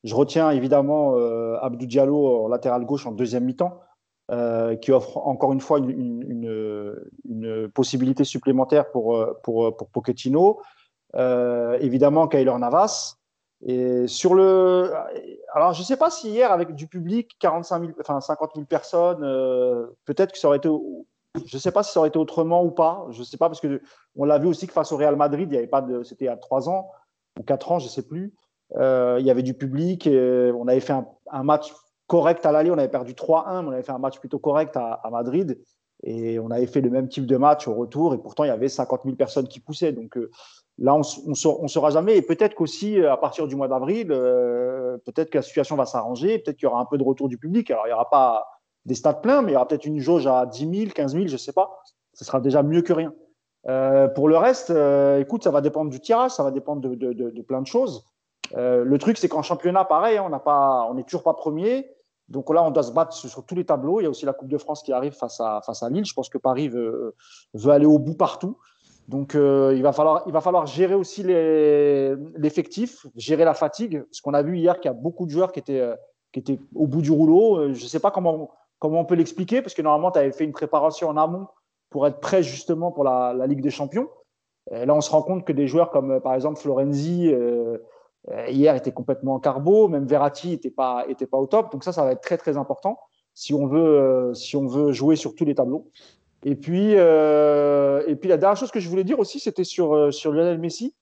Je retiens évidemment euh, Abdou Diallo en latéral gauche en deuxième mi-temps, euh, qui offre encore une fois une, possibilité supplémentaire pour, pour, pour Pochettino. Euh, évidemment, Kyler Navas. Et sur le. Alors, je ne sais pas si hier, avec du public, 45 000, enfin 50 000 personnes, euh, peut-être que ça aurait été. Je sais pas si ça aurait été autrement ou pas. Je sais pas, parce qu'on l'a vu aussi que face au Real Madrid, il y avait pas de. C'était a 3 ans ou 4 ans, je ne sais plus. Euh, il y avait du public. On avait fait un, match correct à l'aller. On avait perdu 3-1, mais on avait fait un match plutôt correct à, à, Madrid. Et on avait fait le même type de match au retour. Et pourtant, il y avait 50 000 personnes qui poussaient. Donc, euh, Là, on ne saura jamais. Et peut-être qu'aussi, euh, à partir du mois d'avril, euh, peut-être que la situation va s'arranger. Peut-être qu'il y aura un peu de retour du public. Alors, il n'y aura pas des stades pleins, mais il y aura peut-être une jauge à 10 000, 15 000, je ne sais pas. Ce sera déjà mieux que rien. Euh, pour le reste, écoute, ça va dépendre du tirage, ça va dépendre de, plein de choses. le truc, c'est qu'en championnat, pareil, hein, on n'est toujours pas premier. Donc là, on doit se battre sur, tous les tableaux. Il y a aussi la Coupe de France qui arrive face à, Lille. Je pense que Paris veut aller au bout partout. Donc, euh, il, va falloir, gérer aussi l'effectif, gérer la fatigue. Ce qu'on a vu hier, qu'il y a beaucoup de joueurs qui étaient, euh, au bout du rouleau. Euh, je ne sais pas comment, on peut l'expliquer, parce que normalement, tu avais fait une préparation en amont pour être prêt justement pour la, Ligue des Champions. Là, on se rend compte que des joueurs comme, par exemple, Florenzi, hier, étaient complètement en carbo. Même Verratti n'était pas, était au top. Donc ça, ça va être très, très important si on veut jouer sur tous les tableaux. Et puis, euh, et puis la dernière chose que je voulais dire aussi, c'était sur, euh, sur Lionel Messi.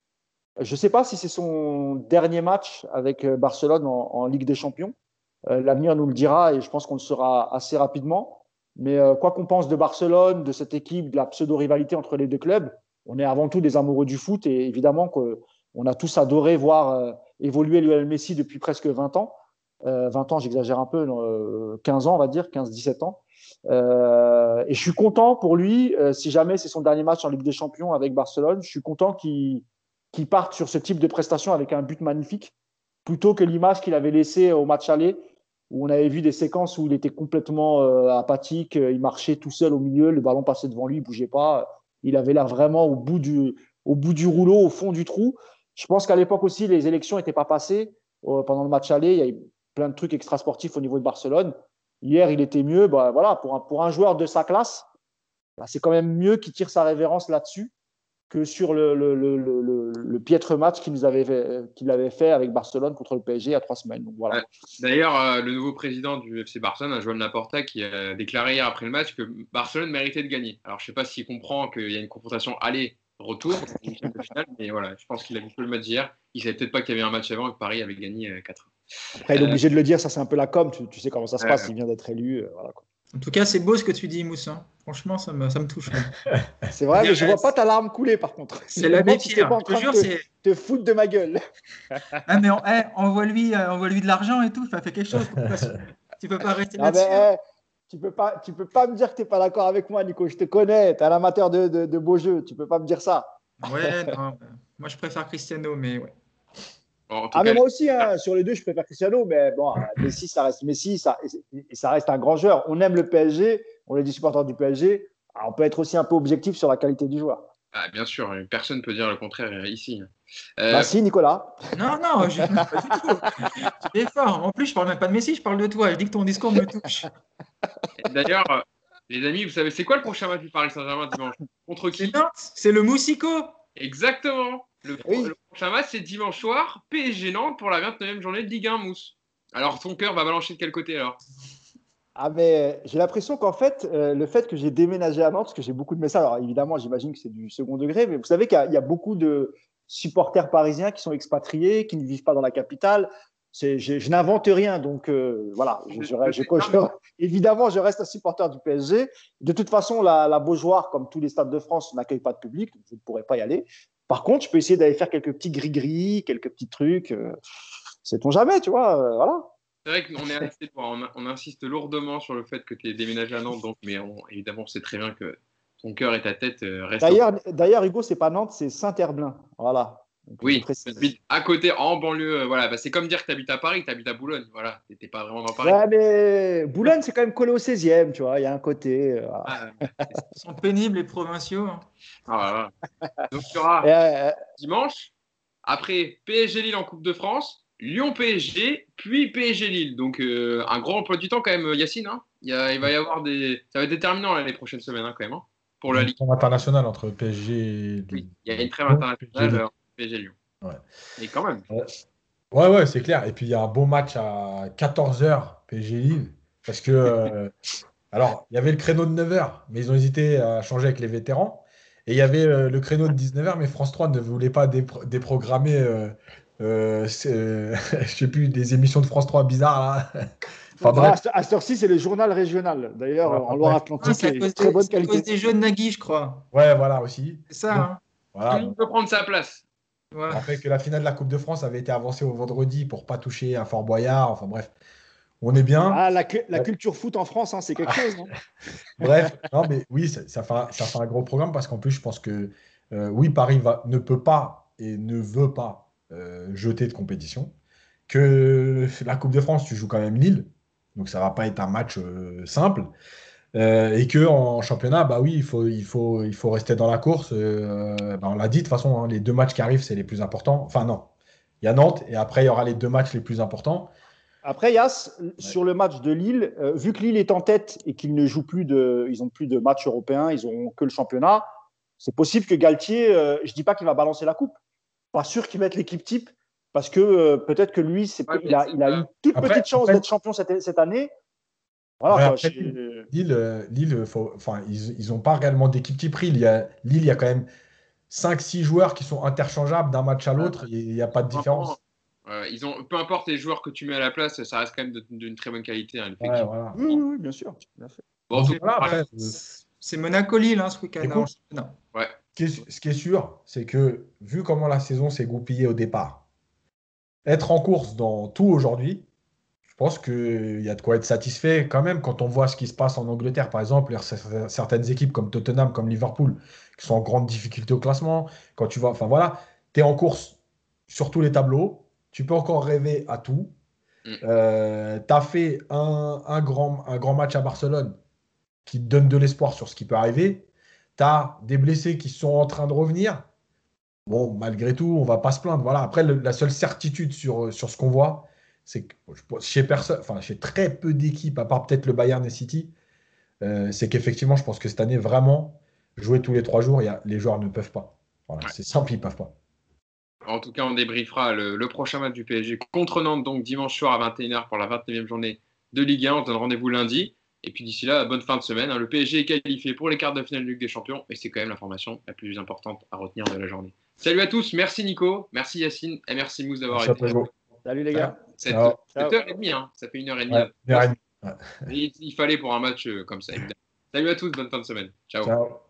Je ne sais pas si c'est son dernier match avec Barcelone en, Ligue des Champions. L'avenir nous le dira et je pense qu'on le saura assez rapidement. Mais quoi qu'on pense de Barcelone, de cette équipe, de la pseudo-rivalité entre les deux clubs, on est avant tout des amoureux du foot et évidemment qu'on a tous adoré voir évoluer Lionel Messi depuis presque 20 ans. 20 ans, j'exagère un peu, 15 ans, on va dire, 15-17 ans. Euh, et je suis content pour lui, euh, si jamais c'est son dernier match en Ligue des Champions avec Barcelone, je suis content qu'il parte sur ce type de prestation avec un but magnifique, plutôt que l'image qu'il avait laissée au match aller, où on avait vu des séquences où il était complètement euh, apathique, il marchait tout seul au milieu, le ballon passait devant lui, il bougeait pas, il avait l'air vraiment au bout, du, rouleau, au fond du trou. Je pense qu'à l'époque aussi, les élections n'étaient pas passées. pendant le match aller, il y a eu plein de trucs extrasportifs au niveau de Barcelone. Hier, il était mieux. Bah, voilà, pour, un, pour un joueur de sa classe, bah, c'est quand même mieux qu'il tire sa révérence là-dessus que sur le, le, le, le piètre match qu'il avait avait fait avec Barcelone contre le PSG il y a trois semaines. D'ailleurs, euh, le nouveau président du FC Barcelone, Joan Laporta, qui a déclaré hier après le match que Barcelone méritait de gagner. Alors, je ne sais pas s'il comprend qu'il y a une confrontation aller-retour, mais voilà, je pense qu'il a vu le match hier. Il ne savait peut-être pas qu'il y avait un match avant et que Paris avait gagné 4 euh, après, il est obligé de le dire, ça c'est un peu la com, tu, sais comment ça se passe, il vient d'être élu. Euh, en tout cas, c'est beau ce que tu dis, Moussa. Hein. Franchement, ça me, ça me touche. c'est vrai, mais je vois pas ta larme couler par contre. C'est la bête qui pas en train de te, foutre de ma gueule. ah, mais on, eh, envoie-lui euh, envoie -lui de l'argent et tout, ça fait quelque chose. tu peux pas rester ah, là-dessus. Eh, tu peux pas, tu peux pas me dire que tu n'es pas d'accord avec moi, Nico. Je te connais, tu es un amateur de, de, de beaux jeux. Tu peux pas me dire ça. Ouais, non, moi je préfère Cristiano, mais ouais ah, mais moi aussi, hein, sur les deux, je préfère Cristiano, mais bon, Messi, ça reste Messi, ça, et ça reste un grand joueur. On aime le PSG, on est des supporters du PSG. on peut être aussi un peu objectif sur la qualité du joueur. Ah, bien sûr, personne ne peut dire le contraire ici. Euh... Bah, si, Nicolas. Non, non, je ne pas du tout. Tu es fort. En plus, je parle même pas de Messi, je parle de toi. Je dis que ton discours me touche. D'ailleurs, les amis, vous savez, c'est quoi le prochain match du Paris Saint-Germain dimanche? Contre qui? C'est le Moussico. Exactement. Le, prochain match, c'est dimanche soir, PSG Nantes pour la 29e journée de Ligue 1 Mousse. Alors, ton cœur va balancer de quel côté alors? Ah mais j'ai l'impression qu'en fait, euh, le fait que j'ai déménagé à Nantes, parce que j'ai beaucoup de messages, alors évidemment j'imagine que c'est du second degré, mais vous savez qu'il y, a beaucoup de supporters parisiens qui sont expatriés, qui ne vivent pas dans la capitale. Je, je n'invente rien, donc euh, voilà. évidemment, je reste un supporter du PSG. De toute façon, la, la Beaujoire, comme tous les stades de France, n'accueille pas de public, donc vous ne pourrez pas y aller. Par contre, je peux essayer d'aller faire quelques petits gris-gris, quelques petits trucs. Euh, Sait-on jamais, tu vois, euh, voilà. C'est vrai qu'on est on, insiste lourdement sur le fait que tu es déménagé à Nantes, donc, mais évidemment, on sait très bien que ton cœur et ta tête euh, restent. D'ailleurs, d'ailleurs, Hugo, c'est pas Nantes, c'est Saint-Herblain. Voilà. Oui, à côté, en banlieue. Voilà, bah, c'est comme dire que tu habites à Paris, tu habites à Boulogne. Voilà, tu pas vraiment dans Paris. Ouais, mais Boulogne, c'est quand même collé au 16e, tu vois. Il y a un côté. Ah, ils sont pénibles, les provinciaux. Hein. Ah, Donc, il y aura euh, dimanche, après PSG Lille en Coupe de France, Lyon PSG, puis PSG Lille. Donc, euh, un grand emploi du temps, quand même, Yacine. Hein. il, va y avoir des. Ça va être déterminant les prochaines semaines, hein, quand même, hein, pour la Ligue. international entre PSG et Oui, il y a une trêve internationale PSG Lyon. Ouais. Mais quand même. Ouais, ouais, c'est clair. Et puis, il y a un beau match à 14h, PSG Lille. Parce que. Euh, alors, il y avait le créneau de 9h, mais ils ont hésité à changer avec les vétérans. Et il y avait euh, le créneau de 19h, mais France 3 ne voulait pas déprogrammer, euh, euh, je sais plus, des émissions de France 3 bizarres. Là. Enfin, À cette heure-ci, c'est le journal régional. D'ailleurs, en Loire-Atlantique, c'est très bonne qualité. C'est cause des jeux de Nagui, je crois. Ouais, voilà aussi. C'est ça. hein. voilà, Tout peut prendre sa place. Ouais. Après que la finale de la Coupe de France avait été avancée au vendredi pour pas toucher un Fort Boyard. Enfin bref, on est bien. Ah, la, culture foot en France, hein, c'est quelque chose. Bref, non, mais oui, ça, fait, ça, fait, un gros programme parce qu'en plus, je pense que euh, oui, Paris va, ne peut pas et ne veut pas euh, jeter de compétition. Que la Coupe de France, tu joues quand même Lille, donc ça va pas être un match euh, simple. Et que en championnat, bah oui, il faut, il faut, il faut rester dans la course. Bah, on l'a dit de toute façon, hein, les deux matchs qui arrivent, c'est les plus importants. Enfin non, il y a Nantes et après il y aura les deux matchs les plus importants. Après, Yas, sur le match de Lille, euh, vu que Lille est en tête et qu'ils ne jouent plus de, ils ont plus de matchs européens, ils n'ont que le championnat, c'est possible que Galtier, euh, je ne dis pas qu'il va balancer la coupe, pas sûr qu'il mette l'équipe type, parce que euh, peut-être que lui, c'est, il, a, il, a, une toute petite chance d'être champion cette, cette année. Voilà, Lille, Lille enfin, ils n'ont pas réellement d'équipe type. Lille, il y a, Lille, il y a quand même 5-6 joueurs qui sont interchangeables d'un match à l'autre. Il n'y a pas de différence. ils ont, peu importe les joueurs que tu mets à la place, ça reste quand même d'une très bonne qualité. Hein, oui, bien sûr. c'est Monaco-Lille hein, ce week-end. Ouais. Ce qui est sûr, c'est que vu comment la saison s'est goupillée au départ, être en course dans tout aujourd'hui, pense qu'il y a de quoi être satisfait quand même quand on voit ce qui se passe en Angleterre, par exemple, certaines équipes comme Tottenham, comme Liverpool, qui sont en grande difficulté au classement. Quand tu vois, enfin voilà, tu es en course sur tous les tableaux, tu peux encore rêver à tout. Mm. Euh, tu as fait un, grand, un grand match à Barcelone qui te donne de l'espoir sur ce qui peut arriver. Tu as des blessés qui sont en train de revenir. Bon, malgré tout, on va pas se plaindre. Voilà. Après, la seule certitude sur, sur ce qu'on voit, c'est que chez, personne, enfin, chez très peu d'équipes, à part peut-être le Bayern et City, euh, c'est qu'effectivement, je pense que cette année, vraiment, jouer tous les trois jours, y a, les joueurs ne peuvent pas. Voilà, C'est simple, ils ne peuvent pas. En tout cas, on débriefera le, prochain match du PSG contre Nantes, donc dimanche soir à 21h pour la 29e journée de Ligue 1. On donne rendez-vous lundi. Et puis d'ici là, bonne fin de semaine. Hein. Le PSG est qualifié pour les quarts de finale de Ligue des Champions et c'est quand même l'information la plus importante à retenir de la journée. Salut à tous, merci Nico, merci Yacine et merci Mousse d'avoir été là. Salut les gars. 7h30, hein. ça fait une heure et demie. il, fallait pour un match euh, comme ça, Salut à tous, bonne fin de semaine. Ciao.